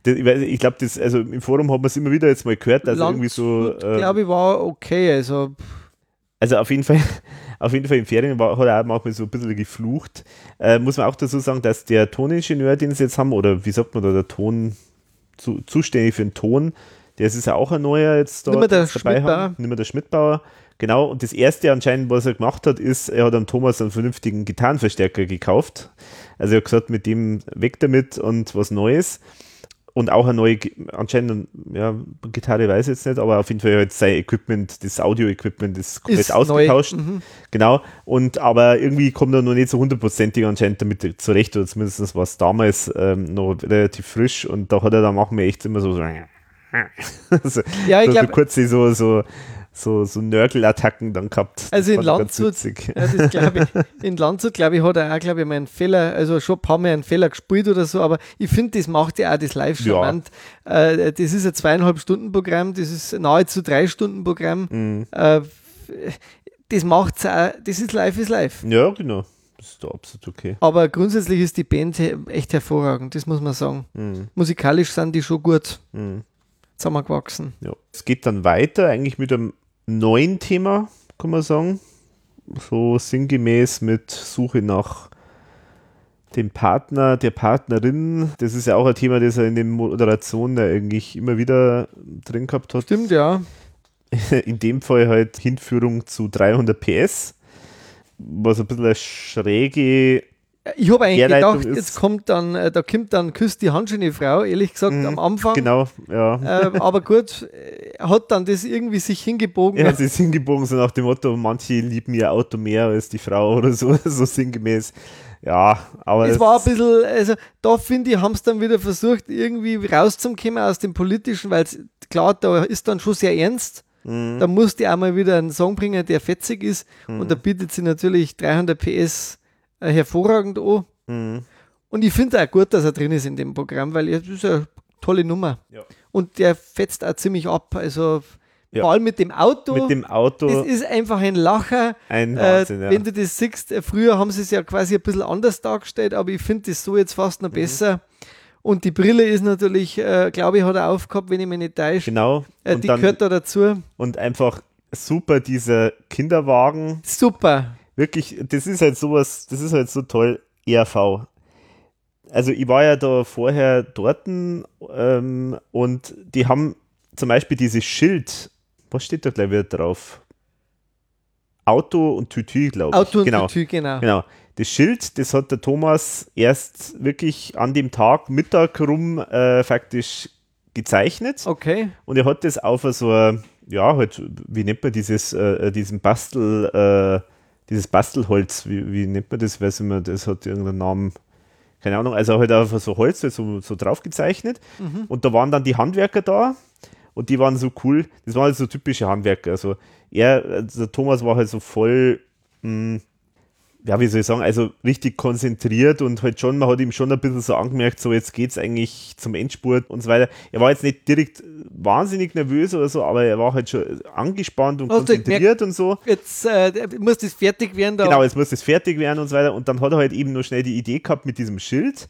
Ich glaube, das, also im Forum hat man es immer wieder jetzt mal gehört, dass Landshut, irgendwie so. Äh, glaube ich, war okay. Also, also auf jeden Fall, auf jeden Fall in Ferien war, hat er auch manchmal so ein bisschen geflucht. Äh, muss man auch dazu sagen, dass der Toningenieur, den sie jetzt haben, oder wie sagt man da, der Ton, zu, zuständig für den Ton, der ist ja auch ein neuer jetzt da dabei der haben. Nicht mehr der Schmidtbauer. Genau, und das erste anscheinend, was er gemacht hat, ist, er hat am Thomas einen vernünftigen Gitarrenverstärker gekauft. Also er hat gesagt, mit dem weg damit und was Neues. Und auch eine neue, anscheinend, ja, Gitarre weiß ich jetzt nicht, aber auf jeden Fall jetzt sein Equipment, das Audio-Equipment ist komplett ist ausgetauscht. Mhm. Genau. Und aber irgendwie kommt er noch nicht so hundertprozentig anscheinend damit zurecht, oder zumindest war es damals ähm, noch relativ frisch und da hat er dann machen wir echt immer so, so, <laughs> ja, ich glaube, so kurz so, so so, so Nörgelattacken dann gehabt. Also in Landshut, ja, ich, <laughs> in Landshut, glaube ich, hat er auch, glaube ich, mal einen Fehler, also schon ein paar Mal einen Fehler gespielt oder so, aber ich finde, das macht ja auch das live charmant. Ja. Äh, das ist ein zweieinhalb Stunden Programm, das ist nahezu drei Stunden Programm. Mhm. Äh, das macht auch, das ist live ist live. Ja, genau. Das ist da absolut okay. Aber grundsätzlich ist die Band echt hervorragend, das muss man sagen. Mhm. Musikalisch sind die schon gut. Mhm zusammengewachsen. Ja. Es geht dann weiter, eigentlich mit einem neuen Thema, kann man sagen. So sinngemäß mit Suche nach dem Partner, der Partnerin. Das ist ja auch ein Thema, das er in den Moderationen ja eigentlich immer wieder drin gehabt hat. Stimmt, ja. <laughs> In dem Fall halt Hinführung zu 300 PS, was ein bisschen eine schräge ich habe eigentlich gedacht, jetzt kommt dann, äh, da kommt dann küsst die handschöne Frau, ehrlich gesagt, mhm, am Anfang. Genau, ja. Äh, aber gut, äh, hat dann das irgendwie sich hingebogen. Ja, es ist hingebogen, so nach dem Motto, manche lieben ihr Auto mehr als die Frau oder so, <laughs> so sinngemäß. Ja, aber. Es war ein bisschen, also da finde ich, haben es dann wieder versucht, irgendwie rauszukommen aus dem Politischen, weil klar, da ist dann schon sehr ernst. Mhm. Da musste auch mal wieder einen Song bringen, der fetzig ist. Mhm. Und da bietet sie natürlich 300 PS hervorragend an. Mhm. Und ich finde auch gut, dass er drin ist in dem Programm, weil es ist eine tolle Nummer. Ja. Und der fetzt auch ziemlich ab. Also ja. vor allem mit dem Auto. Mit dem Auto. Das ist einfach ein Lacher. Ein Wahnsinn, äh, Wenn du das siehst, äh, früher haben sie es ja quasi ein bisschen anders dargestellt, aber ich finde das so jetzt fast noch mhm. besser. Und die Brille ist natürlich, äh, glaube ich, hat er aufgehabt, wenn ich mich nicht täusche. Genau. Äh, die dann, gehört da dazu. Und einfach super, dieser Kinderwagen. Super wirklich, das ist halt sowas, das ist halt so toll, ERV. Also ich war ja da vorher dort ähm, und die haben zum Beispiel dieses Schild, was steht da gleich wieder drauf? Auto und Tütü, glaube ich. Auto und genau. Tütü, genau. Genau. Das Schild, das hat der Thomas erst wirklich an dem Tag Mittag rum äh, faktisch gezeichnet. Okay. Und er hat das auf so, ja, halt, wie nennt man dieses, äh, diesen Bastel, äh, dieses Bastelholz, wie, wie nennt man das? Weiß ich mal, das hat irgendeinen Namen. Keine Ahnung, also halt einfach so Holz, so, so drauf gezeichnet. Mhm. Und da waren dann die Handwerker da und die waren so cool. Das waren halt so typische Handwerker. Also er, also der Thomas war halt so voll, mh, hm, ja, wie soll ich sagen, also richtig konzentriert und halt schon, man hat ihm schon ein bisschen so angemerkt, so jetzt geht es eigentlich zum Endspurt und so weiter. Er war jetzt nicht direkt wahnsinnig nervös oder so, aber er war halt schon angespannt und also konzentriert und so. Jetzt äh, muss das fertig werden. Da. Genau, jetzt muss das fertig werden und so weiter. Und dann hat er halt eben nur schnell die Idee gehabt mit diesem Schild.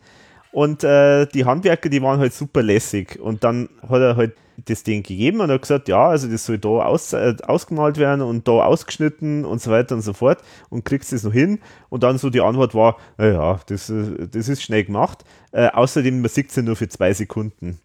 Und äh, die Handwerker, die waren halt super lässig. Und dann hat er halt das Ding gegeben und hat gesagt, ja, also das soll da aus, äh, ausgemalt werden und da ausgeschnitten und so weiter und so fort und kriegst es noch hin. Und dann so die Antwort war, naja, das, äh, das ist schnell gemacht. Äh, außerdem, man sieht es ja nur für zwei Sekunden.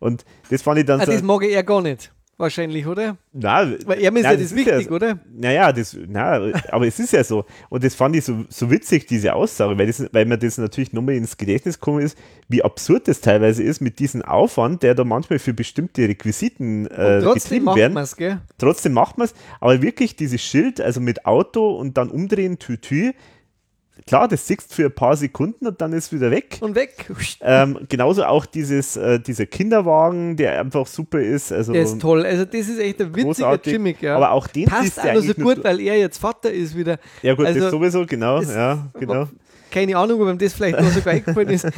Und das fand ich dann ah, so. Das mag ich eher gar nicht. Wahrscheinlich, oder? Nein, Weil er ist ja das, wichtig, ja, oder? Naja, das, na, aber es ist ja so. Und das fand ich so, so witzig, diese Aussage, weil, das, weil mir das natürlich nochmal ins Gedächtnis gekommen ist, wie absurd das teilweise ist mit diesem Aufwand, der da manchmal für bestimmte Requisiten äh, betrieben werden. Man's, gell? Trotzdem macht man es. Aber wirklich dieses Schild, also mit Auto und dann umdrehen, Tütü, klar, das siehst für ein paar Sekunden und dann ist wieder weg. Und weg. Ähm, genauso auch dieses, äh, dieser Kinderwagen, der einfach super ist. Also Der ist toll. Also das ist echt ein witziger. Gimmick. Ja. Aber auch den Passt noch so gut, weil er jetzt Vater ist wieder. Ja gut, Also, das sowieso, genau, ja, genau. Keine Ahnung, ob ihm das vielleicht noch sogar eingefallen ist. <laughs>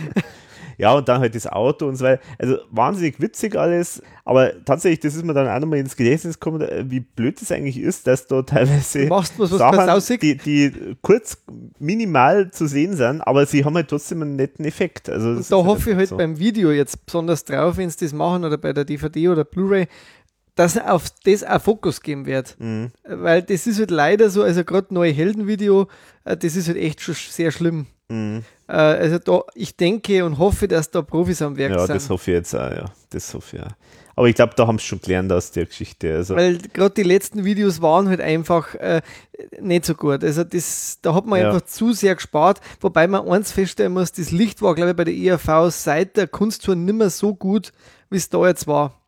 Ja, und dann halt das Auto und so weiter. Also wahnsinnig witzig alles, aber tatsächlich, das ist mir dann auch nochmal ins Gedächtnis gekommen, äh, wie blöd das eigentlich ist, dass da teilweise Du machst was, was Sachen, die, die kurz minimal zu sehen sind, aber sie haben halt trotzdem einen netten Effekt. Also das Da hoffe ich halt so. beim Video jetzt besonders drauf, wenn sie das machen oder bei der DVD oder Blu-ray, dass auf das auch Fokus geben wird. Mhm. Weil das ist halt leider so, also gerade neue Heldenvideo, äh, das ist halt echt schon sehr schlimm. Mhm. Äh, Also da, ich denke und hoffe, dass da Profis am Werk Ja, sind. das hoffe ich jetzt auch, ja. Das hoffe ich auch. Aber ich glaube, da haben sie schon gelernt aus der Geschichte. Also, Weil gerade die letzten Videos waren halt einfach äh, nicht so gut. Also das, da hat man Ja. einfach zu sehr gespart. Wobei man eins feststellen muss, das Licht war, glaube ich, bei der ERV seit der Kunsttour nicht mehr so gut, wie es da jetzt war.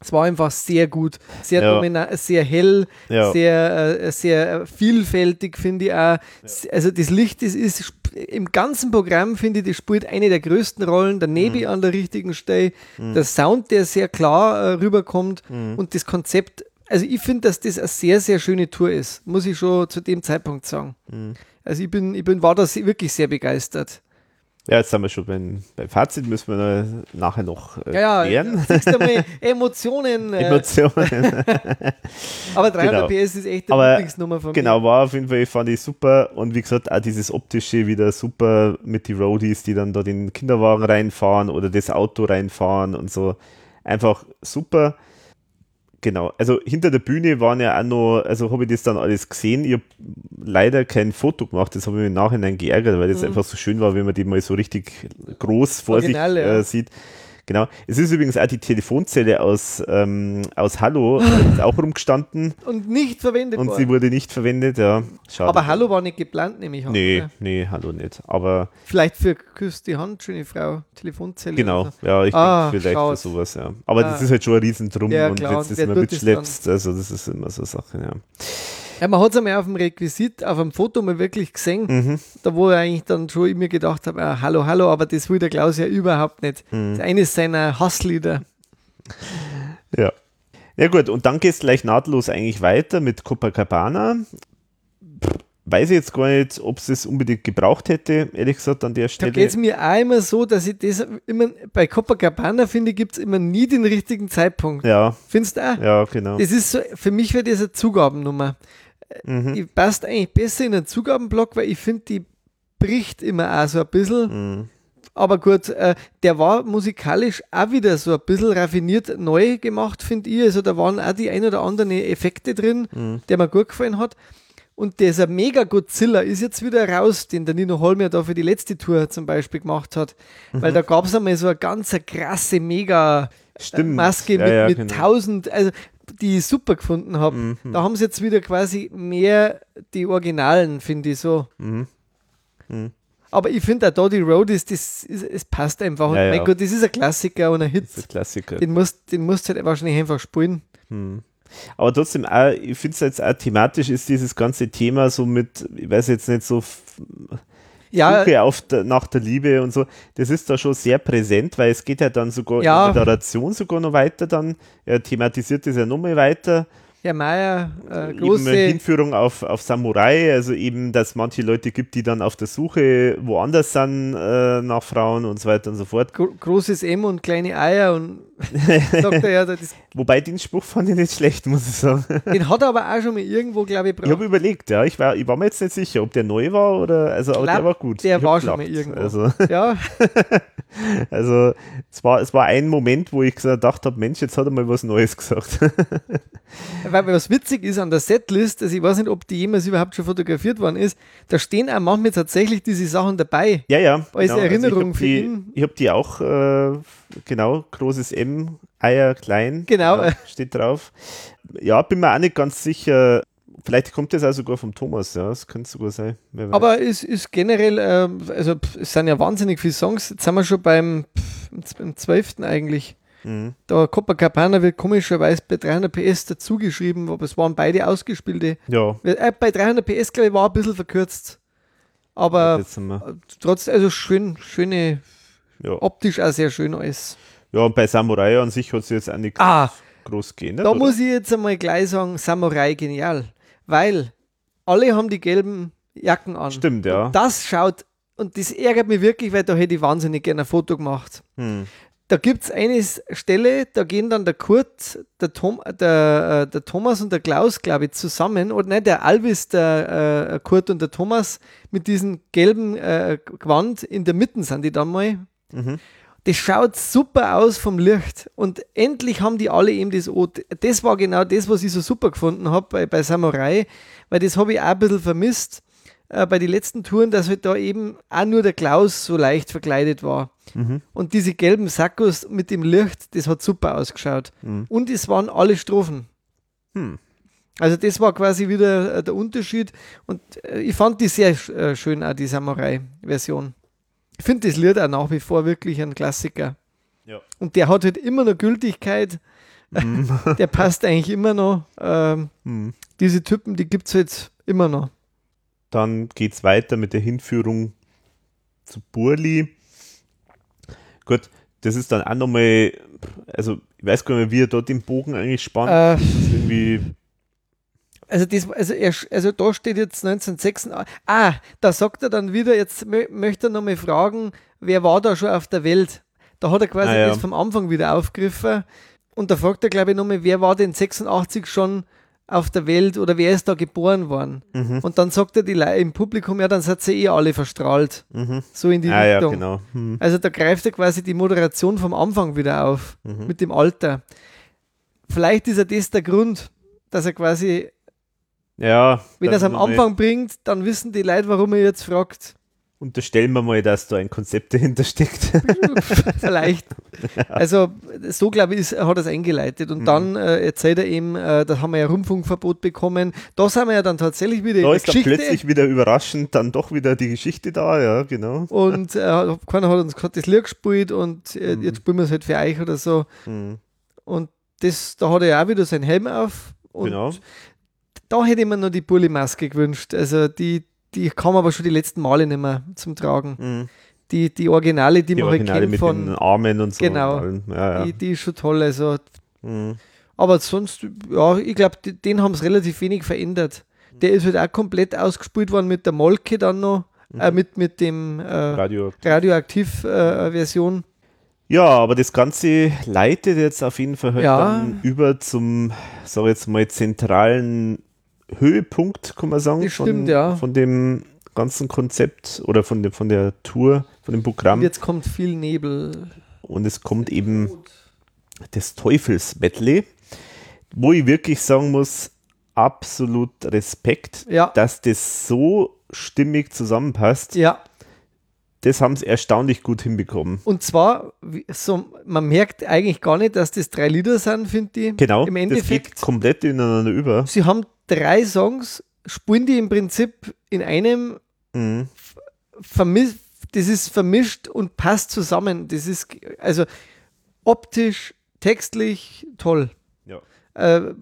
Es war einfach sehr gut, sehr Ja. dominant, sehr hell, Ja. sehr, äh, sehr vielfältig, finde ich auch. Also das Licht das ist im ganzen Programm, finde ich, das spielt eine der größten Rollen. Der Nebi Mhm. an der richtigen Stelle, der Sound, der sehr klar äh, rüberkommt und das Konzept. Also ich finde, dass das eine sehr, sehr schöne Tour ist, muss ich schon zu dem Zeitpunkt sagen. Mhm. Also ich bin, ich bin, war da wirklich sehr begeistert. Ja, jetzt sind wir schon beim, beim Fazit, müssen wir nachher noch äh, Ja, ja, klären. <laughs> mal, <laughs> Emotionen. Äh, Emotionen. <laughs> aber 300 Genau. PS ist echt eine Lieblingsnummer von Genau, war auf jeden Fall, fand ich super. Und wie gesagt, auch dieses optische wieder super mit den Roadies, die dann da den Kinderwagen reinfahren oder das Auto reinfahren und so. Einfach super. Genau, also hinter der Bühne waren ja auch noch, also habe ich das dann alles gesehen. Ich habe leider kein Foto gemacht, das habe ich mir im Nachhinein geärgert, weil das einfach so schön war, wenn man die mal so richtig groß vor Original, sich ja. äh, sieht. Genau. Es ist übrigens auch die Telefonzelle aus, ähm, aus Hallo <laughs> auch rumgestanden. Und nicht verwendet und worden. sie wurde nicht verwendet, ja. Schade. Aber Hallo war nicht geplant, nehme ich an. Nee, nee, Hallo nicht. Aber Vielleicht für Küss die Hand, schöne Frau, Telefonzelle. genau, so. ja, ich Ah, denke vielleicht für sowas, ja. Aber Ah. das ist halt schon ein Riesendrum Ja, und klar, immer tut das mitschleppst, also das ist immer so eine Sache, ja. Ja, man hat es einmal auf dem Requisit, auf einem Foto mal wirklich gesehen, Mhm. da wo ich eigentlich dann schon mir gedacht habe, ah, hallo, hallo, aber das will der Klaus ja überhaupt nicht. Mhm. Das ist eines seiner Hasslieder. Ja. Ja gut, und dann geht es gleich nahtlos eigentlich weiter mit Copacabana. Pff, Weiß ich jetzt gar nicht, ob es es unbedingt gebraucht hätte, ehrlich gesagt, an der Da Stelle. geht es mir auch immer so, dass ich das immer, bei Copacabana finde, gibt es immer nie den richtigen Zeitpunkt. ja, Findest du auch? ja, genau. Das ist so, für mich wäre das eine Zugabennummer. Mhm. Die passt eigentlich besser in einen Zugabenblock, weil ich finde, die bricht immer auch so ein bisschen. Mhm. Aber gut, äh, der war musikalisch auch wieder so ein bisschen raffiniert neu gemacht, finde ich. Also da waren auch die ein oder anderen Effekte drin, Mhm. der mir gut gefallen hat. Und dieser Mega Godzilla ist jetzt wieder raus, den der Nino Holmer da für die letzte Tour zum Beispiel gemacht hat. Mhm. Weil da gab es einmal so eine ganz krasse Mega Stimmt. Maske Ja, mit, ja, mit genau. tausend, also die ich super gefunden habe. Mhm. Da haben sie jetzt wieder quasi mehr die Originalen, finde ich so. Mhm. Aber ich finde auch da die Roadies, das ist, es passt einfach. Und Ja, ja. mein Gott, das ist ein Klassiker und ein Hit. Das ist ein Klassiker. Den musst, den musst du halt wahrscheinlich einfach spielen. Hm. Aber trotzdem, auch, ich finde es jetzt auch thematisch ist dieses ganze Thema so mit, ich weiß jetzt nicht, so Ja, Suche auf der, nach der Liebe und so, das ist da schon sehr präsent, weil es geht ja dann sogar Ja. in der Narration sogar noch weiter dann, er thematisiert das ja nochmal weiter, Herr Mayer, äh, eben große, eine Hinführung auf, auf Samurai, also eben, dass manche Leute gibt, die dann auf der Suche woanders sind äh, nach Frauen und so weiter und so fort. gro großes M und kleine Eier und <laughs> sagt er ja, das, Wobei den Spruch fand ich nicht schlecht, muss ich sagen. <laughs> den hat er aber auch schon mal irgendwo, glaube ich, Ich habe überlegt, ja, ich war, ich war mir jetzt nicht sicher, ob der neu war oder, also, aber Glaub, der war gut. der Ich war schon mal irgendwo. Also, Ja, <laughs> also es, war, es war ein Moment, wo ich gedacht habe, Mensch, jetzt hat er mal was Neues gesagt. weil was witzig ist an der Setlist, also ich weiß nicht, ob die jemals überhaupt schon fotografiert worden ist, da stehen auch manchmal tatsächlich diese Sachen dabei. ja, ja. Als Erinnerung ich für die, ihn. Ich habe die auch, äh, genau, großes M, Eier klein. Genau. Ja, steht drauf. Ja, bin mir auch nicht ganz sicher. Vielleicht kommt das auch sogar vom Thomas, ja, das könnte sogar sein. Aber es ist generell, ähm, also pff, es sind ja wahnsinnig viele Songs. Jetzt sind wir schon beim, pff, beim 12. eigentlich. Mhm. Da Copacabana wird komischerweise bei 300 PS dazugeschrieben, aber es waren beide ausgespielte. Ja, Äh, bei 300 PS, glaube ich, war ein bisschen verkürzt. Aber trotzdem, also schön, schöne, ja. optisch auch sehr schön alles. Ja, und bei Samurai an sich hat es jetzt auch nichts Ah, groß geändert. da oder? muss ich jetzt einmal gleich sagen, Samurai genial. Weil alle haben die gelben Jacken an. Stimmt, ja. Und das schaut, und das ärgert mich wirklich, weil da hätte ich wahnsinnig gerne ein Foto gemacht. Hm. Da gibt es eine Stelle, da gehen dann der Kurt, der, Tom, der, äh, der Thomas und der Klaus, glaube ich, zusammen. Oder nein, der Alvis, der äh, Kurt und der Thomas mit diesem gelben äh, Gewand in der Mitte sind die dann mal. Mhm. Das schaut super aus vom Licht. Und endlich haben die alle eben das O. Das war genau das, was ich so super gefunden habe bei, bei Samurai, weil das habe ich auch ein bisschen vermisst äh, bei den letzten Touren, dass halt da eben auch nur der Klaus so leicht verkleidet war. Mhm. Und diese gelben Sackos mit dem Licht, das hat super ausgeschaut. Mhm. Und es waren alle Strophen. Hm. Also das war quasi wieder äh, der Unterschied. Und äh, ich fand die sehr äh, schön, auch die Samurai-Version. Ich finde das Lied auch nach wie vor wirklich ein Klassiker. Ja. Und der hat halt immer noch Gültigkeit. Mhm. <laughs> Der passt eigentlich immer noch. Ähm, Hm. diese Typen, die gibt es halt immer noch. Dann geht es weiter mit der Hinführung zu Burli. Gut, das ist dann auch nochmal, also ich weiß gar nicht mehr, wie er dort den Bogen eigentlich spannt. Äh, das ist irgendwie, Also, das, also, er, also da steht jetzt 1986. Ah, da sagt er dann wieder, jetzt mö möchte er nochmal fragen, wer war da schon auf der Welt? Da hat er quasi Ah, ja. das vom Anfang wieder aufgegriffen. Und da fragt er, glaube ich, nochmal, wer war denn 86 schon auf der Welt oder wer ist da geboren worden? mhm, Und dann sagt er die Leute im Publikum, ja, dann seid ihr eh alle verstrahlt. mhm. So in die Ah ja, Richtung. genau. Hm. Also da greift er quasi die Moderation vom Anfang wieder auf, Mhm. mit dem Alter. Vielleicht ist ja das der Grund, dass er quasi Ja, wenn er es am Anfang bringt, dann wissen die Leute, warum er jetzt fragt. Unterstellen wir mal, dass da ein Konzept <laughs> dahinter steckt. <laughs> Vielleicht. <laughs> Also, so glaube ich, hat er es eingeleitet. Und Mhm. dann äh, erzählt er ihm, äh, da haben wir ja Rundfunkverbot bekommen. Da sind wir ja dann tatsächlich wieder da in der ist dann Geschichte. plötzlich wieder überraschend dann doch wieder die Geschichte da, ja, genau. Und äh, keiner hat uns gerade das Lied gespielt und äh, Mhm. jetzt spielen wir es halt für euch oder so. Hm. Und das, da hat er ja auch wieder seinen Helm auf. Und Genau. Da hätte ich mir noch die Bulli-Maske gewünscht. Also die, die kam aber schon die letzten Male nicht mehr zum Tragen. Hm. Die, die Originale, die, Die man halt Originale kennt mit von, den Armen und so. Genau. Und. Ja, ja. Die, die ist schon toll. Also, Hm. aber sonst, ja, ich glaube, den haben es relativ wenig verändert. Der ist halt auch komplett ausgespielt worden mit der Molke dann noch, äh, mit, mit dem äh, Radio. Radioaktiv-Version. Ja, aber das Ganze leitet jetzt auf jeden Fall halt Ja. dann über zum, sag ich jetzt mal, zentralen Höhepunkt, kann man sagen, von, stimmt, ja. von dem ganzen Konzept oder von, dem, von der Tour, von dem Programm. Und jetzt kommt viel Nebel. Und es kommt eben des Teufels Medley, wo ich wirklich sagen muss, absolut Respekt, Ja. dass das so stimmig zusammenpasst. Ja, Das haben sie erstaunlich gut hinbekommen. und zwar, so, man merkt eigentlich gar nicht, dass das drei Lieder sind, finde ich. Genau, Im das geht Endeffekt, komplett ineinander über. sie haben drei Songs, spielen die im Prinzip in einem Mhm. das ist vermischt und passt zusammen. Das ist also optisch, textlich toll. Ja. Äh,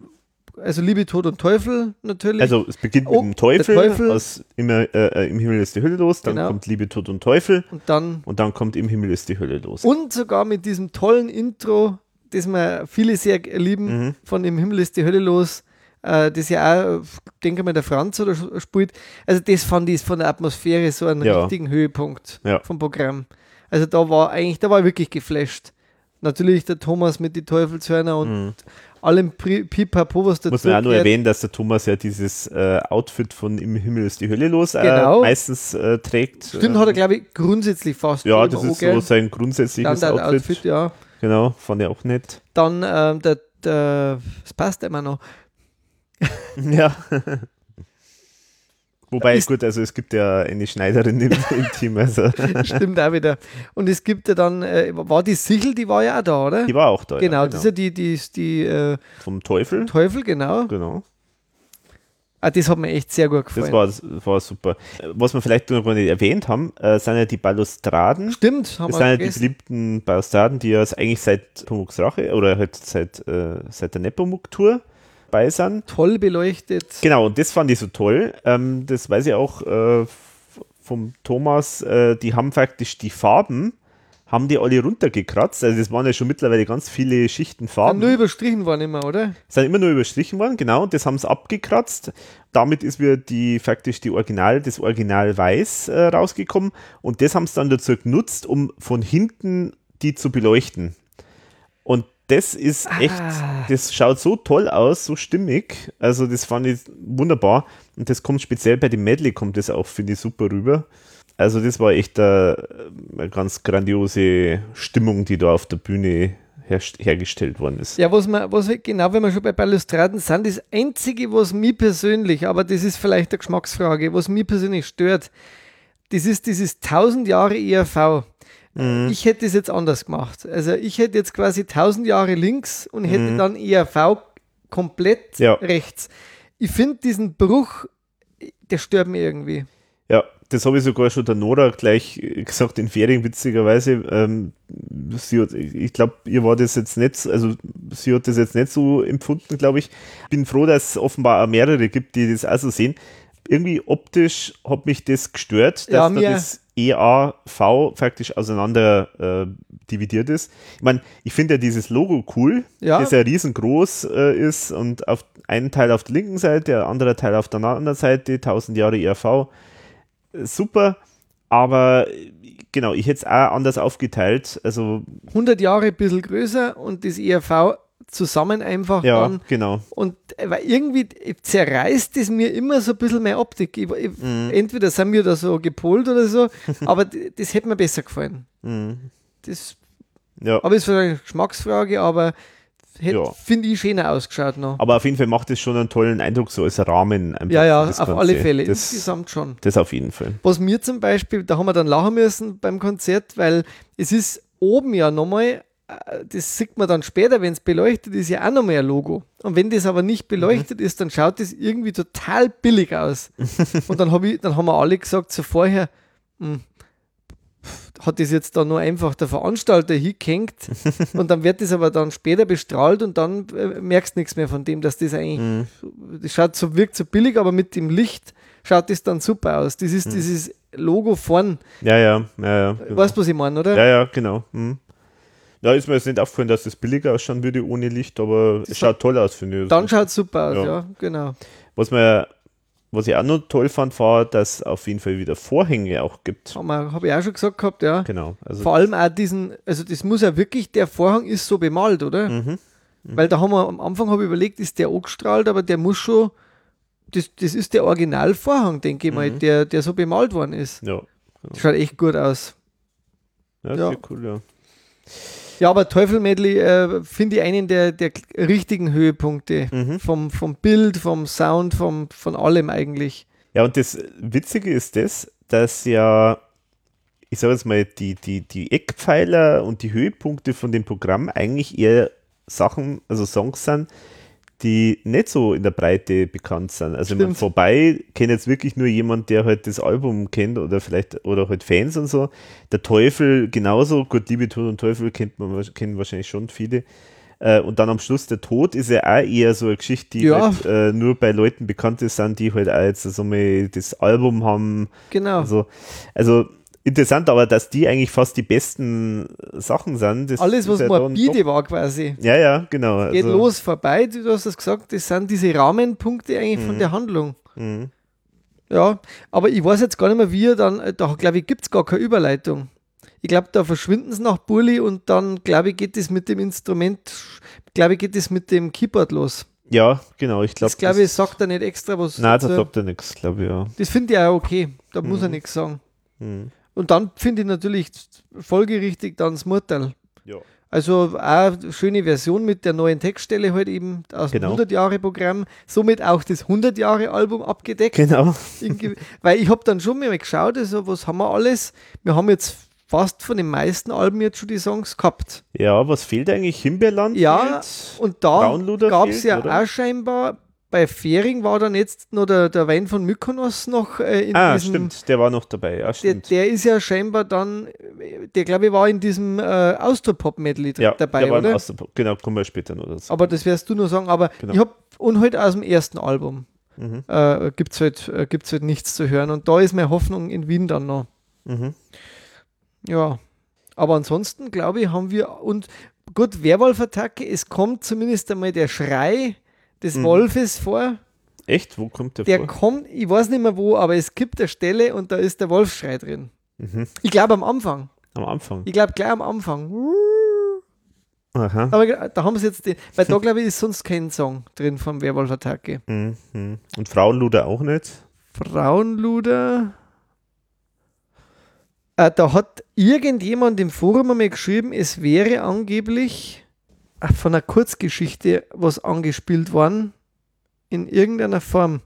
also Liebe, Tod und Teufel natürlich. Also es beginnt Oh, mit dem Teufel, Teufel. aus immer, äh, äh, im Himmel ist die Hölle los, dann Genau. kommt Liebe, Tod und Teufel und dann und dann kommt im Himmel ist die Hölle los. und sogar mit diesem tollen Intro, das wir viele sehr lieben, Mhm. von Im Himmel ist die Hölle los. Äh, das ja auch, denke mal, der Franz oder spielt. Also, das fand ich von der Atmosphäre so einen Ja. richtigen Höhepunkt Ja. vom Programm. Also, da war eigentlich, da war ich wirklich geflasht. Natürlich der Thomas mit die Teufelshörner und Mhm. allem Pipapo, was dazu Muss man auch nur erwähnen, dass der Thomas ja dieses äh, Outfit von Im Himmel ist die Hölle los äh, Genau. meistens äh, trägt. Stimmt, hat er, glaube ich, grundsätzlich fast. Ja, das ist so sein grundsätzliches Outfit. Standard-Outfit, ja. Genau, fand ich auch nett. Dann, ähm, der, der, das passt immer noch. Ja. Wobei, Ist- gut, also es gibt ja eine Schneiderin im, im Team, also <laughs> Stimmt auch wieder. Und es gibt ja dann, äh, war die Sichel, die war ja auch da, oder? die war auch da. genau, ja, das ist ja die, die, die äh, Vom Teufel, Teufel, genau. genau. Ah, das hat mir echt sehr gut gefallen. Das war, das war super. Was wir vielleicht noch gar nicht erwähnt haben, äh, sind ja die Balustraden. Stimmt, haben Das wir sind ja die beliebten Balustraden, die ja eigentlich seit Pumuks Rache oder halt seit, äh, seit der Nepomuk-Tour bei sind. Toll beleuchtet. Genau, und das fand ich so toll. Ähm, das weiß ich auch äh, vom Thomas, äh, die haben faktisch die Farben, haben die alle runtergekratzt. Also das waren ja schon mittlerweile ganz viele Schichten Farben. Nur überstrichen worden immer, oder? Sind immer nur überstrichen worden, genau. Und das haben sie abgekratzt. Damit ist wieder die faktisch die Original, das Original Weiß äh, rausgekommen. Und das haben sie dann dazu genutzt, um von hinten die zu beleuchten. Und das ist echt, Ah. das schaut so toll aus, so stimmig. Also das fand ich wunderbar. Und das kommt speziell bei dem Medley, kommt das auch, finde ich, super rüber. Also das war echt eine, eine ganz grandiose Stimmung, die da auf der Bühne hergestellt worden ist. Ja, was man, was genau, wenn wir schon bei Balustraden sind, das Einzige, was mich persönlich, aber das ist vielleicht eine Geschmacksfrage, was mich persönlich stört, das ist dieses 1000 Jahre ERV. Mhm. Ich hätte das jetzt anders gemacht. Also ich hätte jetzt quasi 1000 Jahre links und hätte dann ERV komplett Mhm. Ja. rechts. Ich finde diesen Bruch, der stört mich irgendwie. Ja, das habe ich sogar schon der Nora gleich äh, gesagt in Ferien, witzigerweise. Ähm, sie hat, ich glaube, ihr war das jetzt nicht, also sie hat das jetzt nicht so empfunden, glaube ich. Bin froh, dass es offenbar auch mehrere gibt, die das auch so sehen. Irgendwie optisch hat mich das gestört, dass Ja, da das EAV faktisch auseinander äh, dividiert ist. Ich meine, ich finde ja dieses Logo cool, Ja. das ja riesengroß äh, ist und auf einen Teil auf der linken Seite, der andere Teil auf der anderen Seite, 1000 Jahre ERV super, aber äh, genau, ich hätte es auch anders aufgeteilt. Also, 100 Jahre ein bisschen größer und das ERV zusammen einfach ja, dann. genau. Und äh, weil irgendwie zerreißt es mir immer so ein bisschen meine Optik. Ich, ich, Mhm. Entweder sind wir da so gepolt oder so, <laughs> aber das hätte mir besser gefallen. Mhm. Das Ja, aber ist vielleicht eine Geschmacksfrage, aber Ja. finde ich, schöner ausgeschaut noch. aber auf jeden Fall macht es schon einen tollen Eindruck, so als Rahmen. Ja, ja, auf Ganze. alle Fälle. Das, Insgesamt schon. das auf jeden Fall. Was mir zum Beispiel, da haben wir dann lachen müssen beim Konzert, weil es ist oben ja nochmal, das sieht man dann später, wenn es beleuchtet ist, ja auch nochmal ein Logo. Und wenn das aber nicht beleuchtet ist, dann schaut das irgendwie total billig aus. <laughs> Und dann, hab ich, dann haben wir alle gesagt, so vorher, hm, hat das jetzt da nur einfach der Veranstalter hingehängt <laughs> und dann wird das aber dann später bestrahlt und dann äh, merkst du nichts mehr von dem, dass das eigentlich, das schaut so, wirkt so billig, aber mit dem Licht schaut das dann super aus. Das ist dieses Logo vorn. Ja, ja, ja, ja. Genau. Weißt du, was ich meine, oder? Ja, ja, genau. Mhm. Da ist mir jetzt nicht aufgefallen, dass das billiger ausschauen würde ohne Licht, aber es schaut toll aus, finde ich. Dann schaut es super aus, Ja. ja, genau. was, mir, was ich auch noch toll fand, war, dass es auf jeden Fall wieder Vorhänge auch gibt. Habe hab ich auch schon gesagt gehabt, ja. Genau. Also Vor allem auch diesen, also das muss ja wirklich, der Vorhang ist so bemalt, oder? Mhm. Weil da haben wir am Anfang habe ich überlegt, ist der angestrahlt, aber der muss schon, das, das ist der Originalvorhang, denke ich mal, Mhm. der, der so bemalt worden ist. ja. Das schaut echt gut aus. Ja, Ja. cool, ja. Ja, aber Teufel Medley äh, finde ich einen der, der richtigen Höhepunkte. Mhm. Vom, vom Bild, vom Sound, vom, von allem eigentlich. Ja, und das Witzige ist das, dass ja, ich sage jetzt mal, die, die, die Eckpfeiler und die Höhepunkte von dem Programm eigentlich eher Sachen, also Songs sind, die nicht so in der Breite bekannt sind. Also Stimmt. vorbei kennt jetzt wirklich nur jemand, der halt das Album kennt oder vielleicht oder halt Fans und so. Der Teufel genauso, gut, Liebe, Tod und Teufel kennt man kennen wahrscheinlich schon viele. Äh, und dann am Schluss der Tod ist ja auch eher so eine Geschichte, die Ja. halt, äh, nur bei Leuten bekannt ist, sind, die halt auch jetzt so mal das Album haben. Genau. Also, also interessant, aber dass die eigentlich fast die besten Sachen sind. Das Alles, was ja morbide war quasi. Ja, ja, genau. Geht also, los, vorbei, du hast es gesagt, das sind diese Rahmenpunkte eigentlich von Mhm. der Handlung. Mhm. Ja, aber ich weiß jetzt gar nicht mehr, wie er dann, äh, da glaube ich, gibt es gar keine Überleitung. Ich glaube, da verschwinden sie nach Burli und dann, glaube ich, geht es mit dem Instrument, glaube ich, geht es mit dem Keyboard los. Ja, genau. Ich glaube, Das, glaube ich, sagt er nicht extra was. Nein, da dazu. sagt er nichts, glaube ich, ja. Das finde ich auch okay. Da muss er nichts sagen. Mhm. Und dann finde ich natürlich folgerichtig dann das Murteil. Ja. Also auch eine schöne Version mit der neuen Textstelle halt eben aus Genau. dem 100-Jahre-Programm. Somit auch das 100-Jahre-Album abgedeckt. Genau. <laughs> Weil ich habe dann schon mal geschaut, also was haben wir alles? Wir haben jetzt fast von den meisten Alben jetzt schon die Songs gehabt. Ja, was fehlt eigentlich? Himbeerland? Ja, fehlt? Und da gab es ja oder? auch scheinbar, bei Fähring war dann jetzt noch der, der Wein von Mykonos noch äh, in Ah, diesem stimmt, der war noch dabei. Ja, Der, stimmt. der ist ja scheinbar dann, äh, der glaube ich war in diesem äh, Austropop-Medley ja, dabei, der war oder? Aus der, genau, kommen wir später noch dazu. Aber das wirst du nur sagen. Aber Genau. ich habe und halt aus dem ersten Album. Mhm. äh, gibt es halt, äh, gibt's halt nichts zu hören. Und da ist meine Hoffnung in Wien dann noch. Mhm. Ja. Aber ansonsten, glaube ich, haben wir, und gut, Werwolf-Attacke, es kommt zumindest einmal der Schrei des Mhm. Wolfes vor. Echt? Wo kommt der, Der vor? kommt, ich weiß nicht mehr wo, aber es gibt eine Stelle und da ist der Wolfsschrei drin. Mhm. Ich glaube am Anfang. Am Anfang. Ich glaube gleich am Anfang. Aha. Aber da haben sie jetzt, den, weil da glaube ich ist sonst kein Song drin vom Werwolf-Attacke. Mhm. Und Frauenluder auch nicht? Frauenluder. Äh, da hat irgendjemand im Forum einmal geschrieben, es wäre angeblich von einer Kurzgeschichte was angespielt worden. In irgendeiner Form.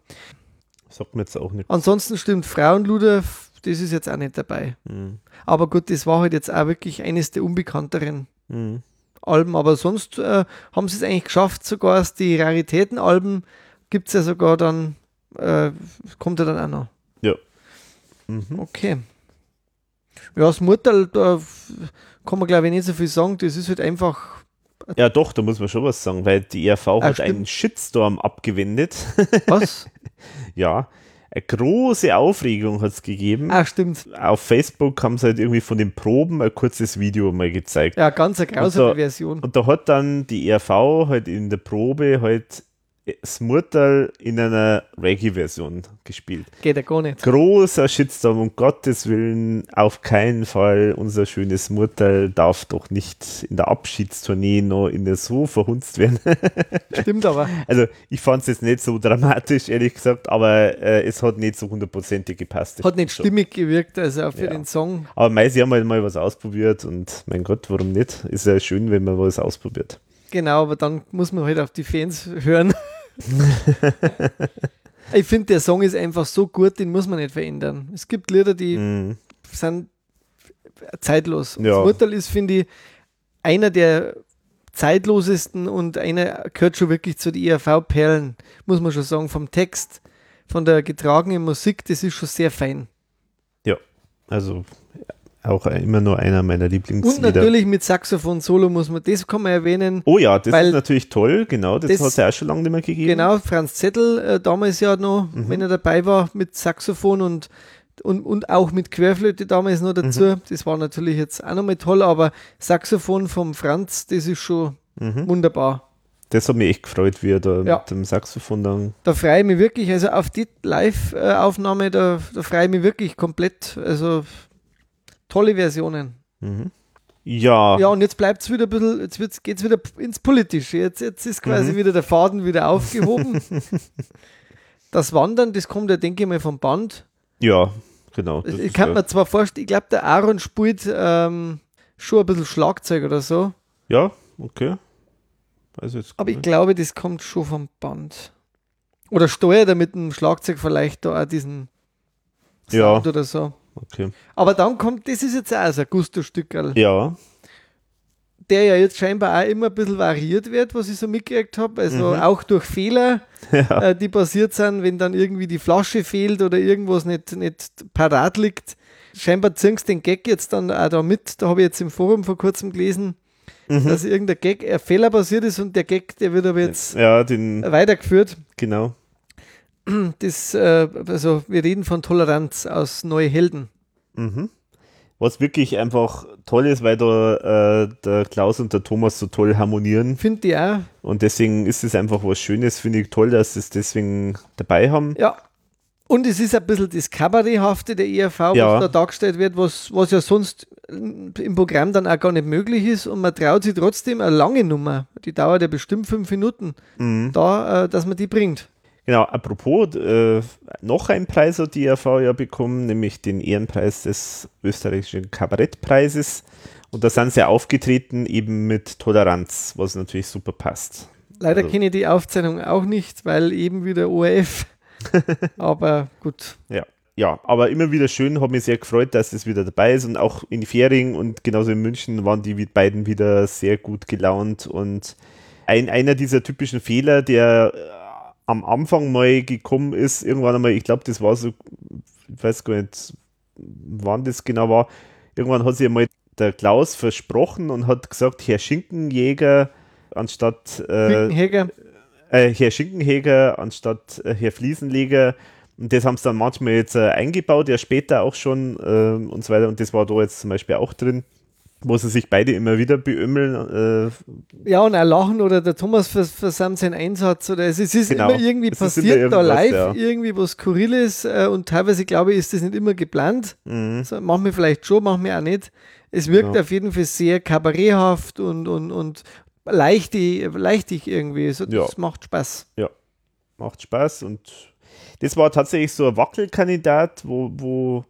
Sagt mir jetzt auch nicht. Ansonsten stimmt Frauenluder, das ist jetzt auch nicht dabei. Mhm. Aber gut, das war halt jetzt auch wirklich eines der unbekannteren Mhm. Alben. Aber sonst äh, haben sie es eigentlich geschafft, sogar aus die Raritätenalben gibt es ja sogar dann, äh, kommt ja dann auch noch. Mhm. Okay. Ja, das Murtal, da kann man glaube ich nicht so viel sagen. Das ist halt einfach. Ja, doch, da muss man schon was sagen, weil die ERV Ah, hat stimmt. einen Shitstorm abgewendet. Was? <laughs> ja, eine große Aufregung hat es gegeben. ah, stimmt. Auf Facebook haben sie halt irgendwie von den Proben ein kurzes Video mal gezeigt. Ja, ganz eine grausame Version. Und da hat dann die ERV halt in der Probe halt das Murtal in einer Reggae-Version gespielt. Geht ja gar nicht. Großer Shitstorm, um Gottes Willen, auf keinen Fall. Unser schönes Murtal darf doch nicht in der Abschiedstournee noch in der so verhunzt werden. <laughs> Stimmt aber. Also, ich fand es jetzt nicht so dramatisch, ehrlich gesagt, aber äh, es hat nicht so hundertprozentig gepasst. Hat nicht So. stimmig gewirkt, also auch für Ja. den Song. Aber mei, sie haben halt mal was ausprobiert und mein Gott, warum nicht? Ist ja schön, wenn man was ausprobiert. Genau, aber dann muss man halt auf die Fans hören. <laughs> ich finde, der Song ist einfach so gut, den muss man nicht verändern. Es gibt Lieder, die Mhm. sind zeitlos. Ja. Das Urteil ist, finde ich, einer der zeitlosesten und einer gehört schon wirklich zu den ERV-Perlen, muss man schon sagen, vom Text, von der getragenen Musik, das ist schon sehr fein. Also auch immer nur einer meiner Und Lieblingslieder. natürlich mit Saxophon-Solo muss man, das kann man erwähnen. Oh ja, das ist natürlich toll, genau, das, das- hat es ja auch schon lange nicht mehr gegeben. Genau, Franz Zettel äh, damals ja noch, Mhm. wenn er dabei war mit Saxophon und, und, und auch mit Querflöte damals noch dazu. Mhm. Das war natürlich jetzt auch nochmal toll, aber Saxophon vom Franz, das ist schon Mhm. wunderbar. Das hat mich echt gefreut, wie er da Ja. mit dem Saxophon dann. Da freue ich mich wirklich, also auf die Live-Aufnahme, da, da freue ich mich wirklich komplett. Also tolle Versionen. Mhm. Ja, Ja, und jetzt bleibt es wieder ein bisschen, jetzt geht es wieder ins Politische. Jetzt, jetzt ist quasi Mhm. wieder der Faden wieder aufgehoben. <laughs> das Wandern, das kommt ja, denke ich mal, vom Band. ja, genau. ich kann ja, mir zwar vorstellen, ich glaube, der Aaron spielt ähm, schon ein bisschen Schlagzeug oder so, ja, okay. Also aber ich glaube, das kommt schon vom Band. Oder steuert er mit dem Schlagzeug vielleicht da auch diesen Ja. Sound oder so. Okay. Aber dann kommt, das ist jetzt auch so ein Gusto-Stückerl, Ja, der ja jetzt scheinbar auch immer ein bisschen variiert wird, was ich so mitgekriegt habe. Also Mhm. auch durch Fehler, <laughs> ja. äh, die passiert sind, wenn dann irgendwie die Flasche fehlt oder irgendwas nicht, nicht parat liegt. Scheinbar ziehst den Gag jetzt dann auch da mit. Da habe ich jetzt im Forum vor kurzem gelesen, Mhm. dass irgendein Gag, ein Fehler passiert ist und der Gag, der wird aber jetzt ja, den, weitergeführt. genau. <clears throat> Das, äh, also wir reden von Toleranz aus Neue Helden. Mhm. Was wirklich einfach toll ist, weil da äh, der Klaus und der Thomas so toll harmonieren. Finde ich auch. Und deswegen ist es einfach was Schönes, finde ich toll, dass sie es deswegen dabei haben. Ja. Und es ist ein bisschen das Kabaretthafte der ERV, Ja. was da dargestellt wird, was, was ja sonst im Programm dann auch gar nicht möglich ist. Und man traut sich trotzdem eine lange Nummer, die dauert ja bestimmt fünf Minuten, Mhm. da, äh, dass man die bringt. Genau, apropos, äh, noch ein Preis hat die ERV ja bekommen, nämlich den Ehrenpreis des österreichischen Kabarettpreises. Und da sind sie aufgetreten eben mit Toleranz, was natürlich super passt. Leider Also- kenne ich die Aufzeichnung auch nicht, weil eben wieder ORF. <laughs> Aber gut. Ja. Ja, aber immer wieder schön, hat mich sehr gefreut, dass es wieder dabei ist und auch in Fähring und genauso in München waren die beiden wieder sehr gut gelaunt und ein, einer dieser typischen Fehler, der am Anfang mal gekommen ist, irgendwann einmal, ich glaube, das war so, ich weiß gar nicht, wann das genau war, irgendwann hat sich einmal der Klaus versprochen und hat gesagt, Herr Schinkenjäger, anstatt äh, äh, Herr Schinkenheger anstatt äh, Herr Fliesenleger. Und das haben sie dann manchmal jetzt äh, eingebaut, ja später auch schon ähm, und so weiter. Und das war da jetzt zum Beispiel auch drin, wo sie sich beide immer wieder beömmeln. Äh, Ja, und auch lachen oder der Thomas versammelt seinen Einsatz oder es, es ist Genau. immer irgendwie Es passiert immer da live, ja. irgendwie was Skurriles äh, und teilweise glaube ich, ist das nicht immer geplant. mhm. So, machen wir vielleicht schon, machen wir auch nicht. Es wirkt Ja. auf jeden Fall sehr kabaretthaft und, und, und leichtig, leichtig irgendwie. So, Ja. Das macht Spaß. macht Spaß und das war tatsächlich so ein Wackelkandidat, wo, wo,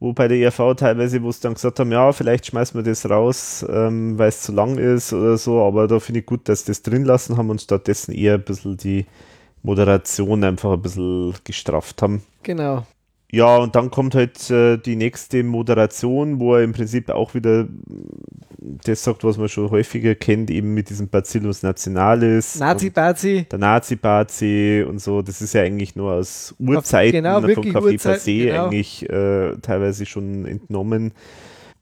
wo bei der ERV teilweise, wo es dann gesagt haben, ja, vielleicht schmeißen wir das raus, ähm, weil es zu lang ist oder so, aber da finde ich gut, dass sie das drin lassen haben und stattdessen eher ein bisschen die Moderation einfach ein bisschen gestrafft haben. Genau. Ja, und dann kommt halt äh, die nächste Moderation, wo er im Prinzip auch wieder das sagt, was man schon häufiger kennt, eben mit diesem Bacillus nationalis. Nazi-Bazi. der Nazi-Bazi und so, das ist ja eigentlich nur aus Urzeiten genau, von wirklich Café Passé genau. eigentlich äh, teilweise schon entnommen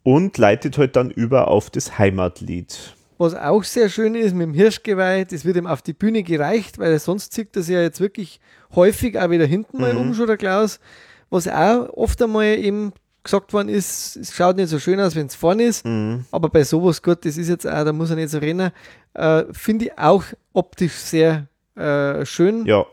und leitet halt dann über auf das Heimatlied. Was auch sehr schön ist mit dem Hirschgeweih, das wird ihm auf die Bühne gereicht, weil sonst zieht das ja jetzt wirklich häufig auch wieder hinten mal Mhm. um, schon der Klaus. Was auch oft einmal eben gesagt worden ist, es schaut nicht so schön aus, wenn es vorne ist, Mhm. aber bei sowas, gut, das ist jetzt auch, da muss er nicht so rennen, äh, finde ich auch optisch sehr äh, schön. Ja.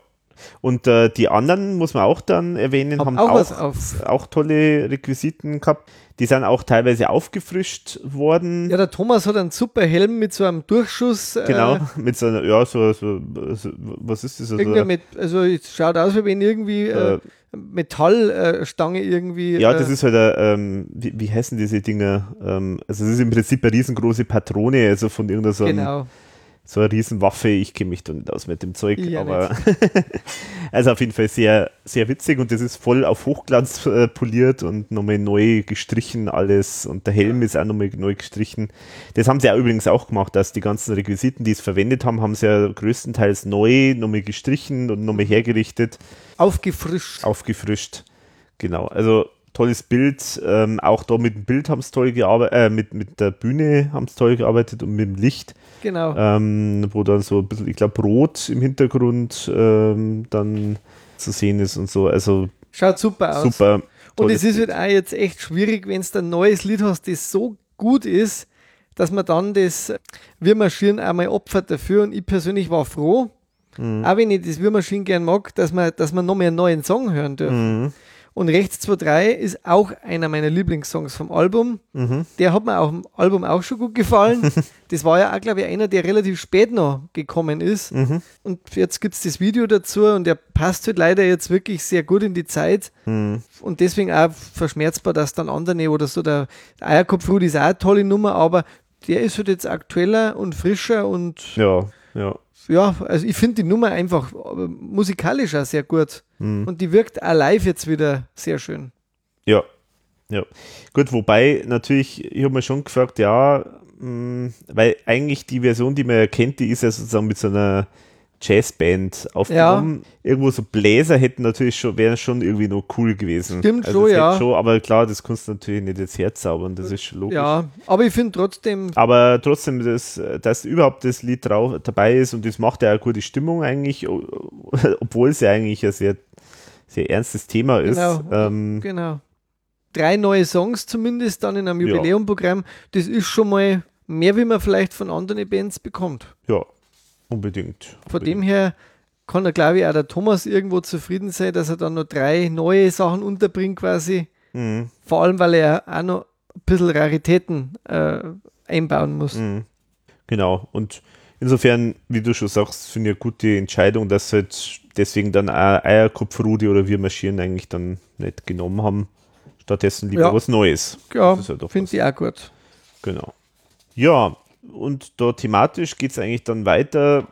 Und äh, die anderen, muss man auch dann erwähnen, Hab haben auch auch, auch tolle Requisiten gehabt. Die sind auch teilweise aufgefrischt worden. Ja, der Thomas hat einen super Helm mit so einem Durchschuss. Genau, Äh, mit so einer, ja, so, so, so was ist das? Also, irgendwie mit, also es schaut aus, wie wenn irgendwie äh, äh, Metallstange irgendwie. Ja, äh, das ist halt, ein, ähm, wie, wie heißen diese Dinger? Ähm, also, das ist im Prinzip eine riesengroße Patrone, also von irgendeiner so, einem- Genau. So einer Riesenwaffe. Ich kenne mich da nicht aus mit dem Zeug, auch aber <laughs> also auf jeden Fall sehr, sehr witzig und das ist voll auf Hochglanz äh, poliert und nochmal neu gestrichen alles und der Helm ist auch nochmal neu gestrichen. Das haben sie ja übrigens auch gemacht, dass die ganzen Requisiten, die es verwendet haben, haben sie ja größtenteils neu nochmal gestrichen und nochmal hergerichtet Aufgefrischt. aufgefrischt. Genau, also tolles Bild. Ähm, auch da mit dem Bild haben sie toll gearbeitet, äh, mit, mit der Bühne haben sie toll gearbeitet und mit dem Licht, Genau. ähm, wo dann so ein bisschen, ich glaube, Rot im Hintergrund ähm, dann zu sehen ist und so. Also Schaut super aus. super. Und es ist halt auch jetzt echt schwierig, wenn du ein neues Lied hast, das so gut ist, dass man dann das Wir marschieren einmal opfert dafür. Und ich persönlich war froh, Mhm. auch wenn ich das Wir marschieren gern mag, dass man, dass man noch mehr einen neuen Song hören dürfen. Mhm. Und Rechts 2.3 ist auch einer meiner Lieblingssongs vom Album. Mhm. Der hat mir auch im Album auch schon gut gefallen. <laughs> das war ja auch, glaube ich, einer, der relativ spät noch gekommen ist. Mhm. Und jetzt gibt es das Video dazu und der passt halt leider jetzt wirklich sehr gut in die Zeit. Mhm. Und deswegen auch verschmerzbar, dass dann andere oder so, der Eierkopfrudi ist auch eine tolle Nummer, aber der ist halt jetzt aktueller und frischer und Ja, ja. Ja, also ich finde die Nummer einfach äh, musikalisch auch sehr gut. Mhm. Und die wirkt auch live jetzt wieder sehr schön. Ja, ja. Gut, wobei natürlich, ich habe mir schon gefragt, ja, mh, weil eigentlich die Version, die man ja kennt, die ist ja sozusagen mit so einer Jazzband aufgenommen. Irgendwo so Bläser hätten natürlich schon, wären schon irgendwie noch cool gewesen. Stimmt also schon, ja. Schon, aber klar, das kannst du natürlich nicht jetzt herzaubern, das ist schon logisch. Ja, aber ich finde trotzdem, Aber trotzdem, dass, dass überhaupt das Lied drauf, dabei ist und das macht ja eine gute Stimmung eigentlich, <laughs> obwohl es ja eigentlich ein sehr, sehr ernstes Thema ist. Genau. Ähm, genau. Drei neue Songs zumindest dann in einem Ja. Jubiläumprogramm, das ist schon mal mehr, wie man vielleicht von anderen Bands bekommt. ja, unbedingt. Von dem her kann da, glaube ich, auch der Thomas irgendwo zufrieden sein, dass er dann noch drei neue Sachen unterbringt quasi. Mhm. Vor allem, weil er auch noch ein bisschen Raritäten äh, einbauen muss. Mhm. Genau. Und insofern, wie du schon sagst, finde ich eine gute Entscheidung, dass halt deswegen dann auch Eierkopfrudi oder wir marschieren eigentlich dann nicht genommen haben. Stattdessen lieber Ja. was Neues. Ja, doch finde ich auch gut. Genau. Ja, und da thematisch geht es eigentlich dann weiter.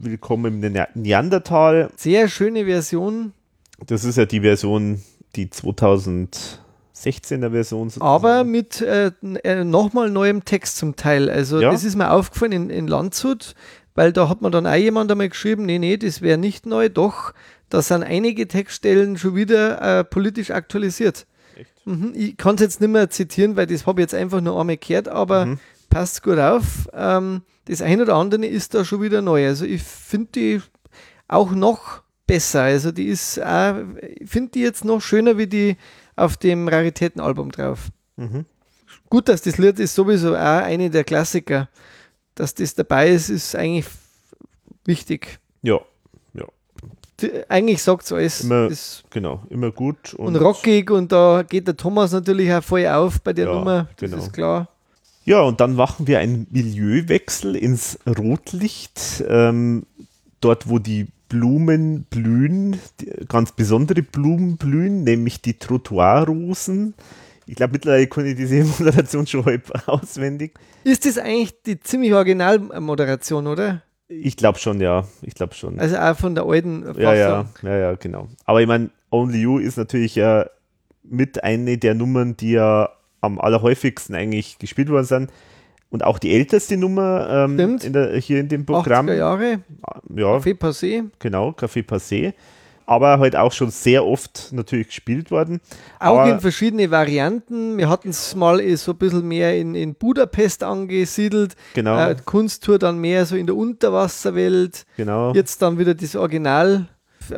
Willkommen im Ne- Neandertal. Sehr schöne Version, Das ist ja die Version, die 2016er Version. sozusagen. aber mit äh, äh, nochmal neuem Text zum Teil. Also Ja. das ist mir aufgefallen in, in Landshut, weil da hat man dann auch jemand einmal geschrieben, nee, nee, das wäre nicht neu, doch, da sind einige Textstellen schon wieder äh, politisch aktualisiert. Echt? Mhm, ich kann es jetzt nicht mehr zitieren, weil das habe ich jetzt einfach nur einmal gehört, aber Mhm. Passt gut auf. Ähm, das eine oder andere ist da schon wieder neu. Also ich finde die auch noch besser. Also die ist, ich finde die jetzt noch schöner wie die auf dem Raritätenalbum drauf. Mhm. Gut, dass das Lied ist sowieso auch eine der Klassiker. Dass das dabei ist, ist eigentlich wichtig. Ja, ja. Die, eigentlich sagt es alles. Immer, genau, immer gut. Und, und, rockig und da geht der Thomas natürlich auch voll auf bei der ja, Nummer, das genau. ist klar. Ja, und dann machen wir einen Milieuwechsel ins Rotlicht. Ähm, dort, wo die Blumen blühen, ganz besondere Blumen blühen, nämlich die Trottoirrosen. Ich glaube, mittlerweile kann ich diese <laughs> Moderation schon halb auswendig. Ist das eigentlich die ziemlich Originalmoderation, oder? Ich glaube schon, ja. Ich glaube schon. Also auch von der alten Fassung. Ja, ja, ja, ja genau. Aber ich meine, Only You ist natürlich ja mit eine der Nummern, die ja am allerhäufigsten eigentlich gespielt worden sind. Und auch die älteste Nummer ähm, in der, hier in dem Programm. 80er Jahre. Ja. Café Passé. Genau, Café Passé. Aber halt auch schon sehr oft natürlich gespielt worden. Auch Aber in verschiedene Varianten. Wir hatten es mal so ein bisschen mehr in, in Budapest angesiedelt. Genau. Äh, Kunsttour dann mehr so in der Unterwasserwelt. Genau. Jetzt dann wieder das Original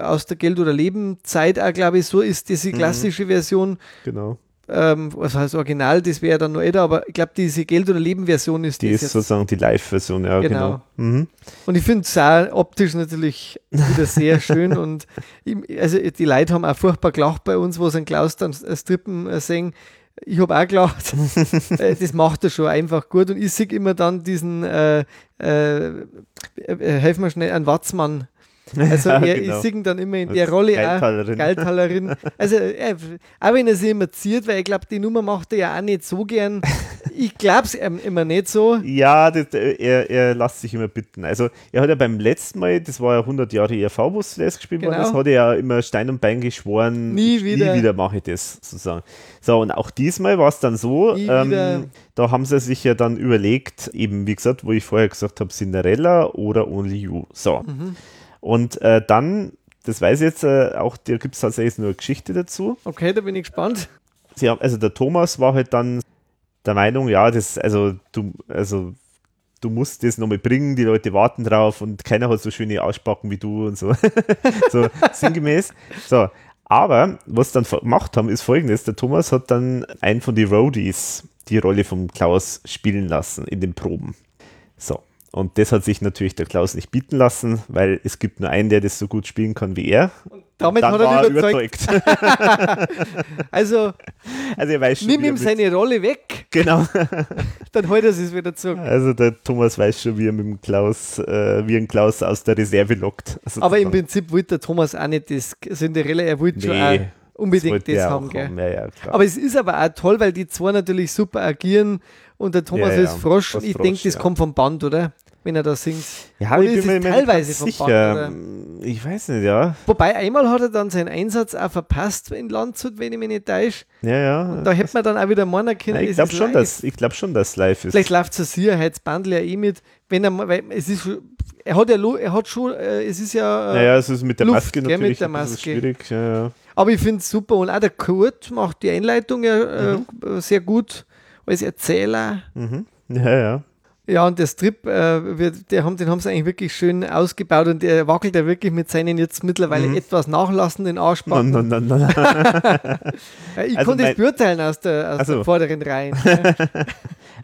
aus der Geld- oder Leben-Zeit auch, glaube ich, so ist diese Mhm. klassische Version. Genau. Ähm, was heißt Original, das wäre dann noch älter, aber ich glaube, diese Geld- oder Leben-Version ist Die das ist jetzt. sozusagen die Live-Version, ja, genau. Genau. Mhm. Und ich finde es auch optisch natürlich wieder sehr <laughs> schön. Und ich, also die Leute haben auch furchtbar gelacht bei uns, wo sie einen Klaus dann Strippen äh, singen. Ich habe auch gelacht. <laughs> Äh, das macht er schon einfach gut. Und ich sehe immer dann diesen, äh, äh, äh, helfen wir schnell, einen Watzmann. <laughs> Also Ja, er, genau. ihn dann immer in der Rolle auch. Geldtalerin. Geldtalerin. <laughs> Also äh, auch wenn er sich immer ziert, weil ich glaube, die Nummer macht er ja auch nicht so gern. <laughs> Ich glaube es immer nicht so. Ja, das, er, er lässt sich immer bitten. Also, er hat ja beim letzten Mal, das war ja 100 Jahre ERV, wo es zuerst gespielt worden Genau. ist, hat er ja immer Stein und Bein geschworen, Nie wieder. nie wieder mache ich das, sozusagen. So, und auch diesmal war es dann so, ähm, da haben sie sich ja dann überlegt, eben wie gesagt, wo ich vorher gesagt habe, Cinderella oder Only You. So. Mhm. Und äh, dann, das weiß ich jetzt äh, auch, da gibt es tatsächlich nur eine Geschichte dazu. Okay, da bin ich gespannt. Sie haben, also der Thomas war halt dann der Meinung, ja, das, also du, also du musst das nochmal bringen, die Leute warten drauf und keiner hat so schöne Ausspacken wie du und so. <laughs> so sinngemäß. So. Aber was dann gemacht haben, ist folgendes: Der Thomas hat dann einen von den Roadies die Rolle vom Klaus spielen lassen in den Proben. So. Und das hat sich natürlich der Klaus nicht bieten lassen, weil es gibt nur einen, der das so gut spielen kann wie er. Damit Dann hat er er überzeugt. überzeugt. <laughs> Also also er weiß schon, nimm ihm seine Rolle weg, Genau. <laughs> dann holt er es wieder zurück. Also der Thomas weiß schon, wie er mit dem Klaus, äh, wie ein Klaus aus der Reserve lockt. Also Aber im sozusagen. Prinzip wollte der Thomas auch nicht das Cinderella, er wollte schon Nee, auch unbedingt das er haben. haben. Ja, ja. Aber es ist aber auch toll, weil die zwei natürlich super agieren und der Thomas Ja, ist Frosch und ich denke, das kommt vom Band, oder? Wenn er da singt. ja, oder ich bin mir teilweise sicher. Ich weiß nicht, ja. Wobei einmal hat er dann seinen Einsatz auch verpasst in Landshut, wenn ich mich nicht täusche. Ja, ja. Da hätte man dann auch wieder meinen können. Nein, ich glaube schon, dass, ich glaub schon, dass es live ist. Vielleicht läuft es Sicherheitsbandel ja eh mit, wenn er weil es ist er hat ja er hat schon, äh, es ist ja, äh, naja, es ist mit der Luft, Maske gell, mit natürlich der Maske. schwierig. Ja, ja. aber ich finde es super und auch der Kurt macht die Einleitung ja Mhm. äh, sehr gut als Erzähler. Mhm. ja, ja. Ja, und der Strip, äh, wird, der haben, den haben sie eigentlich wirklich schön ausgebaut und der wackelt ja wirklich mit seinen jetzt mittlerweile Mhm. etwas nachlassenden Nein, Arschbacken. nein, nein, nein. <laughs> Ja, ich Also konnte es beurteilen aus der, aus Also. der vorderen Reihe. <laughs>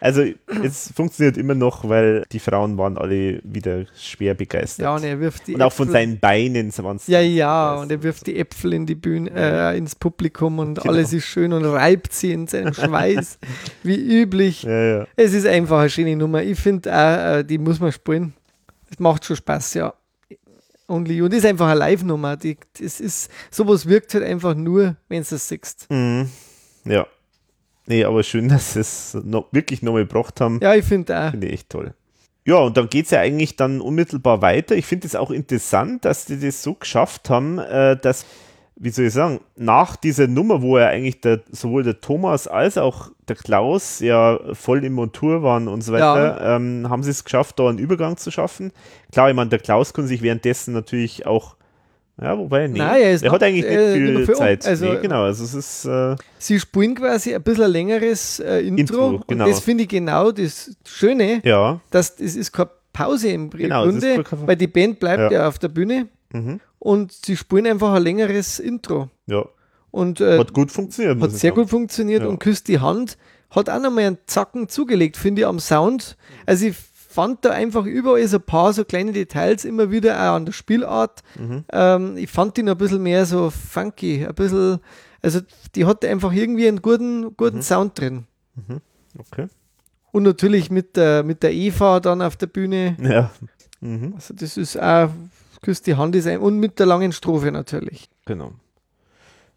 Also es funktioniert immer noch, weil die Frauen waren alle wieder schwer begeistert. ja, und er wirft die und auch von Äpfel- seinen Beinen waren Ja, ja, und er wirft die Äpfel in die Bühne, äh, ins Publikum und Genau. alles ist schön und reibt sie in seinem <laughs> Schweiß, wie üblich. Ja, ja. Es ist einfach eine schöne Nummer. Ich finde auch, äh, die muss man spielen. Es macht schon Spaß, ja. Only You. Und ist einfach eine Live-Nummer. Das ist, sowas wirkt halt einfach nur, wenn du es siehst. Mhm. Ja. Nee, aber schön, <laughs> dass sie es noch, wirklich nochmal gebracht haben. Ja, ich finde auch. Finde ich echt toll. Ja, und dann geht es ja eigentlich dann unmittelbar weiter. Ich finde es auch interessant, dass die das so geschafft haben, äh, dass, wie soll ich sagen, nach dieser Nummer, wo ja eigentlich der, sowohl der Thomas als auch der Klaus ja voll im Montur waren und so weiter, ähm, haben sie es geschafft, da einen Übergang zu schaffen. Klar, ich meine, der Klaus kann sich währenddessen natürlich auch Ja, wobei, nee. Nein, er ist noch- hat eigentlich nicht äh, viel um- Zeit. also- nee, genau, also es ist, äh, Sie spielen quasi ein bisschen ein längeres äh, Intro. Intro, genau. Und das finde ich genau das Schöne, ja, dass das ist keine Pause im Genau, das ist Grunde, weil die Band bleibt Ja. ja. auf der Bühne mhm, und sie spielen einfach ein längeres Intro. ja. Und äh, Hat gut funktioniert. hat sehr sagen. gut funktioniert Ja. und küsst die Hand. Hat auch nochmal einen Zacken zugelegt, finde ich, am Sound. Also ich fand da einfach überall so ein paar so kleine Details immer wieder auch an der Spielart. Mhm. Ähm, ich fand die noch ein bisschen mehr so funky, ein bisschen, also die hatte einfach irgendwie einen guten, guten Mhm. Sound drin. Okay. Und natürlich mit der, mit der Eva dann auf der Bühne. Ja. Mhm, Also das ist auch, küsst die Hand ist ein, und mit der langen Strophe natürlich. genau.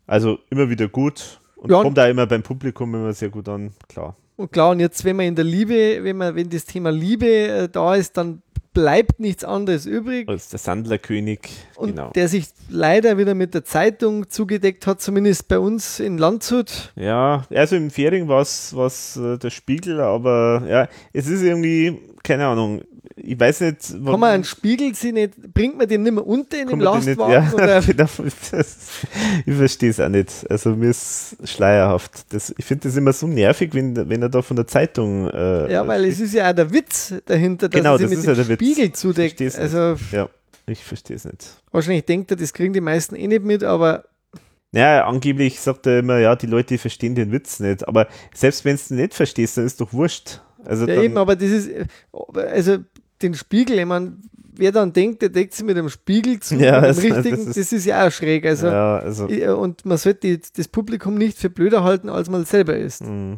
Also immer wieder gut und Ja, und- kommt da immer beim Publikum immer sehr gut an, klar. Und klar, und jetzt, wenn man in der Liebe, wenn man, wenn das Thema Liebe äh, da ist, dann bleibt nichts anderes übrig. Als der Sandlerkönig, Und genau. der sich leider wieder mit der Zeitung zugedeckt hat, zumindest bei uns in Landshut. Ja, also im Fering war es äh, der Spiegel, aber ja, es ist irgendwie, keine Ahnung, ich weiß nicht, Kann man einen Spiegel sie nicht, bringt man den nicht mehr unter in dem den nicht- Lastwagen? ja, <laughs> genau, ich verstehe es auch nicht. Also mir ist schleierhaft. Das, ich finde das immer so nervig, wenn, wenn er da von der Zeitung. Äh, Ja, weil es ist ja auch der Witz dahinter, dass Genau, er sich das mit dem ja der Witz. Spiegel zudeckt. Nicht. Also Ja, ich verstehe es nicht. wahrscheinlich denkt er, das kriegen die meisten eh nicht mit, aber Ja, angeblich sagt er immer, ja, die Leute verstehen den Witz nicht. Aber selbst wenn du ihn nicht verstehst, dann ist doch wurscht. Also ja eben, aber das ist, also den Spiegel, ich meine, wer dann denkt, der deckt sich mit dem Spiegel zu, Ja, also, richtigen, das das ist- ist, ja auch schräg. Also ja, also. I- Und man sollte die, das Publikum nicht für blöder halten, als man selber ist. mh.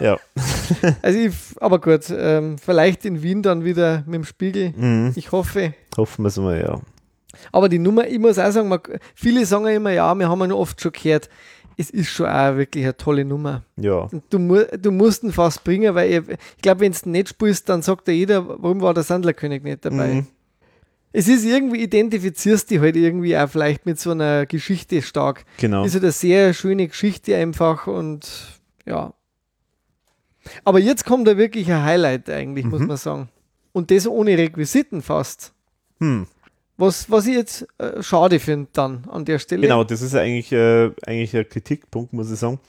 ja. <laughs> Also ich, aber gut, ähm, vielleicht in Wien dann wieder mit dem Spiegel. Mhm. Ich hoffe. Hoffen wir es mal, ja. Aber die Nummer, ich muss auch sagen, man, viele sagen immer, ja, wir haben noch oft schon gehört, es ist schon auch wirklich eine tolle Nummer. Ja. Du, mu du musst ihn fast bringen, weil ich, ich glaube, wenn du nicht spielst, dann sagt ja jeder, warum war der Sandlerkönig nicht dabei. Mhm. Es ist irgendwie, identifizierst dich halt irgendwie auch vielleicht mit so einer Geschichte stark. Genau. Ist halt eine sehr schöne Geschichte einfach und ja. Aber jetzt kommt da wirklich ein Highlight eigentlich, muss Mhm. man sagen. Und das ohne Requisiten fast. Hm. Was, was ich jetzt äh, schade finde dann an der Stelle. Genau, das ist eigentlich, äh, eigentlich ein Kritikpunkt, muss ich sagen.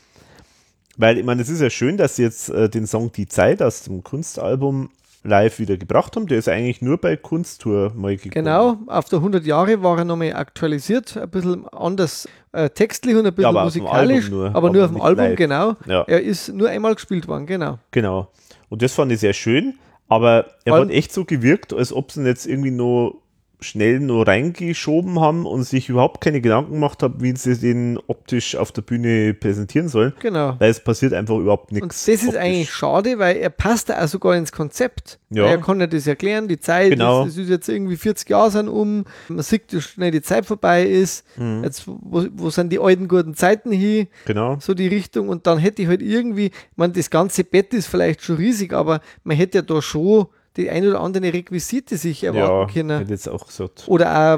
Weil, ich meine, es ist ja schön, dass sie jetzt äh, den Song Die Zeit aus dem Kunstalbum live wieder gebracht haben. Der ist eigentlich nur bei Kunsttour mal gekommen. Genau, auf der 100 Jahre war er nochmal aktualisiert, ein bisschen anders äh, textlich und ein bisschen dem musikalisch, nur, aber aber nur auf dem Album, live. genau. Ja, Er ist nur einmal gespielt worden, genau. genau. Und das fand ich sehr schön. Aber er Vor hat echt so gewirkt, als ob sie ihn jetzt irgendwie nur schnell nur reingeschoben haben und sich überhaupt keine Gedanken gemacht haben, wie sie den optisch auf der Bühne präsentieren sollen. Genau. Weil es passiert einfach überhaupt Und nichts. das ist optisch. eigentlich schade, weil er passt da auch sogar ins Konzept. Ja. Weil er kann ja das erklären, die Zeit, Genau. das, das ist jetzt irgendwie 40 Jahre sind um, man sieht, wie schnell die Zeit vorbei ist, Mhm. jetzt, wo, wo sind die alten guten Zeiten hin, Genau. so die Richtung und dann hätte ich halt irgendwie, meine, das ganze Bett ist vielleicht schon riesig, aber man hätte ja da schon die ein oder andere Requisite sich Ja, erwarten können. hätte jetzt auch gesagt. Oder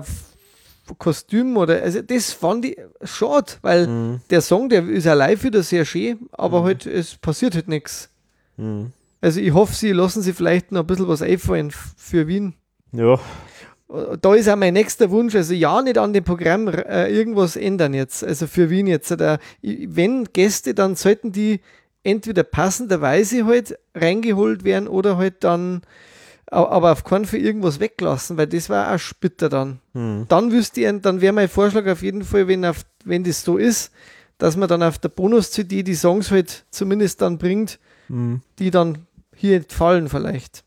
auch Kostüm oder, also das fand ich schade, weil Mhm. der Song, der ist ja live wieder sehr schön, aber halt, es passiert halt nichts. Mhm. Also ich hoffe, sie lassen sich vielleicht noch ein bisschen was einfallen für Wien. Ja, Da ist auch mein nächster Wunsch, also ja, nicht an dem Programm äh, irgendwas ändern jetzt, also für Wien jetzt. Oder, wenn Gäste, dann sollten die entweder passenderweise halt reingeholt werden oder halt dann, aber auf keinen Fall irgendwas weglassen, weil das war auch später dann. Mhm. Dann wüsste ich, dann wäre mein Vorschlag auf jeden Fall, wenn, auf, wenn das so ist, dass man dann auf der Bonus-CD die Songs halt zumindest dann bringt, Mhm. die dann hier entfallen vielleicht.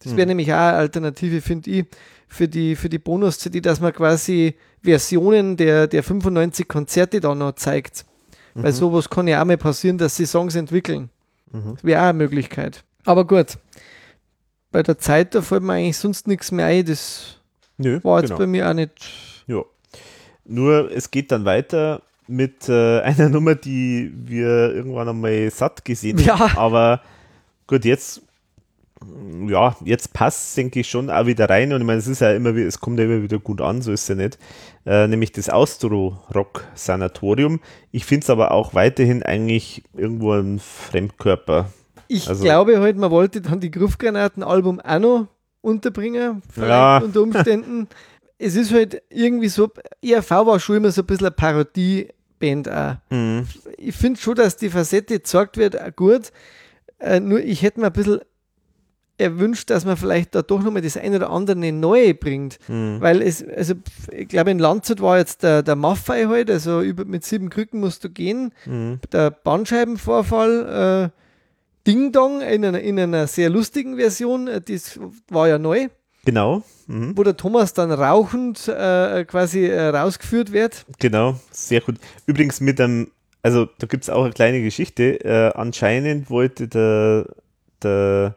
Das wäre Hm. nämlich auch eine Alternative, finde ich, für die, für die Bonus-CD, dass man quasi Versionen der, der 95 Konzerte da noch zeigt. Weil Mhm. sowas kann ja auch mal passieren, dass sie Songs entwickeln. Mhm. Das wäre auch eine Möglichkeit. Aber gut, bei der Zeit, da fällt mir eigentlich sonst nichts mehr ein. Das Nö, war jetzt genau. bei mir auch nicht. Ja. Nur es geht dann weiter mit äh, <laughs> einer Nummer, die wir irgendwann einmal satt gesehen Ja. haben. Aber gut, jetzt, ja, jetzt passt denke ich, schon auch wieder rein. Und ich meine, es ist ja immer, wie- es kommt ja immer wieder gut an, so ist es ja nicht. Äh, nämlich das Austro-Rock-Sanatorium. Ich finde es aber auch weiterhin eigentlich irgendwo ein Fremdkörper. Ich Also- glaube halt, man wollte dann die Gruffgranaten-Album auch noch unterbringen, vielleicht Ja. unter Umständen. <laughs> es ist halt irgendwie so, ERV war schon immer so ein bisschen eine Parodieband auch. Mhm. Ich finde schon, dass die Facette gezeigt wird, auch gut. Äh, nur ich hätte mir ein bisschen erwünscht, dass man vielleicht da doch nochmal das eine oder andere Neue bringt. Mhm. Weil es, also ich glaube, in Landshut war jetzt der, der Maffei halt, also über, mit sieben Krücken musst du gehen. Mhm. Der Bandscheibenvorfall, äh, Ding Dong in einer, in einer sehr lustigen Version, äh, das war ja neu, Genau. Mhm. wo der Thomas dann rauchend äh, quasi äh, rausgeführt wird. Genau, sehr gut. Übrigens mit einem, also da gibt es auch eine kleine Geschichte. Äh, anscheinend wollte der, der,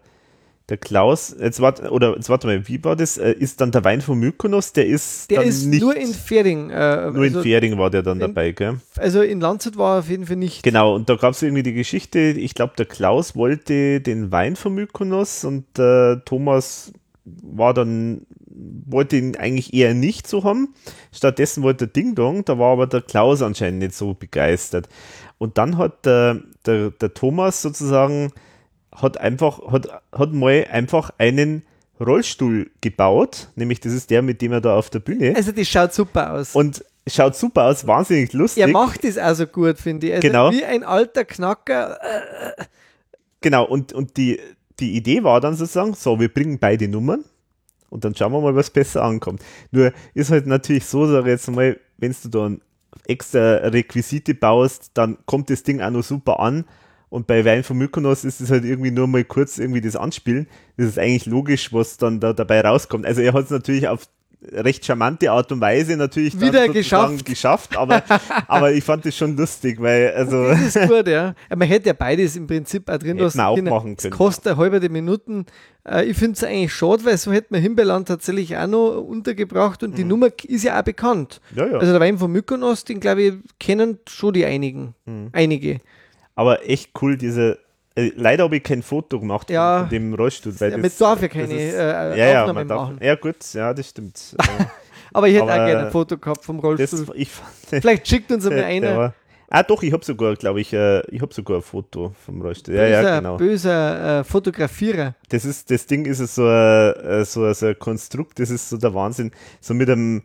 der Klaus, jetzt warte, oder jetzt warte mal, wie war das? Äh, ist dann der Wein von Mykonos, der ist Der dann ist nicht, nur in Fering. Äh, nur in also, Fähring war der dann in- dabei, gell? also in Landshut war er auf jeden Fall nicht. Genau, und da gab es irgendwie die Geschichte, ich glaube, der Klaus wollte den Wein von Mykonos und der Thomas war dann, wollte ihn eigentlich eher nicht so haben. Stattdessen wollte er Ding Dong, da war aber der Klaus anscheinend nicht so begeistert. Und dann hat der, der, der Thomas sozusagen, hat einfach, hat, hat mal einfach einen Rollstuhl gebaut, nämlich das ist der, mit dem er da auf der Bühne Also das schaut super aus. und schaut super aus, wahnsinnig lustig. er macht es also gut, finde ich. Also Genau. Wie ein alter Knacker. Genau, und, und die, die Idee war dann sozusagen, so, wir bringen beide Nummern und dann schauen wir mal, was besser ankommt. Nur ist halt natürlich so, sag ich jetzt mal, wenn du da extra Requisite baust, dann kommt das Ding auch noch super an. Und bei Wein von Mykonos ist es halt irgendwie nur mal kurz irgendwie das Anspielen. Das ist eigentlich logisch, was dann da dabei rauskommt. Also er hat es natürlich auf recht charmante Art und Weise natürlich Wieder geschafft. geschafft, aber, <laughs> aber ich fand das schon lustig, weil also das ist gut, ja. Man hätte ja beides im Prinzip auch drin lassen auch können. machen Es können, kostet eine halbe Minuten. Äh, ich finde es eigentlich schade, weil so hätte man Himbeerland tatsächlich auch noch untergebracht und die Nummer ist ja auch bekannt. Mhm. ja, ja. Also der Wein von Mykonos, den glaube ich, kennen schon die einigen. Mhm. Einige. Aber echt cool, diese. Äh, leider habe ich kein Foto gemacht Ja. von dem Rollstuhl. Weil Ja, das, mit darf ja das keine, ist- äh, ja, ja, man darf, machen. Ja, gut, ja, das stimmt. <laughs> Aber ich hätte auch Aber, gerne ein Foto gehabt vom das, Rollstuhl. ich fand, <laughs> Vielleicht schickt uns einmal einer. Ah, doch, ich habe sogar, glaube ich, äh, ich habe sogar ein Foto vom Rollstuhl. Ja, böser, ja, genau. böser äh, Fotografierer. Das, ist, das Ding ist so ein, äh, so, ein- so ein Konstrukt, das ist so der Wahnsinn. So mit einem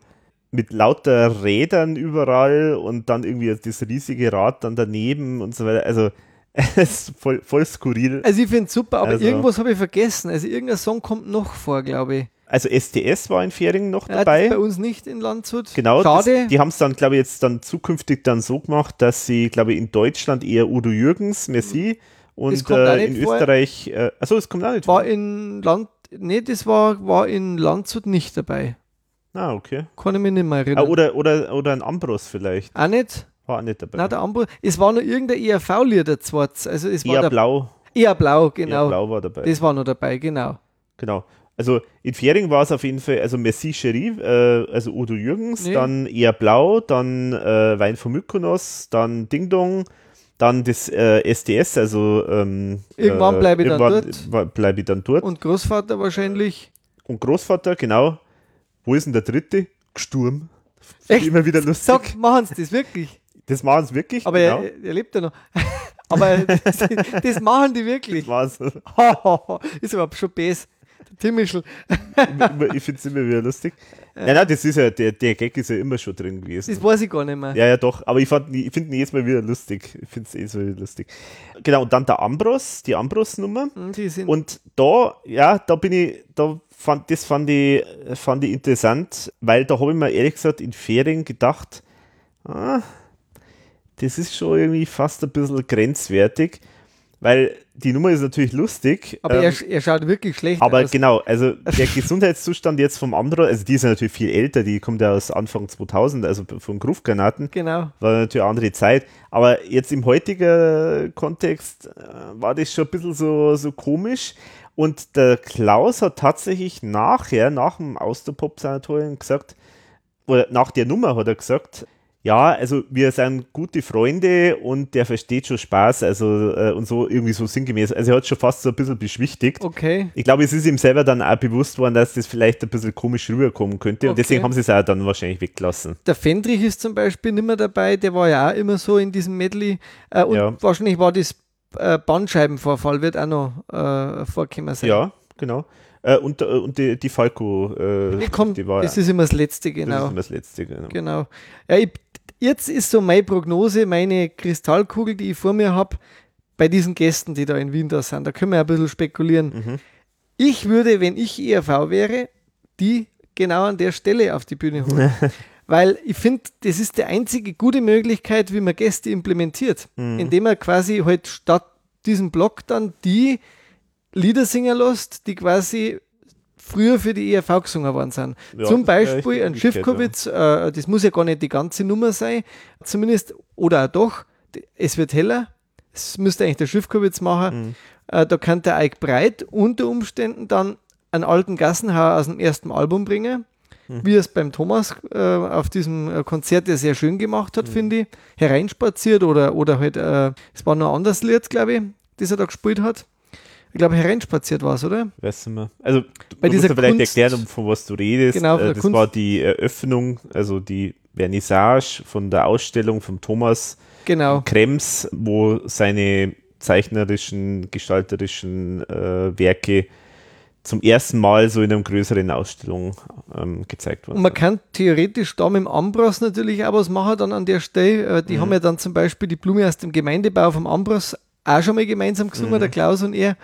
mit lauter Rädern überall und dann irgendwie das riesige Rad dann daneben und so weiter. Also, <laughs> es ist voll, voll skurril. Also ich finde es super, aber Also- irgendwas habe ich vergessen. Also irgendein Song kommt noch vor, glaube ich. Also, STS war in Färingen noch Ja, das dabei. bei uns nicht in Landshut. Genau, das, Schade. die haben es dann, glaube ich, jetzt dann zukünftig dann so gemacht, dass sie, glaube ich, in Deutschland eher Udo Jürgens, Merci und äh, in vor. Österreich, äh, achso, es kommt auch nicht war vor. in Land, nee, das war, war in Landshut nicht dabei. Ah, okay. Kann ich mich nicht mehr Ah, erinnern. oder, oder, oder ein Ambros vielleicht, auch nicht? war auch nicht dabei. Nein, der Ambro. Es war noch irgendein ERV-Lied dazu. Also es war eher der, blau, eher blau, genau. eher blau war dabei. Das war noch dabei, genau. Genau. Also in Färing war es auf jeden Fall, also Merci Cherie, äh, also Udo Jürgens, Nee. dann eher blau, dann äh, Wein von Mykonos, dann Ding Dong, dann das äh, SDS, also ähm, Irgendwann äh, bleib ich dann dort. bleib ich dann dort. Und Großvater wahrscheinlich. Und Großvater, genau. Wo ist denn der dritte? Gesturm. Echt? Immer wieder lustig. Sag, machen sie das wirklich. Das machen sie wirklich. Aber genau. er, er lebt ja noch. <laughs> Aber das, das machen die wirklich. das war's. <laughs> ist überhaupt schon bes. Timmischl. ich finde es immer wieder lustig. Nein, nein, das ist ja, der, der Gag ist ja immer schon drin gewesen. Das weiß ich gar nicht mehr. Ja, ja, doch. Aber ich, fand- ich finde ihn jedes Mal wieder lustig. Ich finde es jedes Mal wieder lustig. Genau, und dann der Ambros, die Ambros-Nummer. Hm, Und da, ja, da bin ich, da fand, das fand ich, fand ich interessant, weil da habe ich mir ehrlich gesagt in Ferien gedacht, ah, das ist schon irgendwie fast ein bisschen grenzwertig, weil die Nummer ist natürlich lustig. aber ähm, er, er schaut wirklich schlecht aber aus. genau, also <laughs> der Gesundheitszustand jetzt vom Ambros, also die ist ja natürlich viel älter, die kommt ja aus Anfang 2000, also von Grufgranaten Genau. war natürlich eine andere Zeit. Aber jetzt im heutigen Kontext äh, war das schon ein bisschen so, so komisch. Und der Klaus hat tatsächlich nachher, nach dem Austerpop-Sanatorium gesagt, oder nach der Nummer hat er gesagt, ja, also wir sind gute Freunde und der versteht schon Spaß, also äh, und so irgendwie so sinngemäß. Also er hat schon fast so ein bisschen beschwichtigt. Okay. Ich glaube, es ist ihm selber dann auch bewusst worden, dass das vielleicht ein bisschen komisch rüberkommen könnte und Okay. deswegen haben sie es auch dann wahrscheinlich weggelassen. Der Fendrich ist zum Beispiel nicht mehr dabei, der war ja auch immer so in diesem Medley. Äh, und Ja. wahrscheinlich war das äh, Bandscheibenvorfall, wird auch noch äh, vorgekommen sein. Ja, genau. Äh, und, äh, und die, die Falco, äh, Die kommt, die war das ist immer das Letzte, das ist genau. immer das letzte, genau. Genau. Ja, ich, jetzt ist so meine Prognose, meine Kristallkugel, die ich vor mir habe, bei diesen Gästen, die da in Wien da sind. Da können wir ein bisschen spekulieren. Mhm. Ich würde, wenn ich ERV wäre, die genau an der Stelle auf die Bühne holen. <laughs> Weil ich finde, das ist die einzige gute Möglichkeit, wie man Gäste implementiert. Mhm. Indem man quasi halt statt diesem Block dann die Lieder singen lässt, die quasi früher für die ERV gesungen worden sind. Ja, Zum Beispiel ein Schiffkowitz, äh, das muss ja gar nicht die ganze Nummer sein, zumindest, oder auch doch, es wird heller, es müsste eigentlich der Schiffkowitz machen, Mhm. äh, da kann der Eik Breit unter Umständen dann einen alten Gassenhauer aus dem ersten Album bringen, Mhm. wie es beim Thomas äh, auf diesem äh, Konzert ja sehr schön gemacht Mhm. hat, finde ich, hereinspaziert oder, oder halt, äh, es war noch ein anderes Lied, glaube ich, das er da gespielt hat. Ich glaube, hereinspaziert war es, oder? Weißt du mal. Also, Bei du musst dieser ja vielleicht Kunst- erklären, von was du redest. Genau, äh, das Kunst. war die Eröffnung, also die Vernissage von der Ausstellung von Thomas Genau. Krems, wo seine zeichnerischen, gestalterischen äh, Werke zum ersten Mal so in einer größeren Ausstellung ähm, gezeigt Und wurden. man kann theoretisch da mit dem Ambros natürlich auch was machen dann an der Stelle. Äh, Die Mhm. haben ja dann zum Beispiel die Blume aus dem Gemeindebau vom Ambros auch schon mal gemeinsam gesungen, Mhm. der Klaus und er.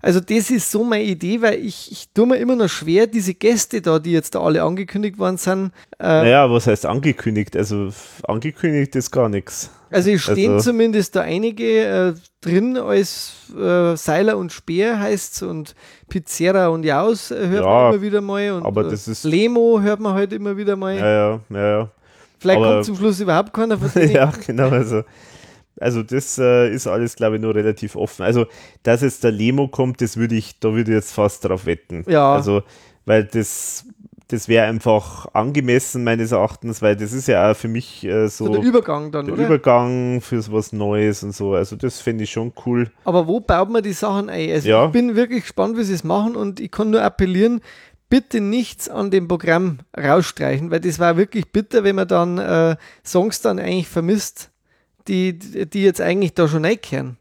Also das ist so meine Idee, weil ich, ich tue mir immer noch schwer, diese Gäste da, die jetzt da alle angekündigt worden sind. Äh, Naja, was heißt angekündigt? Also angekündigt ist gar nichts. also es stehen also- zumindest da einige äh, drin als äh, Seiler und Speer heißt's und Pizzerra und Jaus äh, hört Ja, man immer wieder mal und aber äh, das ist- Lemo hört man halt immer wieder mal. Ja, ja, ja, ja. Vielleicht aber- kommt zum Schluss überhaupt keiner von <laughs> denen. ja, genau. Also, also das äh, ist alles, glaube ich, nur relativ offen. Also, dass jetzt der Lemo kommt, das würde ich, da würde ich jetzt fast drauf wetten. Ja. Also, weil das, das wäre einfach angemessen meines Erachtens, weil das ist ja auch für mich äh, so So der Übergang dann, der oder? Übergang für was Neues und so. Also, das finde ich schon cool. Aber wo baut man die Sachen ein? Also Ja. ich bin wirklich gespannt, wie sie es machen und ich kann nur appellieren, bitte nichts an dem Programm rausstreichen, weil das war wirklich bitter, wenn man dann äh, Songs dann eigentlich vermisst, die, die jetzt eigentlich da schon reinkehren.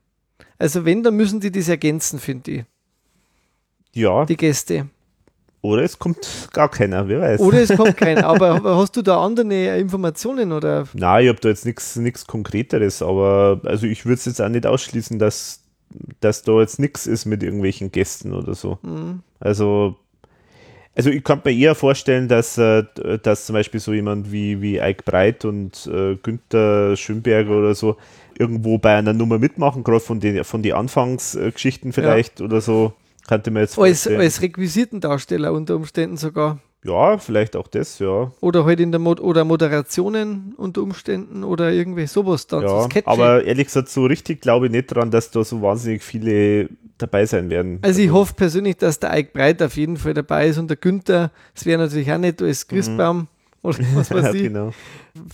Also wenn, dann müssen die das ergänzen, finde ich, Ja, die Gäste. oder es kommt gar keiner, wer weiß. Oder es kommt <laughs> kein. Aber hast du da andere Informationen oder? Nein, ich habe da jetzt nichts Konkreteres, aber also ich würde es jetzt auch nicht ausschließen, dass, dass da jetzt nichts ist mit irgendwelchen Gästen oder so. Hm, Also, also ich kann mir eher vorstellen, dass, äh, dass zum Beispiel so jemand wie, wie Eik Breit und äh, Günther Schönberger oder so irgendwo bei einer Nummer mitmachen, gerade von den, von den Anfangsgeschichten vielleicht oder so. Könnte man jetzt als, vorstellen. als Requisitendarsteller unter Umständen sogar. Ja, vielleicht auch das, ja. Oder halt in der Mod oder Moderationen unter Umständen oder irgendwie sowas dann. ja. Aber ehrlich gesagt, so richtig glaube ich nicht dran, dass da so wahnsinnig viele dabei sein werden. also ich hoffe persönlich, dass der Eik Breit auf jeden Fall dabei ist und der Günther, das wäre natürlich auch nicht als Christbaum oder was weiß <laughs> ich. genau.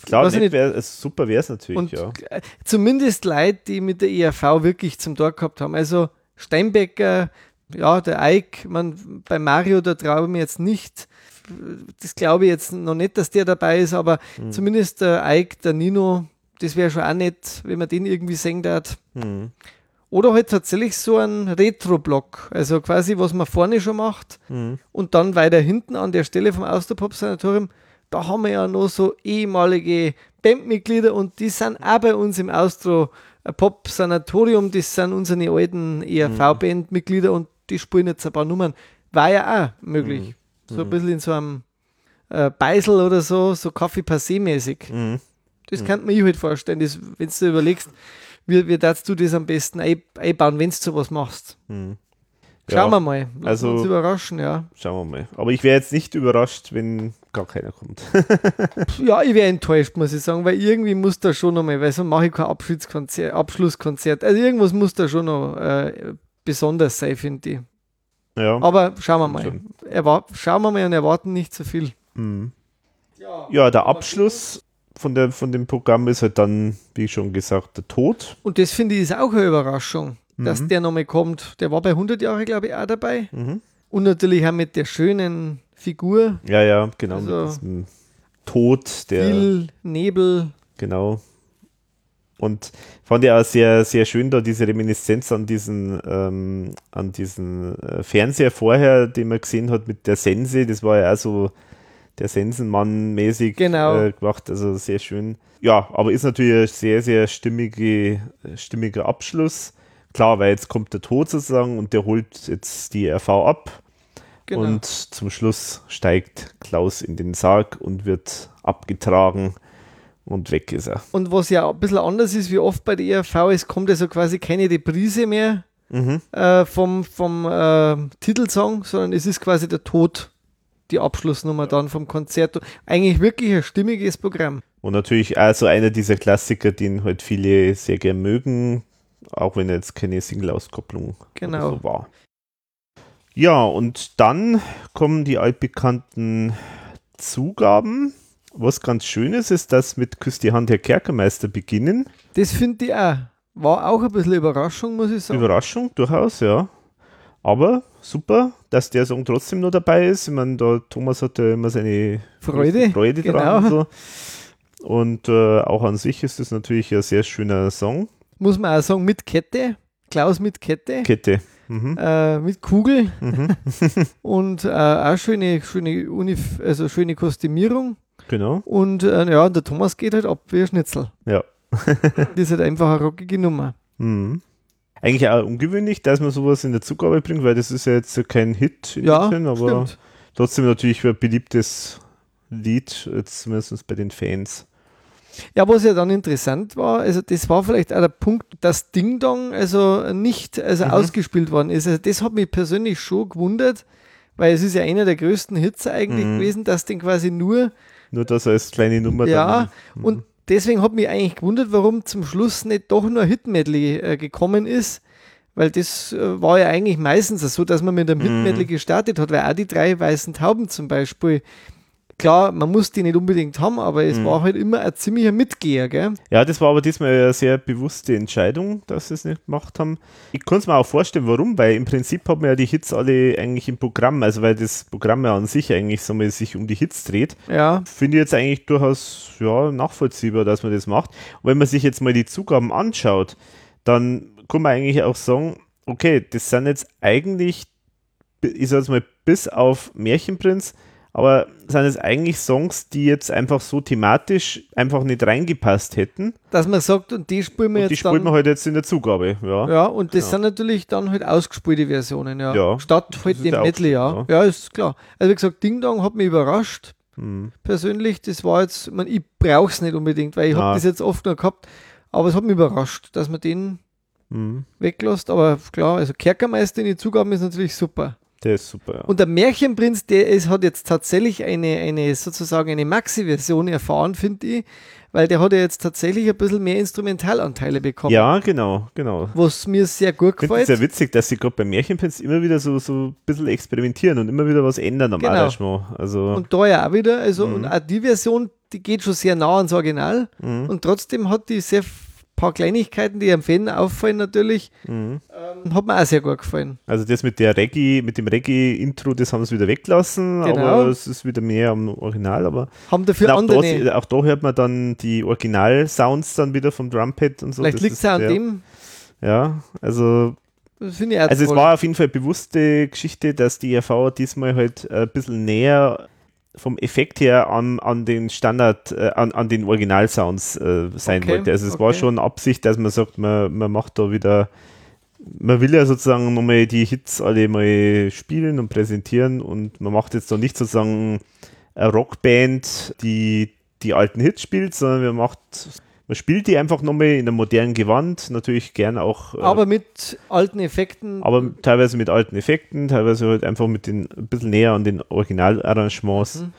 Klar, ich nicht wär, es- super wäre es natürlich, Und ja. äh, zumindest Leute, die mit der ERV wirklich zum Tor gehabt haben. Also Steinbecker, ja, der Eik, man, bei Mario, da traue ich mir jetzt nicht. Das glaube ich jetzt noch nicht, dass der dabei ist, aber Hm. zumindest der Eik, der Nino, das wäre schon auch nett, wenn man den irgendwie singen darf. Hm. Oder halt tatsächlich so ein Retro-Block, also quasi, was man vorne schon macht Hm. und dann weiter hinten an der Stelle vom Austropop-Sanatorium, da haben wir ja noch so ehemalige Bandmitglieder und die sind auch bei uns im Austro-Pop-Sanatorium, das sind unsere alten ERV-Bandmitglieder und die spielen jetzt ein paar Nummern. War ja auch möglich. So ein bisschen in so einem äh, Beisel oder so, so Kaffee passé mäßig. Hm. Das kann man ich halt vorstellen, wenn du dir überlegst, wie, wie darfst du das am besten ein- einbauen, wenn du sowas machst. Hm. Schauen Ja, wir mal. Lassen also- uns überraschen, ja. Schauen wir mal. Aber ich wäre jetzt nicht überrascht, wenn gar keiner kommt. <laughs> Ja, ich wäre enttäuscht, muss ich sagen, weil irgendwie muss da schon noch mal, weil sonst mache ich kein Abschlusskonzert, Abschlusskonzert. Also irgendwas muss da schon noch äh, besonders sein, finde ich. Ja. Aber schauen wir mal. Erwar schauen wir mal und erwarten nicht zu viel. Hm. ja, der Abschluss von, der, von dem Programm ist halt dann, wie schon gesagt, der Tod. Und das finde ich ist auch eine Überraschung, dass Mhm. der nochmal kommt. Der war bei 100 Jahre, glaube ich, auch dabei. Mhm. Und natürlich auch mit der schönen Figur. Ja, ja, genau. Also- mit diesem Tod, der, Viel Nebel. genau. Und fand ich auch sehr, sehr schön da diese Reminiszenz an diesen, ähm, an diesen äh, Fernseher vorher, den man gesehen hat mit der Sense. Das war ja auch so der Sensenmann mäßig Genau. äh, gemacht. Also sehr schön. Ja, aber ist natürlich ein sehr, sehr stimmige, stimmiger Abschluss. Klar, weil jetzt kommt der Tod sozusagen und der holt jetzt die RV ab. Genau. Und zum Schluss steigt Klaus in den Sarg und wird abgetragen und weg ist er. Und was ja ein bisschen anders ist, wie oft bei der ERV, es kommt also quasi keine Reprise mehr Mhm. äh, vom, vom äh, Titelsong, sondern es ist quasi der Tod, die Abschlussnummer dann vom Konzert. Eigentlich wirklich ein stimmiges Programm. Und natürlich auch so einer dieser Klassiker, den halt viele sehr gern mögen, auch wenn jetzt keine Single-Auskopplung Genau. so war. Ja, und dann kommen die altbekannten Zugaben. Was ganz schön ist, ist, dass mit Küss die Hand, Herr Kerkermeister beginnen. Das finde ich auch. War auch ein bisschen Überraschung, muss ich sagen. Überraschung, durchaus, ja. Aber super, dass der Song trotzdem noch dabei ist. Ich meine, da Thomas hat ja immer seine Freude, Freude genau. dran. Und, so. und äh, auch an sich ist es natürlich ein sehr schöner Song. Muss man auch sagen, mit Kette. Klaus mit Kette. Kette. Mhm. Äh, mit Kugel Mhm. <laughs> und äh, auch schöne, schöne, Unif also schöne Kostümierung. Genau. Und äh, ja, der Thomas geht halt ab wie ein Schnitzel. Ja. <laughs> Das ist halt einfach eine rockige Nummer. Mhm. Eigentlich auch ungewöhnlich, dass man sowas in der Zugabe bringt, weil das ist ja jetzt kein Hit, in Ja, Sinn, aber stimmt. trotzdem natürlich ein beliebtes Lied, jetzt zumindest bei den Fans. Ja, was ja dann interessant war, also das war vielleicht auch der Punkt, dass Ding Dong also nicht also Mhm. ausgespielt worden ist. Also das hat mich persönlich schon gewundert, weil es ist ja einer der größten Hits eigentlich Mhm. gewesen, dass den quasi nur, Nur das als kleine Nummer ja, dann. und deswegen hat mich eigentlich gewundert, warum zum Schluss nicht doch nur ein Hit-Medley äh, gekommen ist. Weil das äh, war ja eigentlich meistens so, dass man mit einem Mhm. Hit-Medley gestartet hat, weil auch die drei weißen Tauben zum Beispiel, klar, man muss die nicht unbedingt haben, aber es Mhm. war halt immer ein ziemlicher Mitgeher, gell? Ja, das war aber diesmal eine sehr bewusste Entscheidung, dass sie es nicht gemacht haben. Ich kann es mir auch vorstellen, warum, weil im Prinzip haben wir ja die Hits alle eigentlich im Programm, also weil das Programm ja an sich eigentlich so mal sich um die Hits dreht. Ja, Finde ich jetzt eigentlich durchaus ja, nachvollziehbar, dass man das macht. Und wenn man sich jetzt mal die Zugaben anschaut, dann kann man eigentlich auch sagen, okay, das sind jetzt eigentlich, ich sag jetzt mal, bis auf Märchenprinz, aber sind es eigentlich Songs, die jetzt einfach so thematisch einfach nicht reingepasst hätten. dass man sagt, und die spielen wir Und die jetzt spielt dann. man halt jetzt in der Zugabe, ja. ja, und das Ja. sind natürlich dann halt ausgespielte Versionen, ja. Ja, Statt halt dem ja Medley, ja. so, Ja, ist klar. Also wie gesagt, Ding Dong hat mich überrascht, Hm. persönlich. Das war jetzt, ich, mein, ich brauche es nicht unbedingt, weil ich Ja. habe das jetzt oft noch gehabt, aber es hat mich überrascht, dass man den Hm. weglässt. Aber klar, also Kerkermeister in die Zugaben ist natürlich super. Der ist super, ja. Und der Märchenprinz, der ist, hat jetzt tatsächlich eine, eine sozusagen eine Maxi-Version erfahren, finde ich, weil der hat ja jetzt tatsächlich ein bisschen mehr Instrumentalanteile bekommen. Ja, genau, genau. Was mir sehr gut Ich finde es gefällt. sehr witzig, dass sie gerade beim Märchenprinz immer wieder so, so ein bisschen experimentieren und immer wieder was ändern am Genau. Arrangement. Also, Und da ja auch wieder, also Mhm. und auch die Version, die geht schon sehr nah ans Original mhm, und trotzdem hat die sehr paar Kleinigkeiten, die am Fan auffallen natürlich, mhm. ähm, hat mir auch sehr gut gefallen. also das mit der Reggae, mit dem Reggae-Intro, das haben sie wieder weggelassen, Genau. aber es ist wieder mehr am Original, aber Haben dafür auch, andere, da, auch da hört man dann die Original-Sounds dann wieder vom Drumpad und so. vielleicht liegt es auch an dem, Ja, also Also es war auf jeden Fall bewusste Geschichte, dass die ERV diesmal halt ein bisschen näher vom Effekt her an, an den Standard, äh, an, an den Originalsounds äh, sein Okay, wollte. Also es war okay. schon Absicht, dass man sagt, man, man macht da wieder, man will ja sozusagen nochmal die Hits alle mal spielen und präsentieren und man macht jetzt da nicht sozusagen eine Rockband, die die alten Hits spielt, sondern man macht, man spielt die einfach nochmal in einem modernen Gewand, natürlich gern auch äh, aber mit alten Effekten. aber teilweise mit alten Effekten, teilweise halt einfach mit den ein bisschen näher an den Originalarrangements. Mhm.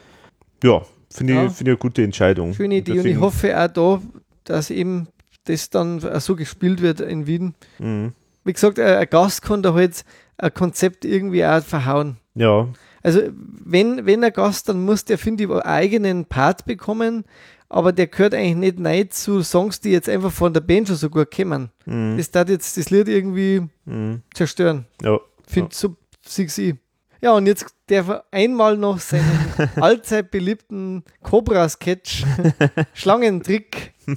Ja, finde Ja. ich, finde ich eine gute Entscheidung. Schöne Idee und ich Deswegen- hoffe auch da, dass eben das dann so gespielt wird in Wien. Mhm. Wie gesagt, ein ein Gast kann da halt ein Konzept irgendwie auch verhauen. Ja, Also wenn, wenn ein Gast, dann muss der, finde ich, einen eigenen Part bekommen, aber der gehört eigentlich nicht rein zu Songs, die jetzt einfach von der Band schon so gut kommen. mhm. Das darf jetzt das Lied irgendwie Mhm. zerstören. ja. Finde so sieg ich. Ja, und jetzt darf er einmal noch seinen <laughs> allzeit beliebten Cobra-Sketch, <laughs> Schlangentrick, <laughs>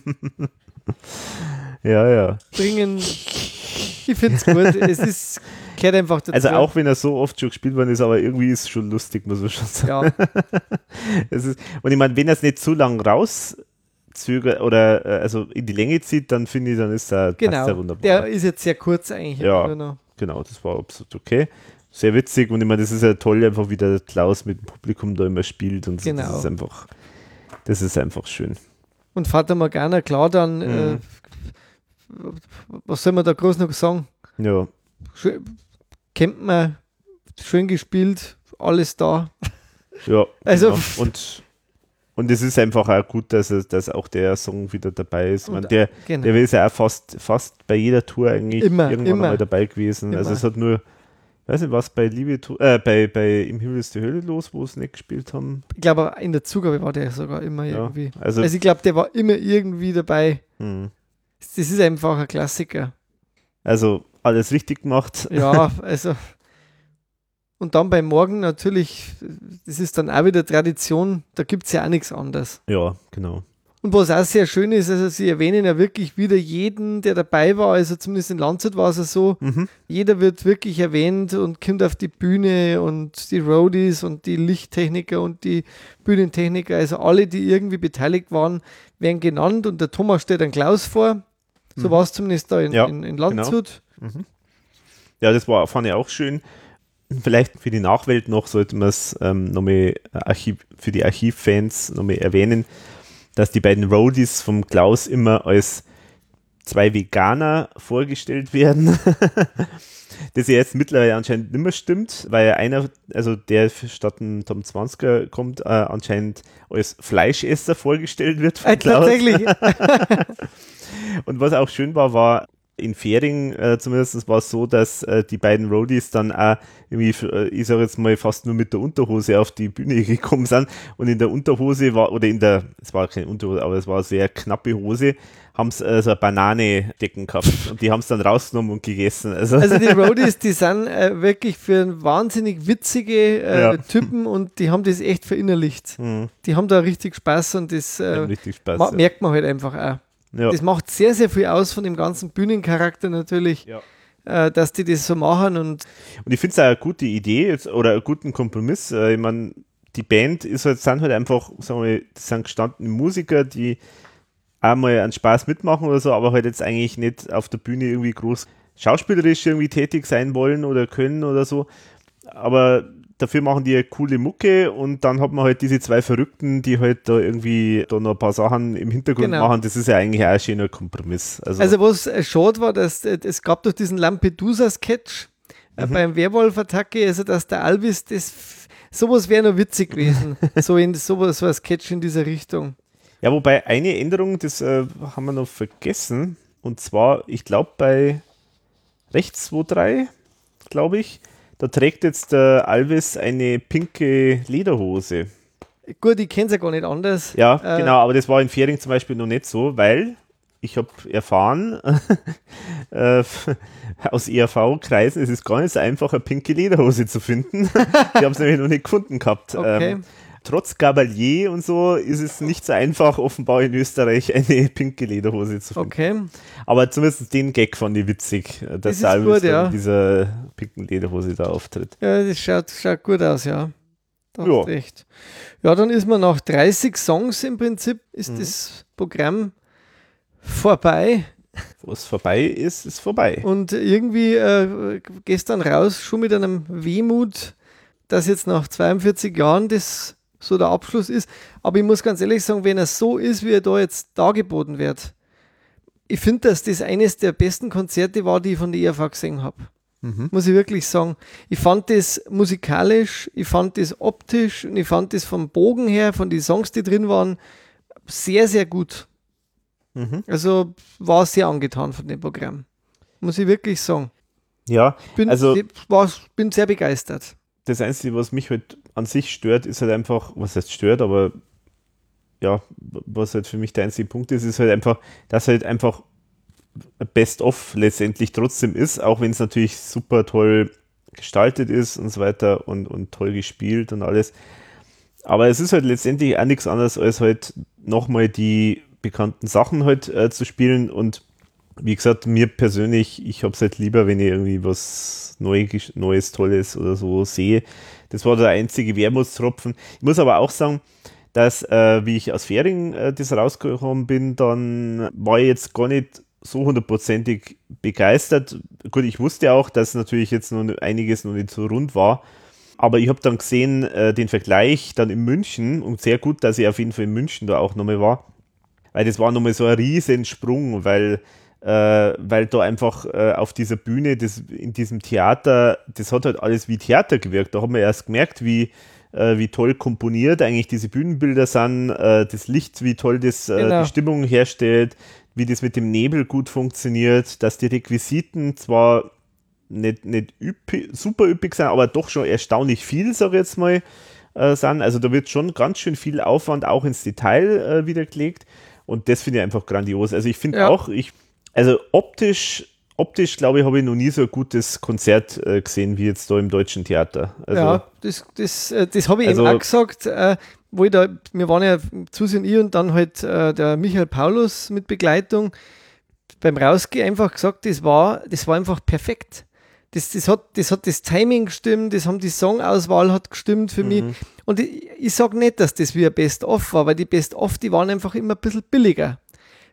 Ja, ja. bringen. Ich finde es gut. es ist, gehört einfach dazu. Also auch wenn er so oft schon gespielt worden ist, aber irgendwie ist es schon lustig, muss man schon sagen. Ja, <laughs> Es ist, und ich meine, wenn er es nicht zu lang rauszögert oder äh, also in die Länge zieht, dann finde ich, dann ist er, genau. er wunderbar. Der ist jetzt sehr kurz eigentlich. Ja. noch. genau, das war absolut okay. Sehr witzig und ich meine, das ist ja toll, einfach wie der Klaus mit dem Publikum da immer spielt und so. Genau. das ist einfach, das ist einfach schön. Und Vater Morgana, klar, dann, Mhm. äh, was soll man da groß noch sagen? Ja, kennt man, schön gespielt, alles da. ja. Also- genau. und und es ist einfach auch gut, dass, es, dass auch der Song wieder dabei ist. Und- der, Genau. der ist ja auch fast, fast bei jeder Tour eigentlich Immer, irgendwann immer. mal dabei gewesen. Also Immer. es hat nur, weiß nicht, was bei Liebe, äh, bei, bei Im Himmel ist die Hölle los, wo es nicht gespielt haben. Ich glaube, in der Zugabe war der sogar immer Ja, irgendwie. also, Also ich glaube, der war immer irgendwie dabei. hm. Das ist einfach ein Klassiker. also alles richtig gemacht. Ja, <laughs> also. Und dann beim Morgen natürlich, das ist dann auch wieder Tradition, da gibt es ja auch nichts anderes. Ja, genau. Und was auch sehr schön ist, also sie erwähnen ja wirklich wieder jeden, der dabei war, also zumindest in Landshut war es ja so, Mhm. jeder wird wirklich erwähnt und kommt auf die Bühne und die Roadies und die Lichttechniker und die Bühnentechniker, also alle, die irgendwie beteiligt waren, werden genannt und der Thomas stellt einen Klaus vor. So Mhm. war es zumindest da in, Ja, in, in Landshut. Mhm. Ja, das war, fand ich auch schön. Vielleicht für die Nachwelt noch sollte man es ähm, nochmal Archiv, für die Archivfans nochmal erwähnen, dass die beiden Roadies vom Klaus immer als zwei Veganer vorgestellt werden. <laughs> das ja jetzt mittlerweile anscheinend nicht mehr stimmt, weil einer, also der statt dem Tom 20er kommt, äh, anscheinend als Fleischesser vorgestellt wird von Äh, Klaus. tatsächlich. <laughs> Und was auch schön war, war in Fähring äh, zumindest war es so, dass äh, die beiden Roadies dann auch irgendwie, äh, ich sage jetzt mal, fast nur mit der Unterhose auf die Bühne <laughs> gekommen sind. Und in der Unterhose war, oder in der, es war keine Unterhose, aber es war eine sehr knappe Hose, haben sie äh, so eine Banane decken gehabt. Und die haben es dann rausgenommen und gegessen. Also, Also die <laughs> Roadies, die sind äh, wirklich für wahnsinnig witzige äh, Ja. Typen und die haben das echt verinnerlicht. hm, Die haben da richtig Spaß und das äh, richtig Spaß. ma- merkt man halt einfach auch. Ja. Das macht sehr, sehr viel aus von dem ganzen Bühnencharakter natürlich, Ja. äh, dass die das so machen und Und ich finde es auch eine gute Idee oder einen guten Kompromiss. Äh, ich meine, die Band ist halt, sind halt einfach, sagen wir, das sind gestandene Musiker, die auch mal einen Spaß mitmachen oder so, aber halt jetzt eigentlich nicht auf der Bühne irgendwie groß schauspielerisch irgendwie tätig sein wollen oder können oder so. Aber dafür machen die eine coole Mucke und dann hat man halt diese zwei Verrückten, die halt da irgendwie da noch ein paar Sachen im Hintergrund Genau. machen. Das ist ja eigentlich auch ein schöner Kompromiss. Also, Also was schade war, dass äh, es gab doch diesen Lampedusa-Sketch äh, Mhm. beim Werwolf-Attacke, also dass der Alvis das sowas wäre noch witzig gewesen. <laughs> so in sowas, so ein Sketch in dieser Richtung. Ja, wobei eine Änderung, das äh, haben wir noch vergessen. Und zwar, ich glaube, bei rechts 2.3, glaube ich, da trägt jetzt der Alves eine pinke Lederhose. Gut, ich kenne es ja gar nicht anders. Ja, Äh, genau, aber das war in Fähring zum Beispiel noch nicht so, weil ich habe erfahren <laughs> äh, aus ERV-Kreisen, es ist gar nicht so einfach, eine pinke Lederhose zu finden. <laughs> ich habe es nämlich noch nicht gefunden gehabt. Okay. Ähm, trotz Gabalier und so ist es nicht so einfach, offenbar in Österreich eine <laughs> pinke Lederhose zu finden. Okay. Aber zumindest den Gag fand ich witzig, Das dass der Alves gut, ja. in dieser pinken Lederhose da auftritt. Ja, das schaut, schaut gut aus, ja. Da Ja. recht. Ja, dann ist man nach 30 Songs im Prinzip, ist Mhm. das Programm vorbei. Wo es vorbei ist, ist vorbei. Und irgendwie äh, gestern raus, schon mit einem Wehmut, dass jetzt nach 42 Jahren das so der Abschluss ist. Aber ich muss ganz ehrlich sagen, wenn er so ist, wie er da jetzt dargeboten wird, ich finde, dass das eines der besten Konzerte war, die ich von der ERV gesehen habe. Mhm. Muss ich wirklich sagen. Ich fand das musikalisch, ich fand das optisch und ich fand das vom Bogen her, von den Songs, die drin waren, sehr, sehr gut. Mhm. Also war sehr angetan von dem Programm. Muss ich wirklich sagen. Ja, Bin, Also- ich war, bin sehr begeistert. das Einzige, was mich halt an sich stört, ist halt einfach, was heißt stört, aber ja, was halt für mich der einzige Punkt ist, ist halt einfach, dass halt einfach Best-of letztendlich trotzdem ist, auch wenn es natürlich super toll gestaltet ist und so weiter und, und toll gespielt und alles. Aber es ist halt letztendlich auch nichts anderes, als halt nochmal die bekannten Sachen halt äh, zu spielen und wie gesagt, mir persönlich, ich habe es halt lieber, wenn ich irgendwie was Neu Neues, Tolles oder so sehe. Das war der einzige Wermutstropfen. Ich muss aber auch sagen, dass, äh, wie ich aus Fähring äh, das rausgekommen bin, dann war ich jetzt gar nicht so hundertprozentig begeistert. Gut, ich wusste auch, dass natürlich jetzt noch einiges noch nicht so rund war. Aber ich habe dann gesehen, äh, den Vergleich dann in München und sehr gut, dass ich auf jeden Fall in München da auch nochmal war. Weil das war nochmal so ein Riesensprung, weil, äh, weil da einfach äh, auf dieser Bühne, das, in diesem Theater, das hat halt alles wie Theater gewirkt. Da haben wir erst gemerkt, wie, äh, wie toll komponiert eigentlich diese Bühnenbilder sind, äh, das Licht, wie toll das äh, genau. die Stimmung herstellt, wie das mit dem Nebel gut funktioniert, dass die Requisiten zwar nicht, nicht üppig, super üppig sind, aber doch schon erstaunlich viel, sage ich jetzt mal, äh, sind. Also da wird schon ganz schön viel Aufwand auch ins Detail äh, wieder gelegt und das finde ich einfach grandios. Also ich finde ja. auch, ich, also optisch optisch, glaube ich, habe ich noch nie so ein gutes Konzert äh, gesehen wie jetzt da im Deutschen Theater. Also, ja, das, das, äh, das habe ich also, eben auch gesagt, äh, wo ich da, wir waren ja Susi und ich und dann halt äh, der Michael Paulus mit Begleitung beim Rausgehen einfach gesagt, das war, das war einfach perfekt. Das, das, hat, das hat das Timing gestimmt, das haben die Songauswahl hat gestimmt für mhm. mich. Und ich, ich sage nicht, dass das wie ein Best-of war, weil die Best-of, die waren einfach immer ein bisschen billiger.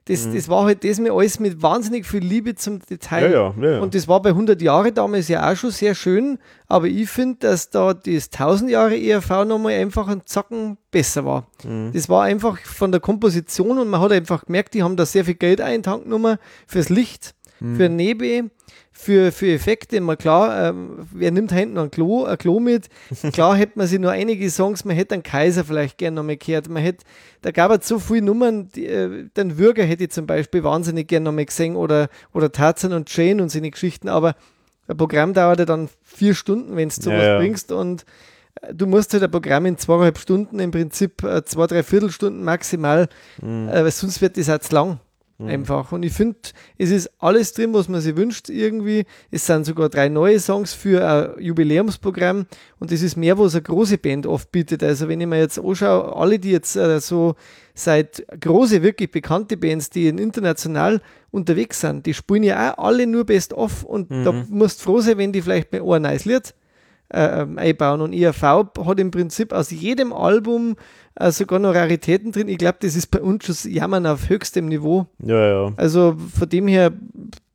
Das, mhm. das war halt das mir alles mit wahnsinnig viel Liebe zum Detail. Ja, ja, ja, Und das war bei 100 Jahre damals ja auch schon sehr schön, aber ich finde, dass da das 1000 Jahre ERV nochmal einfach ein Zacken besser war. Mhm. Das war einfach von der Komposition und man hat einfach gemerkt, die haben da sehr viel Geld eintankt genommen fürs Licht, mhm. für Nebel für, für Effekte. Mal klar, ähm, wer nimmt hinten ein Klo, ein Klo mit? <laughs> Klar hätte man sich nur einige Songs, man hätte einen Kaiser vielleicht gerne noch mal gehört. Man hätte, da gab es so viele Nummern, die, äh, den Würger hätte ich zum Beispiel wahnsinnig gerne noch mal gesehen oder, oder Tarzan und Jane und seine Geschichten, aber ein Programm dauert ja dann vier Stunden, wenn du sowas ja, ja. bringst und äh, du musst halt ein Programm in zweieinhalb Stunden, im Prinzip äh, zwei, drei Viertelstunden maximal, mhm. äh, sonst wird das auch zu lang. Mhm. Einfach. Und ich finde, es ist alles drin, was man sich wünscht irgendwie. Es sind sogar drei neue Songs für ein Jubiläumsprogramm und das ist mehr, was eine große Band oft bietet. Also wenn ich mir jetzt anschaue, alle, die jetzt äh, so seit große, wirklich bekannte Bands, die international unterwegs sind, die spielen ja auch alle nur Best of und mhm. da musst du froh sein, wenn die vielleicht bei ein neues Lied äh, einbauen. Und IAV hat im Prinzip aus jedem Album äh, sogar noch Raritäten drin. Ich glaube, das ist bei uns schon Jammern auf höchstem Niveau. Ja, ja. Also von dem her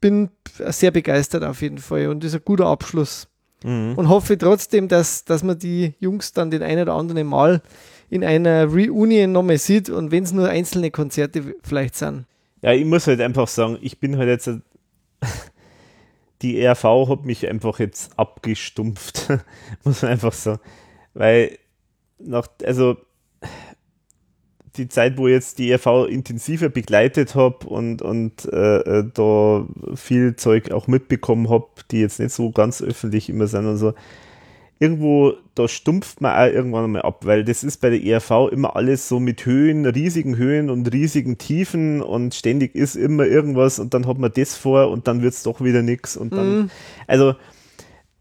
bin sehr begeistert auf jeden Fall und das ist ein guter Abschluss. Mhm. Und hoffe trotzdem, dass, dass man die Jungs dann den einen oder anderen Mal in einer Reunion nochmal sieht und wenn es nur einzelne Konzerte vielleicht sind. Ja, ich muss halt einfach sagen, ich bin halt jetzt die ERV hat mich einfach jetzt abgestumpft, <laughs> muss man einfach sagen. Weil nach, also die Zeit, wo ich jetzt die ERV intensiver begleitet habe und, und äh, äh, da viel Zeug auch mitbekommen habe, die jetzt nicht so ganz öffentlich immer sind und so, irgendwo, da stumpft man auch irgendwann mal ab, weil das ist bei der ERV immer alles so mit Höhen, riesigen Höhen und riesigen Tiefen und ständig ist immer irgendwas und dann hat man das vor und dann wird es doch wieder nichts und dann, mhm. also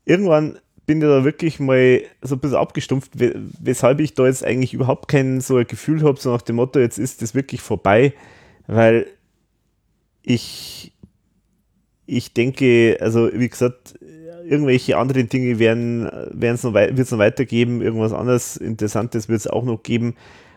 irgendwann bin ich da wirklich mal so ein bisschen abgestumpft, weshalb ich da jetzt eigentlich überhaupt kein so ein Gefühl habe, so nach dem Motto, jetzt ist das wirklich vorbei, weil ich, ich denke, also wie gesagt, irgendwelche anderen Dinge werden es noch, wird's noch weitergeben, irgendwas anderes Interessantes wird es auch noch geben.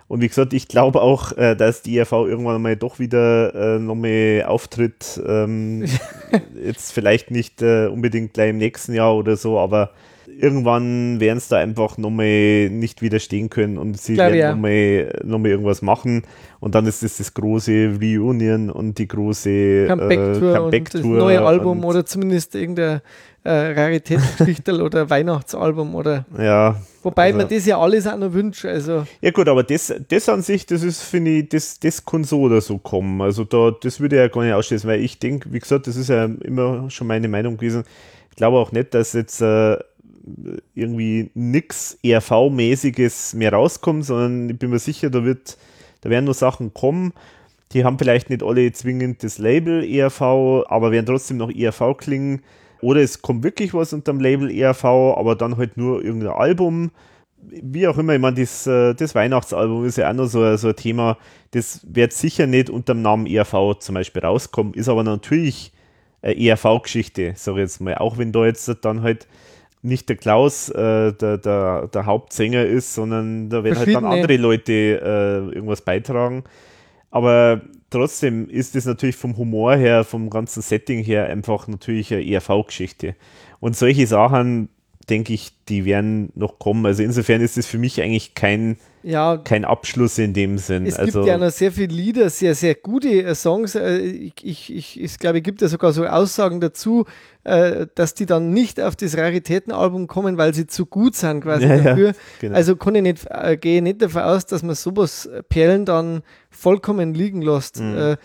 Und wie gesagt, ich glaube auch, äh, dass die IRV irgendwann mal doch wieder äh, nochmal auftritt. Ähm, <laughs> jetzt vielleicht nicht äh, unbedingt gleich im nächsten Jahr oder so, aber irgendwann werden es da einfach nochmal nicht widerstehen können und sie Klar, werden ja. nochmal noch mal irgendwas machen. Und dann ist es das, das große Reunion und die große Comeback-Tour äh, Comeback das neue Album oder zumindest irgendein äh, Raritätsgeschichtel <laughs> oder Weihnachtsalbum oder. Ja. Wobei also, man das ja alles auch noch wünscht. Also. Ja, gut, aber das, das an sich, das ist, finde ich, das, das kann so oder so kommen. Also, da, das würde ja gar nicht ausschließen, weil ich denke, wie gesagt, das ist ja immer schon meine Meinung gewesen. Ich glaube auch nicht, dass jetzt äh, irgendwie nichts ERV-mäßiges mehr rauskommt, sondern ich bin mir sicher, da wird, da werden nur Sachen kommen. Die haben vielleicht nicht alle zwingend das Label ERV, aber werden trotzdem noch ERV klingen. Oder es kommt wirklich was unter dem Label ERV, aber dann halt nur irgendein Album. wie auch immer, ich meine, das, äh, das Weihnachtsalbum ist ja auch noch so, so ein Thema, das wird sicher nicht unter dem Namen ERV zum Beispiel rauskommen, ist aber natürlich eine ERV-Geschichte, sage ich jetzt mal, auch wenn da jetzt dann halt nicht der Klaus äh, der, der, der, Hauptsänger ist, sondern da werden halt dann andere Leute äh, irgendwas beitragen. Aber trotzdem ist es natürlich vom Humor her, vom ganzen Setting her einfach natürlich eine ERV-Geschichte. Und solche Sachen, denke ich, die werden noch kommen. Also insofern ist es für mich eigentlich kein, ja, kein Abschluss in dem Sinn. Es also, gibt ja noch sehr viele Lieder, sehr, sehr gute äh, Songs. Äh, ich, ich, ich, ich glaube, es gibt ja sogar so Aussagen dazu, äh, dass die dann nicht auf das Raritätenalbum kommen, weil sie zu gut sind quasi ja, dafür. Ja, genau. Also kann ich nicht, gehe nicht davon aus, dass man sowas Perlen dann vollkommen liegen lässt. Mhm.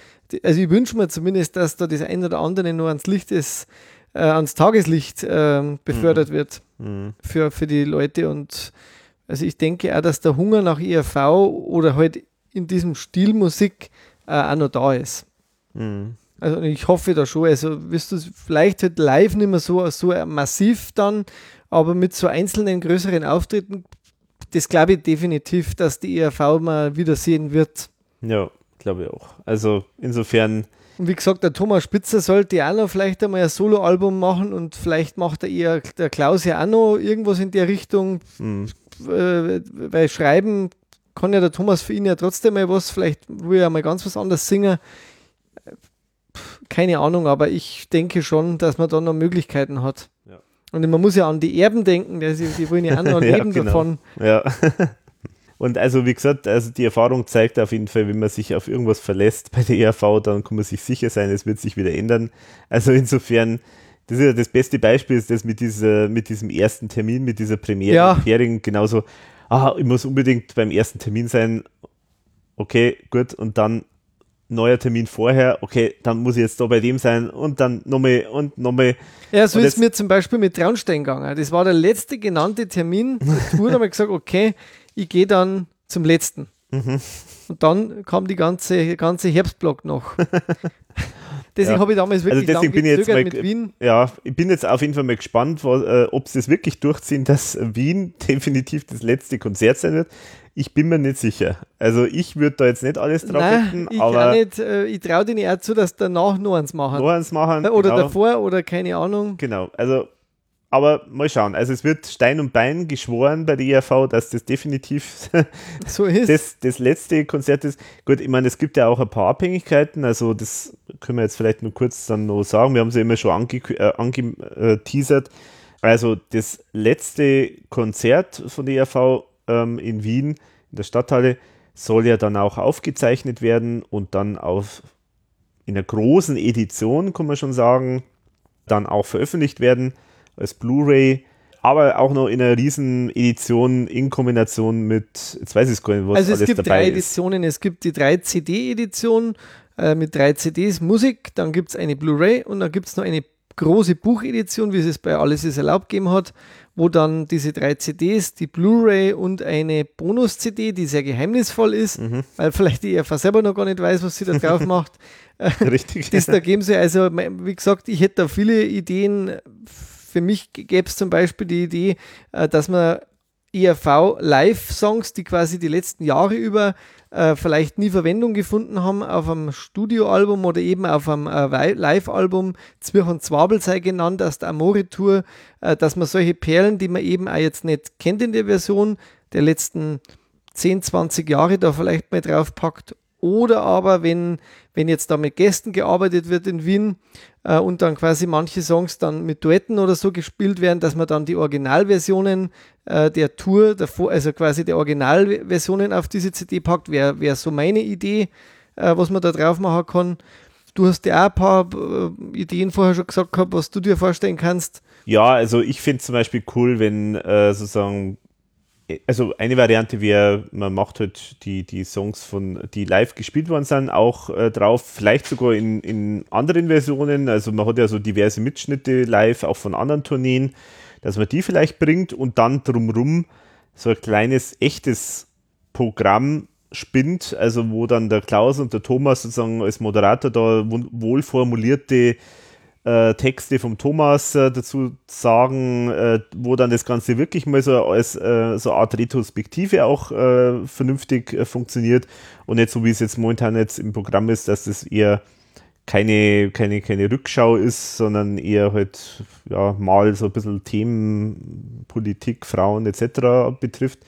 Also ich wünsche mir zumindest, dass da das ein oder andere nur ans Licht ist, äh, ans Tageslicht äh, befördert mhm. wird mhm. Für, für die Leute. Und also ich denke auch, dass der Hunger nach ERV oder halt in diesem Stil Musik äh, auch noch da ist. Mhm. Also ich hoffe da schon. Also wirst du vielleicht halt live nicht mehr so, so massiv dann, aber mit so einzelnen größeren Auftritten, das glaube ich definitiv, dass die ERV mal wiedersehen wird. Ja, glaube ich auch. Also insofern und wie gesagt, der Thomas Spitzer sollte auch noch vielleicht einmal ein Soloalbum machen und vielleicht macht er eher der Klaus ja auch noch irgendwas in der Richtung. Mhm. Äh, weil schreiben kann ja der Thomas für ihn ja trotzdem mal was, vielleicht will er mal ganz was anderes singen. Keine Ahnung, aber ich denke schon, dass man da noch Möglichkeiten hat. Ja. Und man muss ja an die Erben denken, die, die wollen ja auch noch <laughs> leben ja, genau. davon. Ja. Und also, wie gesagt, also die Erfahrung zeigt auf jeden Fall, wenn man sich auf irgendwas verlässt bei der ERV, dann kann man sich sicher sein, es wird sich wieder ändern. Also insofern, das ist ja das beste Beispiel, ist das mit, dieser, mit diesem ersten Termin, mit dieser Premiere ja. Pairing, genauso, ah, ich muss unbedingt beim ersten Termin sein. Okay, gut, und dann neuer Termin vorher, okay, dann muss ich jetzt da bei dem sein und dann nochmal und nochmal. Ja, so und ist mir zum Beispiel mit Traunstein gegangen. Das war der letzte genannte Termin da habe ich gesagt, okay, ich gehe dann zum letzten. Mhm. Und dann kam die ganze, ganze Herbstblock noch. <laughs> deswegen ja. habe ich damals wirklich also deswegen bin ich jetzt mal, mit Wien. Ja, ich bin jetzt auf jeden Fall mal gespannt, äh, ob sie es wirklich durchziehen, dass Wien <laughs> definitiv das letzte Konzert sein wird. Ich bin mir nicht sicher. Also ich würde da jetzt nicht alles drauf Nein, ich aber nicht, äh, ich traue denen eher zu, dass danach noch eins machen. Noch eins machen. Oder genau. davor oder keine Ahnung. Genau, also aber mal schauen. Also es wird Stein und Bein geschworen bei der ERV, dass das definitiv <laughs> so ist. Das, das letzte Konzert ist. Gut, ich meine, es gibt ja auch ein paar Abhängigkeiten. Also das können wir jetzt vielleicht nur kurz dann noch sagen. Wir haben sie immer schon angeteasert. Ange, äh, also das letzte Konzert von der ERV ähm, in Wien, in der Stadthalle, soll ja dann auch aufgezeichnet werden und dann auf in einer großen Edition, kann man schon sagen, dann auch veröffentlicht werden als Blu-ray, aber auch noch in einer riesen Edition in Kombination mit, jetzt weiß ich es gar nicht, was also alles dabei ist. Also es gibt drei Editionen, es gibt die 3-CD-Edition äh, mit drei CDs Musik, dann gibt es eine Blu-ray und dann gibt es noch eine große Buchedition, wie es es bei Alles ist erlaubt gegeben hat, wo dann diese drei CDs, die Blu-ray und eine Bonus-CD, die sehr geheimnisvoll ist, mhm. weil vielleicht die ERV selber noch gar nicht weiß, was sie da drauf <laughs> macht. Richtig. das da geben sie, also wie gesagt, ich hätte da viele Ideen für mich gäbe es zum Beispiel die Idee, äh, dass man ERV Live-Songs, die quasi die letzten Jahre über äh, vielleicht nie Verwendung gefunden haben, auf einem Studioalbum oder eben auf einem äh, Live-Album, Zwirch und Zwabel sei genannt, aus der Amore-Tour, äh, dass man solche Perlen, die man eben auch jetzt nicht kennt in der Version der letzten 10, 20 Jahre, da vielleicht mal drauf packt oder aber, wenn, wenn jetzt da mit Gästen gearbeitet wird in Wien äh, und dann quasi manche Songs dann mit Duetten oder so gespielt werden, dass man dann die Originalversionen äh, der Tour, der, also quasi die Originalversionen auf diese CD packt, wäre wär so meine Idee, äh, was man da drauf machen kann. Du hast ja auch ein paar äh, Ideen vorher schon gesagt gehabt, was du dir vorstellen kannst. Ja, also ich finde zum Beispiel cool, wenn äh, sozusagen also eine Variante wäre, man macht halt die, die Songs von, die live gespielt worden sind, auch äh, drauf, vielleicht sogar in, in anderen Versionen. Also man hat ja so diverse Mitschnitte live, auch von anderen Tourneen, dass man die vielleicht bringt und dann drumrum so ein kleines, echtes Programm spinnt, also wo dann der Klaus und der Thomas sozusagen als Moderator da wohlformulierte äh, Texte vom Thomas äh, dazu sagen, äh, wo dann das Ganze wirklich mal so als äh, so Art Retrospektive auch äh, vernünftig äh, funktioniert und nicht so wie es jetzt momentan jetzt im Programm ist, dass das eher keine, keine, keine Rückschau ist, sondern eher halt ja, mal so ein bisschen Themen, Politik, Frauen etc. betrifft.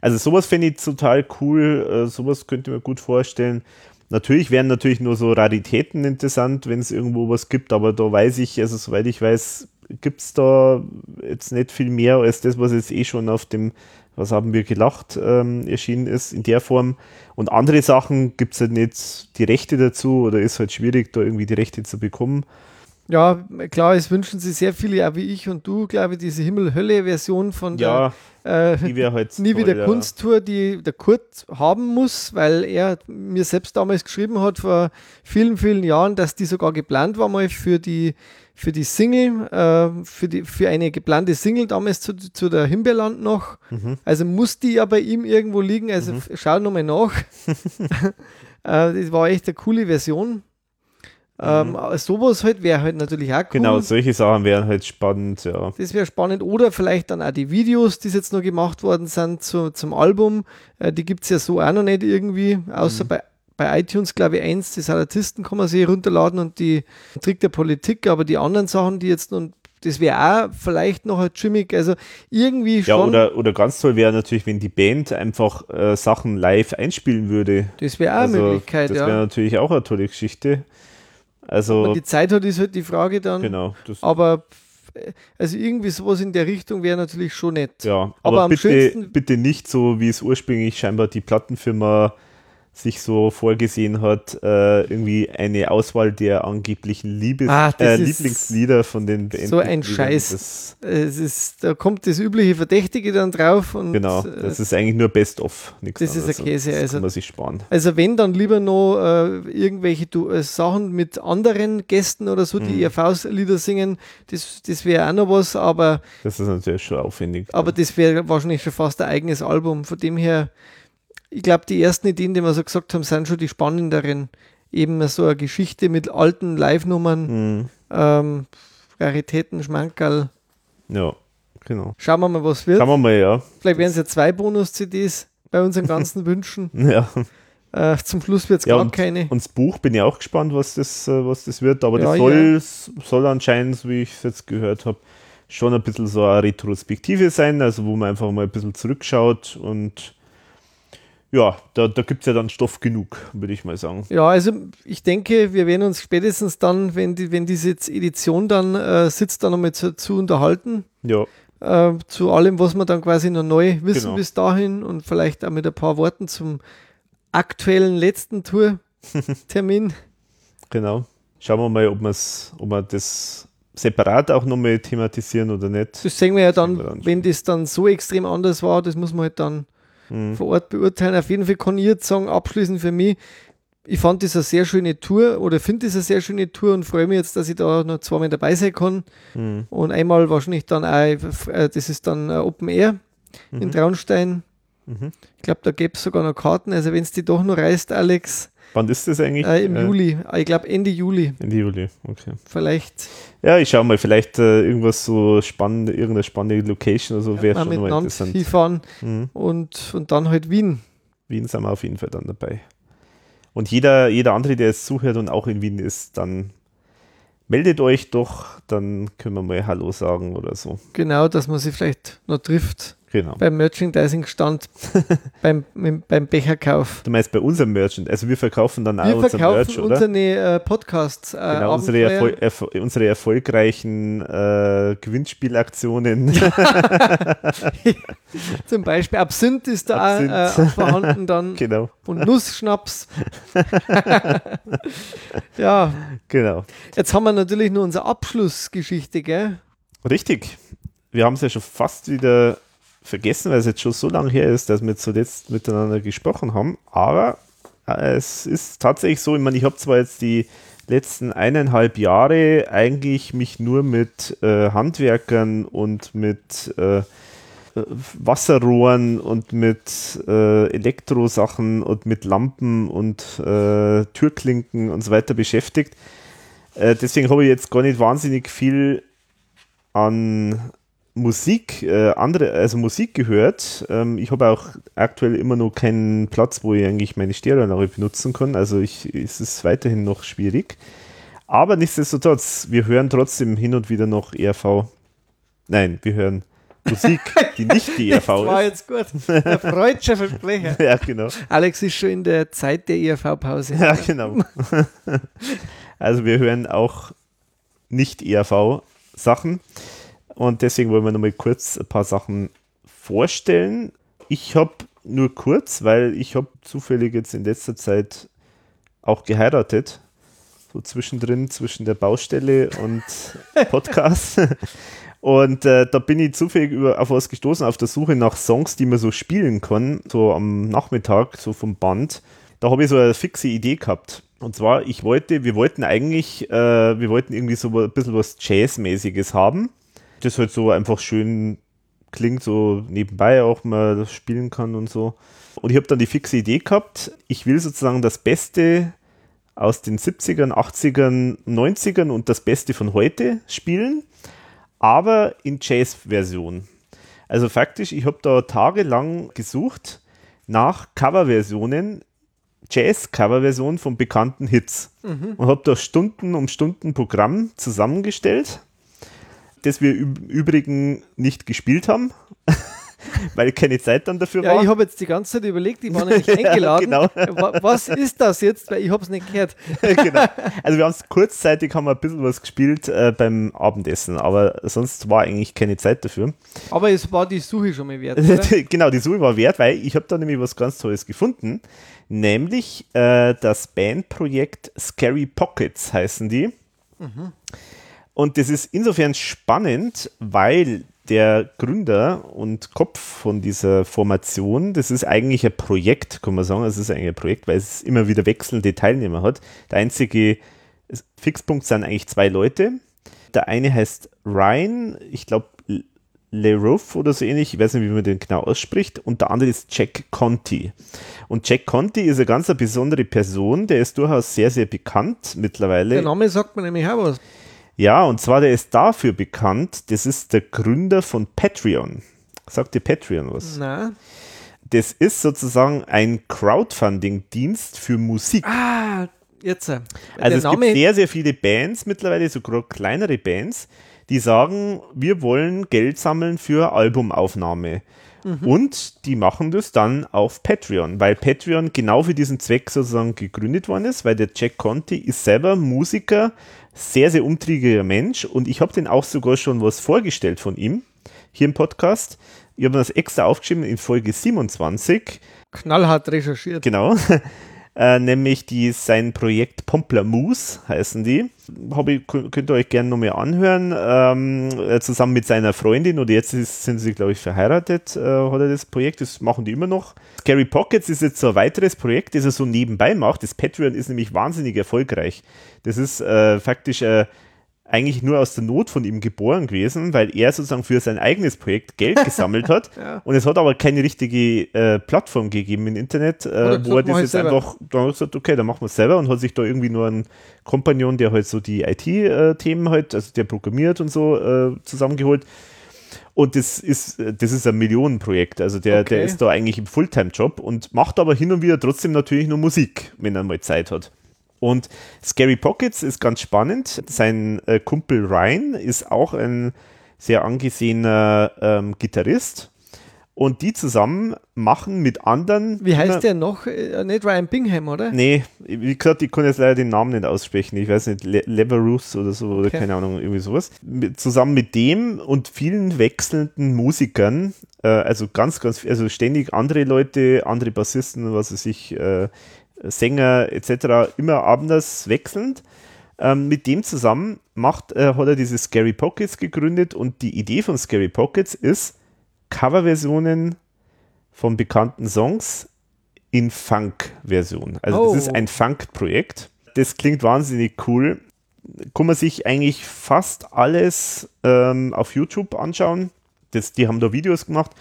Also sowas finde ich total cool, sowas könnte ich mir gut vorstellen. Natürlich wären natürlich nur so Raritäten interessant, wenn es irgendwo was gibt, aber da weiß ich, also soweit ich weiß, gibt es da jetzt nicht viel mehr als das, was jetzt eh schon auf dem, was haben wir gelacht, ähm, erschienen ist in der Form. Und andere Sachen gibt es halt nicht die Rechte dazu oder ist halt schwierig, da irgendwie die Rechte zu bekommen. Ja, klar, es wünschen sich sehr viele, auch wie ich und du, glaube ich, diese Himmel-Hölle-Version von ja, der äh, die halt <laughs> Nie wieder ja. Kunsttour, die der Kurt haben muss, weil er mir selbst damals geschrieben hat, vor vielen, vielen Jahren, dass die sogar geplant war mal für die, für die Single, äh, für, die, für eine geplante Single damals zu, zu der Himbeerland noch. Mhm. Also muss die ja bei ihm irgendwo liegen, also mhm. schau nochmal nach. <laughs> <laughs> äh, das war echt eine coole Version. Ähm, mhm. sowas halt wäre halt natürlich auch cool. Genau, solche Sachen wären halt spannend, ja. Das wäre spannend. Oder vielleicht dann auch die Videos, die jetzt noch gemacht worden sind zu, zum Album. Äh, die gibt es ja so auch noch nicht irgendwie, außer mhm. bei, bei iTunes, glaube ich, eins, die Salatisten kann man sich runterladen und die Trick der Politik, aber die anderen Sachen, die jetzt noch das wäre auch vielleicht noch ein Jimmick, also irgendwie schon. Ja, oder, oder ganz toll wäre natürlich, wenn die Band einfach äh, Sachen live einspielen würde. Das wäre auch also, eine Möglichkeit, das ja. Das wäre natürlich auch eine tolle Geschichte. Also, Ob man die Zeit hat, ist halt die Frage dann. Genau. aber also irgendwie sowas in der Richtung wäre natürlich schon nett. Ja, aber, aber bitte, bitte nicht so, wie es ursprünglich scheinbar die Plattenfirma sich so vorgesehen hat, äh, irgendwie eine Auswahl der angeblichen Liebes ah, äh, Lieblingslieder von den Bands. So ein Scheiß. Das, es ist, da kommt das übliche Verdächtige dann drauf. Und, genau, das äh, ist eigentlich nur Best-of. Das ist ein Käse. Das also, kann man sich sparen. Also wenn, dann lieber noch äh, irgendwelche du, äh, Sachen mit anderen Gästen oder so, die mhm. ERV-Lieder singen, das, das wäre auch noch was, aber... Das ist natürlich schon aufwendig. Aber das wäre wahrscheinlich schon fast ein eigenes Album. Von dem her ich glaube, die ersten Ideen, die wir so gesagt haben, sind schon die spannenderen. Eben so eine Geschichte mit alten Live-Nummern, mhm. ähm, Raritäten, Schmankerl. Ja, genau. Schauen wir mal, was wird. Schauen wir mal, ja. Vielleicht werden es ja zwei Bonus-CDs bei unseren ganzen <laughs> Wünschen. Ja. Äh, zum Schluss wird es ja, gar und, keine. Und das Buch bin ich auch gespannt, was das, äh, was das wird, aber ja, das soll, ja. soll anscheinend, wie ich es jetzt gehört habe, schon ein bisschen so eine Retrospektive sein, also wo man einfach mal ein bisschen zurückschaut und ja, da, da gibt es ja dann Stoff genug, würde ich mal sagen. Ja, also ich denke, wir werden uns spätestens dann, wenn, die, wenn diese Edition dann äh, sitzt, dann nochmal zu, zu unterhalten. Ja. Äh, zu allem, was wir dann quasi noch neu wissen genau. bis dahin und vielleicht auch mit ein paar Worten zum aktuellen letzten Tour-Termin. <laughs> genau. Schauen wir mal, ob, ob wir das separat auch nochmal thematisieren oder nicht. Das sehen wir ja dann, dann wenn das dann so extrem anders war, das muss man halt dann mhm. vor Ort beurteilen. Auf jeden Fall kann ich jetzt sagen, abschließend für mich, ich fand das eine sehr schöne Tour oder finde das eine sehr schöne Tour und freue mich jetzt, dass ich da noch zweimal dabei sein kann. Mhm. Und einmal wahrscheinlich dann auch, äh, das ist dann Open Air mhm. in Traunstein. Mhm. Ich glaube, da gäbe es sogar noch Karten. Also wenn es die doch noch reißt, Alex, Wann ist das eigentlich? Äh, Im äh, Juli. Ich glaube Ende Juli. Ende Juli, okay. Vielleicht. Ja, ich schau mal, vielleicht äh, irgendwas so spannend, irgendeine spannende Location oder so wäre schon mal interessant. Hinfahren mhm. und, und dann halt Wien. Wien sind wir auf jeden Fall dann dabei. Und jeder, jeder andere, der jetzt zuhört und auch in Wien ist, dann meldet euch doch, dann können wir mal Hallo sagen oder so. Genau, dass man sich vielleicht noch trifft. Genau. Beim Merchandising-Stand, <laughs> beim, beim Becherkauf. Du meinst bei unserem Merchant, also wir verkaufen dann auch wir unser Merch, oder? unsere äh, Podcasts. Äh, genau, unsere, Erfol erf unsere erfolgreichen äh, Gewinnspielaktionen. <laughs> <laughs> Zum Beispiel Absinth ist da Absinth. Äh, vorhanden dann. Genau. Und Nussschnaps. ja. Genau. Jetzt haben wir natürlich nur unsere Abschlussgeschichte, gell? Richtig. Wir haben es ja schon fast wieder vergessen, weil es jetzt schon so lange her ist, dass wir zuletzt miteinander gesprochen haben. Aber äh, es ist tatsächlich so, ich meine, ich habe zwar jetzt die letzten eineinhalb Jahre eigentlich mich nur mit äh, Handwerkern und mit äh, Wasserrohren und mit äh, Elektrosachen und mit Lampen und äh, Türklinken und so weiter beschäftigt. Äh, deswegen habe ich jetzt gar nicht wahnsinnig viel an Musik, äh, andere, also Musik gehört. Ähm, ich habe auch aktuell immer noch keinen Platz, wo ich eigentlich meine Stereoanlage benutzen kann. Also ich, es ist weiterhin noch schwierig. Aber nichtsdestotrotz, wir hören trotzdem hin und wieder noch ERV. Nein, wir hören Musik, die <laughs> nicht die ERV ist. Das war jetzt gut. Der freudsche Versprecher. <laughs> ja, genau. Alex ist schon in der Zeit der ERV-Pause. Ja, genau. <laughs> also wir hören auch nicht ERV-Sachen. Und deswegen wollen wir nochmal kurz ein paar Sachen vorstellen. Ich habe nur kurz, weil ich habe zufällig jetzt in letzter Zeit auch geheiratet. So zwischendrin, zwischen der Baustelle und <laughs> Podcast. Und äh, da bin ich zufällig über, auf was gestoßen, auf der Suche nach Songs, die man so spielen kann, so am Nachmittag, so vom Band. Da habe ich so eine fixe Idee gehabt. Und zwar, ich wollte, wir wollten eigentlich, äh, wir wollten irgendwie so ein bisschen was Jazzmäßiges haben das halt so einfach schön klingt, so nebenbei auch mal spielen kann und so. Und ich habe dann die fixe Idee gehabt, ich will sozusagen das Beste aus den 70ern, 80ern, 90ern und das Beste von heute spielen, aber in Jazz-Version. Also faktisch, ich habe da tagelang gesucht nach Coverversionen, Jazz-Coverversionen von bekannten Hits mhm. und habe da Stunden um Stunden Programm zusammengestellt das wir im Übrigen nicht gespielt haben, <laughs> weil keine Zeit dann dafür ja, war. ich habe jetzt die ganze Zeit überlegt, ich war nämlich <laughs> eingeladen. ja, genau. Was ist das jetzt? Weil ich habe es nicht gehört. <laughs> genau. Also wir haben es kurzzeitig haben wir ein bisschen was gespielt äh, beim Abendessen, aber sonst war eigentlich keine Zeit dafür. Aber es war die Suche schon mal wert. genau, die Suche war wert, weil ich habe da nämlich was ganz Tolles gefunden, nämlich äh, das Bandprojekt Scary Pockets heißen die. Mhm. Und das ist insofern spannend, weil der Gründer und Kopf von dieser Formation, das ist eigentlich ein Projekt, kann man sagen. Es ist eigentlich ein Projekt, weil es immer wieder wechselnde Teilnehmer hat. Der einzige Fixpunkt sind eigentlich zwei Leute. Der eine heißt Ryan, ich glaube LeRouf oder so ähnlich, ich weiß nicht, wie man den genau ausspricht, und der andere ist Jack Conti. Und Jack Conti ist eine ganz besondere Person, der ist durchaus sehr, sehr bekannt mittlerweile. Der Name sagt mir nämlich auch was. Ja, und zwar der ist dafür bekannt, das ist der Gründer von Patreon. Sagt dir Patreon was? Na. Das ist sozusagen ein Crowdfunding-Dienst für Musik. Ah, jetzt. Also es Name gibt sehr, sehr viele Bands mittlerweile, sogar kleinere Bands, die sagen, wir wollen Geld sammeln für Albumaufnahme. Mhm. Und die machen das dann auf Patreon, weil Patreon genau für diesen Zweck sozusagen gegründet worden ist, weil der Jack Conti ist selber Musiker, sehr, sehr umtriebiger Mensch und ich habe den auch sogar schon was vorgestellt von ihm hier im Podcast. Ich habe das extra aufgeschrieben in Folge 27. Knallhart recherchiert. Genau. Äh, nämlich die, sein Projekt Pomplamoose heißen die. Ich, könnt ihr euch gerne nochmal anhören. Ähm, äh, zusammen mit seiner Freundin und jetzt ist, sind sie, glaube ich, verheiratet, äh, hat er das Projekt, das machen die immer noch. Scary Pockets ist jetzt so ein weiteres Projekt, das er so nebenbei macht. Das Patreon ist nämlich wahnsinnig erfolgreich. Das ist äh, faktisch äh, eigentlich nur aus der Not von ihm geboren gewesen, weil er sozusagen für sein eigenes Projekt Geld gesammelt hat. <laughs> ja. Und es hat aber keine richtige äh, Plattform gegeben im Internet, äh, wo er das jetzt selber. einfach, dann hat gesagt, okay, dann machen wir es selber und hat sich da irgendwie nur einen Kompagnon, der halt so die IT-Themen halt, also der programmiert und so, äh, zusammengeholt. Und das ist, das ist ein Millionenprojekt. Also der, okay. der ist da eigentlich im Fulltime-Job und macht aber hin und wieder trotzdem natürlich nur Musik, wenn er mal Zeit hat. Und Scary Pockets ist ganz spannend. Sein äh, Kumpel Ryan ist auch ein sehr angesehener ähm, Gitarrist. Und die zusammen machen mit anderen. Wie heißt der noch? Äh, nicht Ryan Bingham, oder? Nee, wie gesagt, ich kann jetzt leider den Namen nicht aussprechen. Ich weiß nicht, Le Leverus oder so, oder okay. keine Ahnung, irgendwie sowas. Zusammen mit dem und vielen wechselnden Musikern, äh, also ganz, ganz, also ständig andere Leute, andere Bassisten, was weiß ich, äh, Sänger etc. immer anders wechselnd. Ähm, mit dem zusammen macht, äh, hat er diese Scary Pockets gegründet und die Idee von Scary Pockets ist, Coverversionen von bekannten Songs in Funk-Version. Also oh. das ist ein Funk-Projekt. Das klingt wahnsinnig cool. Kann man sich eigentlich fast alles ähm, auf YouTube anschauen. Das, die haben da Videos gemacht.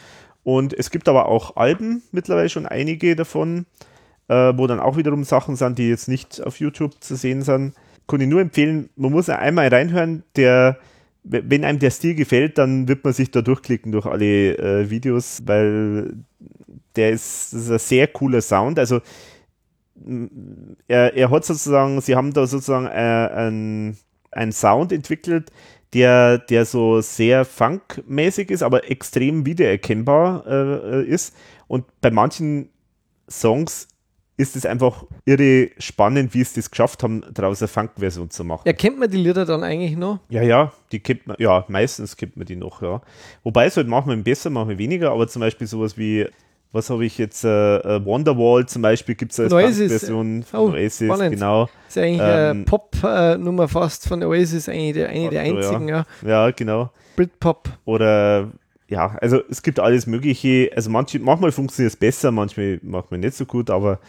Und es gibt aber auch Alben, mittlerweile schon einige davon äh, wo dann auch wiederum Sachen sind, die jetzt nicht auf YouTube zu sehen sind. kann ich nur empfehlen, man muss einmal reinhören, der, wenn einem der Stil gefällt, dann wird man sich da durchklicken durch alle äh, Videos, weil der ist, ist ein sehr cooler Sound. Also er, er hat sozusagen, sie haben da sozusagen äh, einen Sound entwickelt, der, der so sehr funkmäßig ist, aber extrem wiedererkennbar äh, ist. Und bei manchen Songs ist es einfach irre spannend, wie es das geschafft haben, daraus eine Funk-Version zu machen. Erkennt man die Lieder dann eigentlich noch? Ja, ja, die kennt man, ja, meistens kennt man die noch, ja. Wobei es halt manchmal besser, manchmal weniger, aber zum Beispiel sowas wie, was habe ich jetzt, äh, äh Wonderwall zum Beispiel gibt es als Funk-Version von oh, Oasis, spannend. genau. Das ist eigentlich ähm, eine Pop-Nummer fast von Oasis, eine der, eine der einzigen, ja. ja. Ja, genau. Britpop. Oder ja, also es gibt alles Mögliche. Also manche, manchmal funktioniert es besser, manchmal, manchmal nicht so gut, aber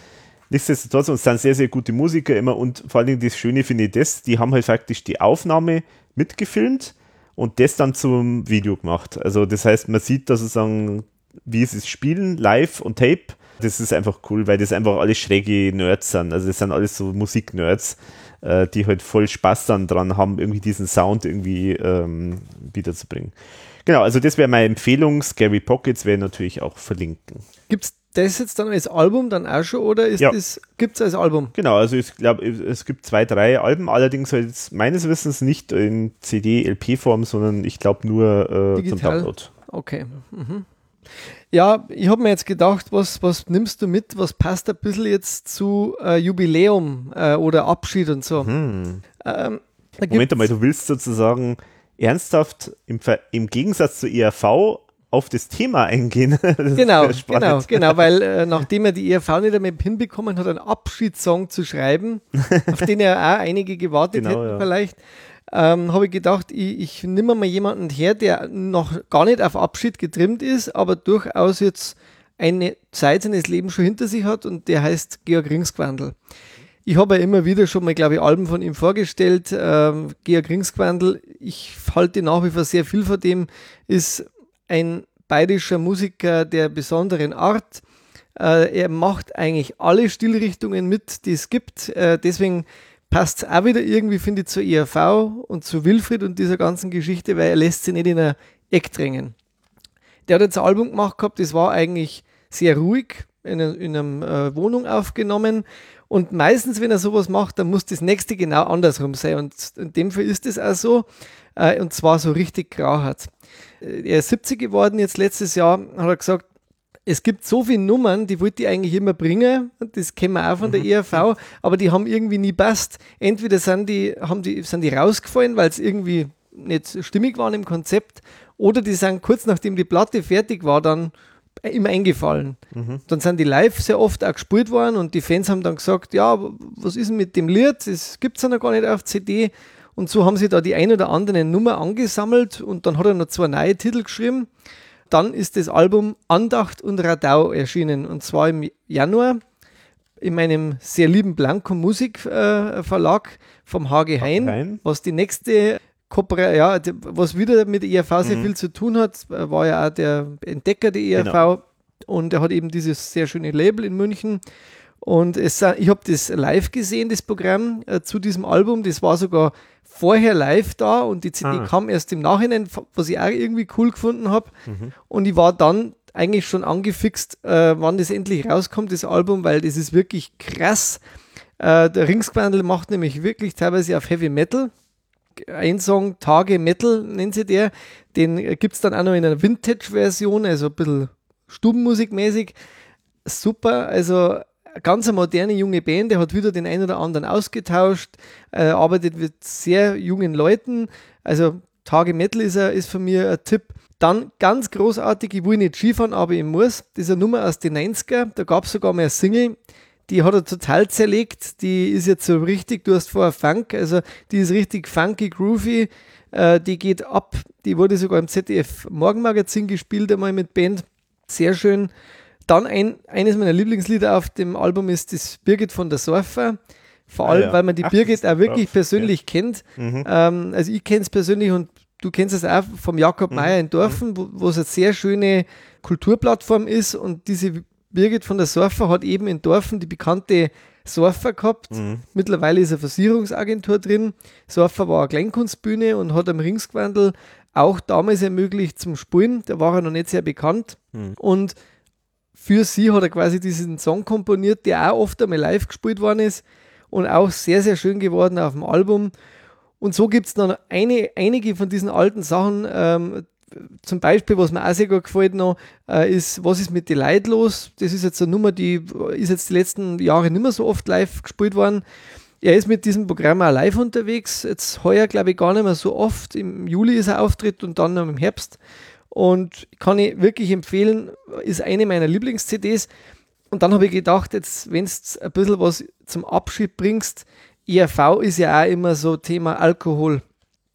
nichtsdestotrotz, es sind sehr, sehr gute Musiker immer und vor allem das Schöne finde ich das, die haben halt faktisch die Aufnahme mitgefilmt und das dann zum Video gemacht. Also das heißt, man sieht da sozusagen, wie sie es spielen, live und Tape. Das ist einfach cool, weil das einfach alle schräge Nerds sind. Also das sind alles so Musiknerds, äh, die halt voll Spaß dann dran haben, irgendwie diesen Sound irgendwie ähm, wiederzubringen. Genau, also das wäre meine Empfehlung. Scary Pockets wäre natürlich auch verlinken. Gibt es das jetzt dann als Album dann auch schon oder ist ja. das, gibt es als Album? Genau, also ich glaube, es gibt zwei, drei Alben, allerdings halt meines Wissens nicht in CD-LP-Form, sondern ich glaube nur äh, zum Download. Okay. Mhm. Ja, ich habe mir jetzt gedacht, was, was nimmst du mit, was passt ein bisschen jetzt zu äh, Jubiläum äh, oder Abschied und so. Hm. Ähm, Moment einmal, du willst sozusagen ernsthaft im, im Gegensatz zur ERV auf das Thema eingehen. <laughs> Das genau, genau, genau, weil äh, nachdem er die ERV nicht einmal hinbekommen hat, einen Abschiedssong zu schreiben, <laughs> auf den er auch einige gewartet genau, hätten ja. vielleicht, ähm, habe ich gedacht, ich, ich nehme mal jemanden her, der noch gar nicht auf Abschied getrimmt ist, aber durchaus jetzt eine Zeit seines Lebens schon hinter sich hat und der heißt Georg Ringsquandl. Ich habe ja immer wieder schon mal, glaube ich, Alben von ihm vorgestellt. Ähm, Georg Ringsquandl, ich halte nach wie vor sehr viel von dem, ist ein bayerischer Musiker der besonderen Art. Äh, er macht eigentlich alle Stilrichtungen mit, die es gibt. Äh, deswegen passt es auch wieder irgendwie, finde ich, zur ERV und zu Wilfried und dieser ganzen Geschichte, weil er lässt sich nicht in ein Eck drängen. Der hat jetzt ein Album gemacht gehabt, das war eigentlich sehr ruhig, in, einer, in einer äh, Wohnung aufgenommen und meistens, wenn er sowas macht, dann muss das nächste genau andersrum sein. Und in dem Fall ist es auch so. Äh, und zwar so richtig grauhart. Äh, er ist 70 geworden jetzt letztes Jahr, hat er gesagt, es gibt so viele Nummern, die wollte ich eigentlich immer bringen. Das kennen wir auch von der mhm. ERV, aber die haben irgendwie nie passt. Entweder sind die, haben die, sind die rausgefallen, weil es irgendwie nicht stimmig waren im Konzept, oder die sind kurz nachdem die Platte fertig war, dann immer eingefallen. Mhm. Dann sind die live sehr oft auch gespielt worden und die Fans haben dann gesagt, ja, was ist denn mit dem Lied? Das gibt es ja noch gar nicht auf CD. Und so haben sie da die ein oder andere Nummer angesammelt und dann hat er noch zwei neue Titel geschrieben. Dann ist das Album Andacht und Radau erschienen und zwar im Januar in meinem sehr lieben Blanco Musik äh, Verlag vom HG Hein, was die nächste ja, was wieder mit der ERV sehr mhm. viel zu tun hat, war ja auch der Entdecker der ERV genau. und er hat eben dieses sehr schöne Label in München. Und es, ich habe das live gesehen, das Programm äh, zu diesem Album. Das war sogar vorher live da und die CD ah. kam erst im Nachhinein, was ich auch irgendwie cool gefunden habe. Mhm. Und ich war dann eigentlich schon angefixt, äh, wann das endlich rauskommt, das Album, weil das ist wirklich krass. Äh, der Ringsquandel macht nämlich wirklich teilweise auf Heavy Metal ein Song, Tage Metal nennt sie der, den gibt es dann auch noch in einer Vintage-Version, also ein bisschen Stubenmusikmäßig. Super, also ganz eine moderne junge Band, der hat wieder den einen oder anderen ausgetauscht, äh, arbeitet mit sehr jungen Leuten. Also Tage Metal ist, a, ist für mich ein Tipp. Dann ganz großartig, ich will nicht Skifahren, aber ich muss. Das ist eine Nummer aus den 90er, da gab es sogar eine Single, die hat er total zerlegt. Die ist jetzt so richtig, du hast vorher Funk, also die ist richtig funky, groovy. Äh, die geht ab. Die wurde sogar im ZDF Morgenmagazin gespielt, einmal mit Band. Sehr schön. Dann ein, eines meiner Lieblingslieder auf dem Album ist das Birgit von der Sorfer. Vor allem, ah, ja. weil man die Ach, Birgit auch wirklich persönlich ja. kennt. Mhm. Ähm, also ich kenne es persönlich und du kennst es auch vom Jakob mhm. Meyer in Dorfen, mhm. wo es eine sehr schöne Kulturplattform ist und diese Birgit von der Surfer hat eben in Dorfen die bekannte Surfer gehabt. Mhm. Mittlerweile ist eine Versicherungsagentur drin. Surfer war eine Kleinkunstbühne und hat am Ringsgewandel auch damals ermöglicht zum Spielen. Da war er noch nicht sehr bekannt. Mhm. Und für sie hat er quasi diesen Song komponiert, der auch oft einmal live gespielt worden ist und auch sehr, sehr schön geworden auf dem Album. Und so gibt es dann eine, einige von diesen alten Sachen. Ähm, zum Beispiel, was mir auch sehr gut gefällt noch, äh, ist, was ist mit die Leid los? Das ist jetzt eine Nummer, die ist jetzt die letzten Jahre nicht mehr so oft live gespielt worden. Er ist mit diesem Programm auch live unterwegs. Jetzt heuer, glaube ich, gar nicht mehr so oft. Im Juli ist er Auftritt und dann im Herbst. Und kann ich wirklich empfehlen, ist eine meiner Lieblings-CDs. Und dann habe ich gedacht, jetzt, wenn du ein bisschen was zum Abschied bringst, ERV ist ja auch immer so Thema Alkohol.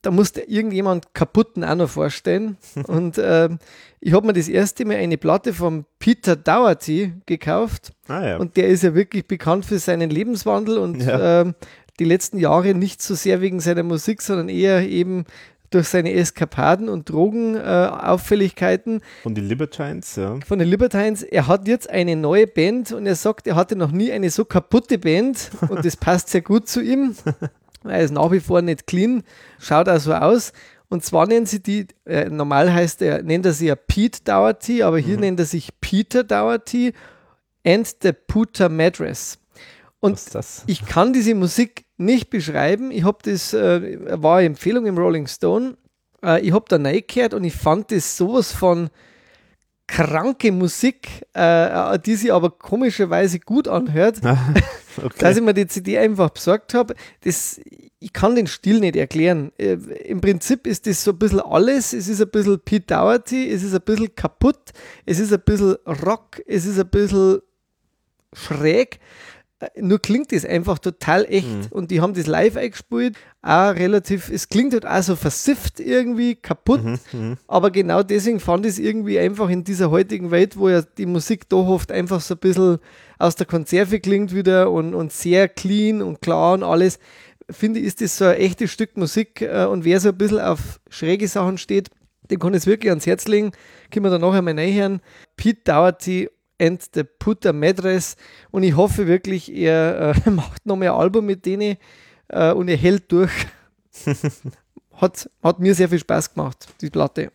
Da musste irgendjemand kaputten auch noch vorstellen. <laughs> Und ähm, ich habe mir das erste Mal eine Platte von Peter Dougherty gekauft. Ah ja. Und der ist ja wirklich bekannt für seinen Lebenswandel und Ja. ähm, die letzten Jahre nicht so sehr wegen seiner Musik, sondern eher eben durch seine Eskapaden und Drogenauffälligkeiten. Äh, Von den Libertines, ja. von den Libertines. Er hat jetzt eine neue Band und er sagt, er hatte noch nie eine so kaputte Band und das passt sehr gut zu ihm. <laughs> Er ist nach wie vor nicht clean, schaut auch so aus. Und zwar nennen sie die, äh, normal heißt er, nennt er sie ja Pete Dougherty, aber hier nennt er sich Peter Dougherty and the Puta Madras. Und ich kann diese Musik nicht beschreiben. Ich habe das, äh, war eine Empfehlung im Rolling Stone. Äh, ich habe da reingehört und ich fand das sowas von kranke Musik, äh, die sich aber komischerweise gut anhört, <laughs> dass okay. ich mir die CD einfach besorgt habe. Das, ich kann den Stil nicht erklären. Äh, Im Prinzip ist das so ein bisschen alles. Es ist ein bisschen Pete Dougherty, es ist ein bisschen kaputt, es ist ein bisschen Rock, es ist ein bisschen schräg. Nur klingt es einfach total echt. Und die haben das live eingespielt, auch relativ, es klingt halt auch so versifft irgendwie, kaputt. Aber genau deswegen fand ich es irgendwie einfach in dieser heutigen Welt, wo ja die Musik doch oft einfach so ein bisschen aus der Konserve klingt wieder und, und sehr clean und klar und alles, finde ich, ist das so ein echtes Stück Musik. äh, Und wer so ein bisschen auf schräge Sachen steht, den kann ich es wirklich ans Herz legen. Können wir dann nachher mal reinhören. Pete Dougherty and the Puta Madres. Und ich hoffe wirklich, er äh, <laughs> macht noch mehr Album mit denen äh, und er hält durch. <laughs> hat, hat mir sehr viel Spaß gemacht, die Platte.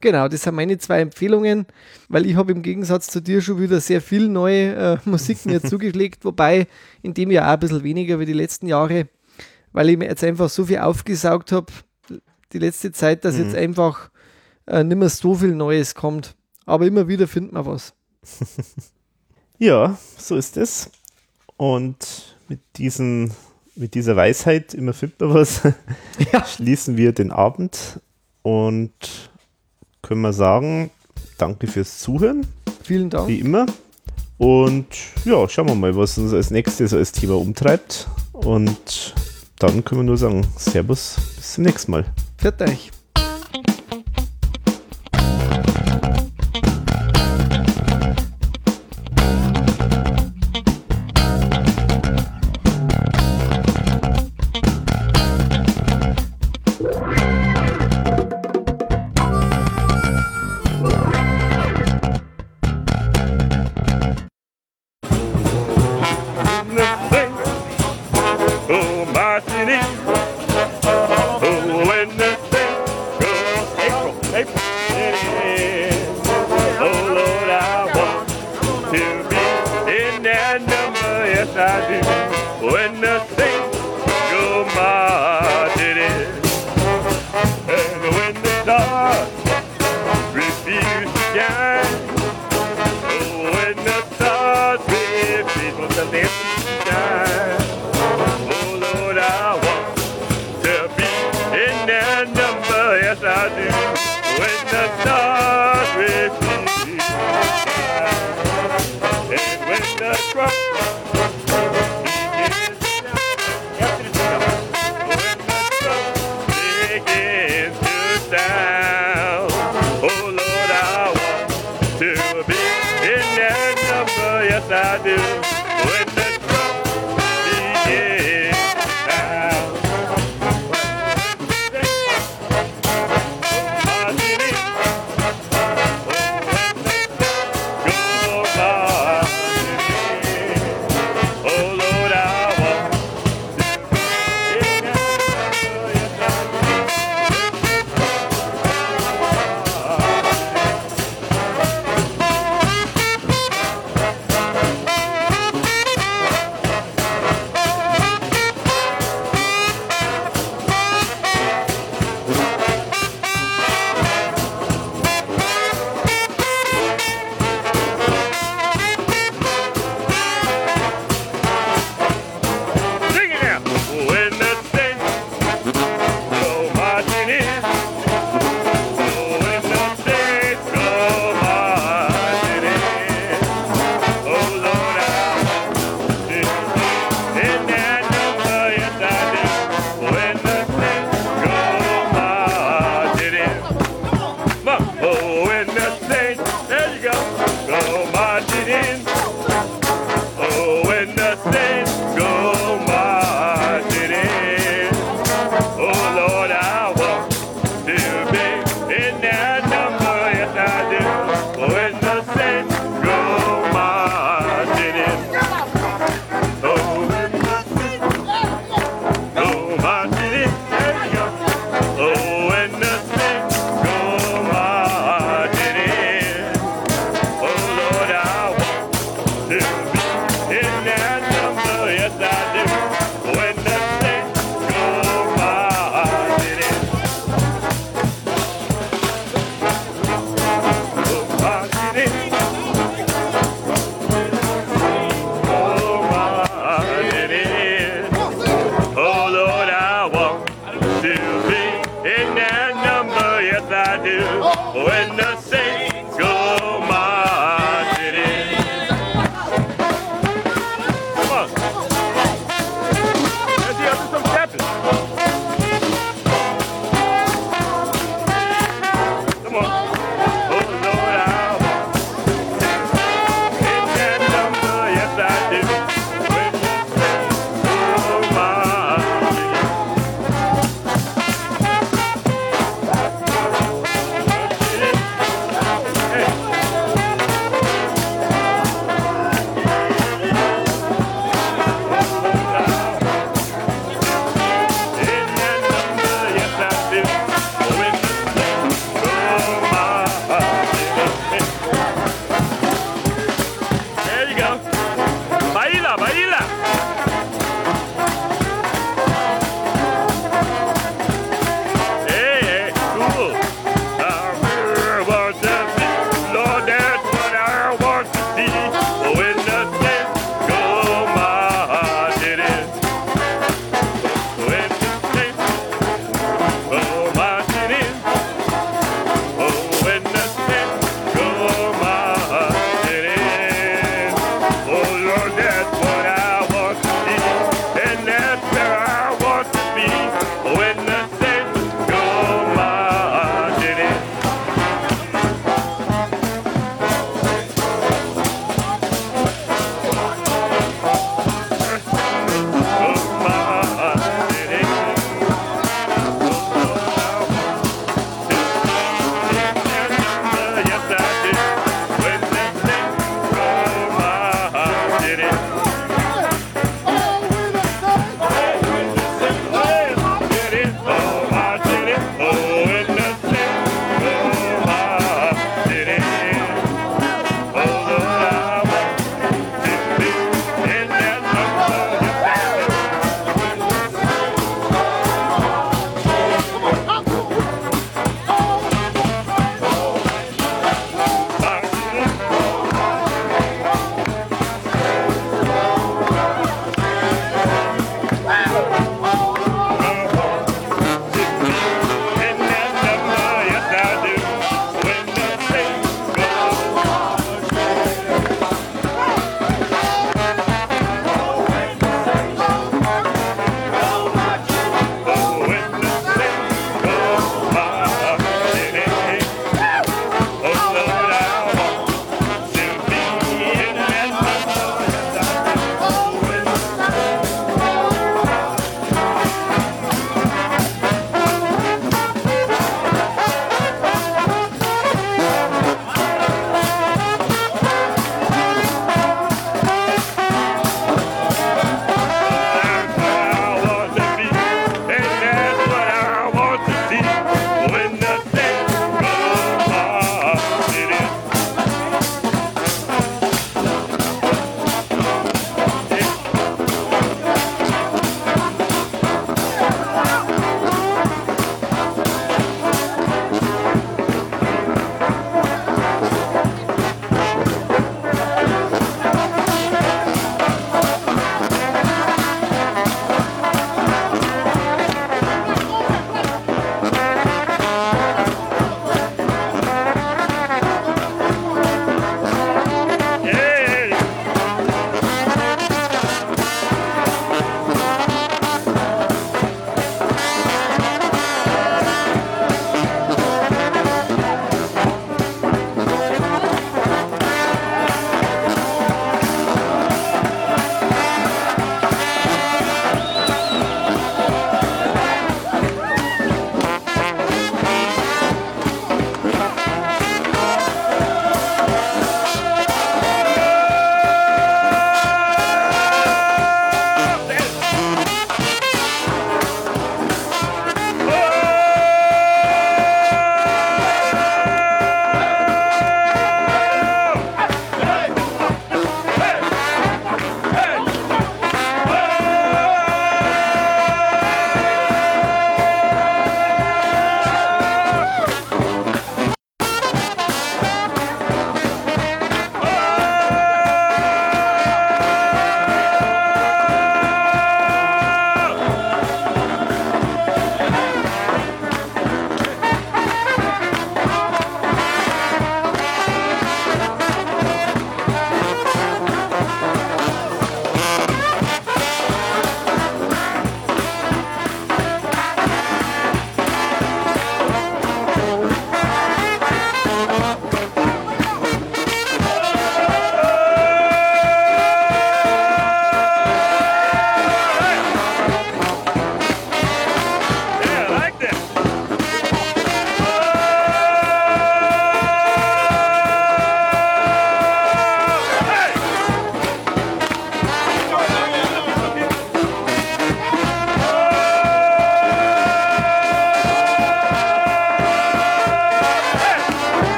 Genau, das sind meine zwei Empfehlungen, weil ich habe im Gegensatz zu dir schon wieder sehr viel neue äh, <laughs> Musik mir zugeschlägt, wobei in dem Jahr auch ein bisschen weniger wie die letzten Jahre, weil ich mir jetzt einfach so viel aufgesaugt habe, die letzte Zeit, dass jetzt einfach äh, nicht mehr so viel Neues kommt. Aber immer wieder findet man was. <laughs> Ja, so ist es. Und mit, diesen, mit dieser Weisheit, immer findet man was, <laughs> Ja. schließen wir den Abend und können wir sagen, danke fürs Zuhören, Vielen Dank. wie immer. Und ja, schauen wir mal, was uns als nächstes als Thema umtreibt. Und dann können wir nur sagen, Servus, bis zum nächsten Mal. Pfiat euch.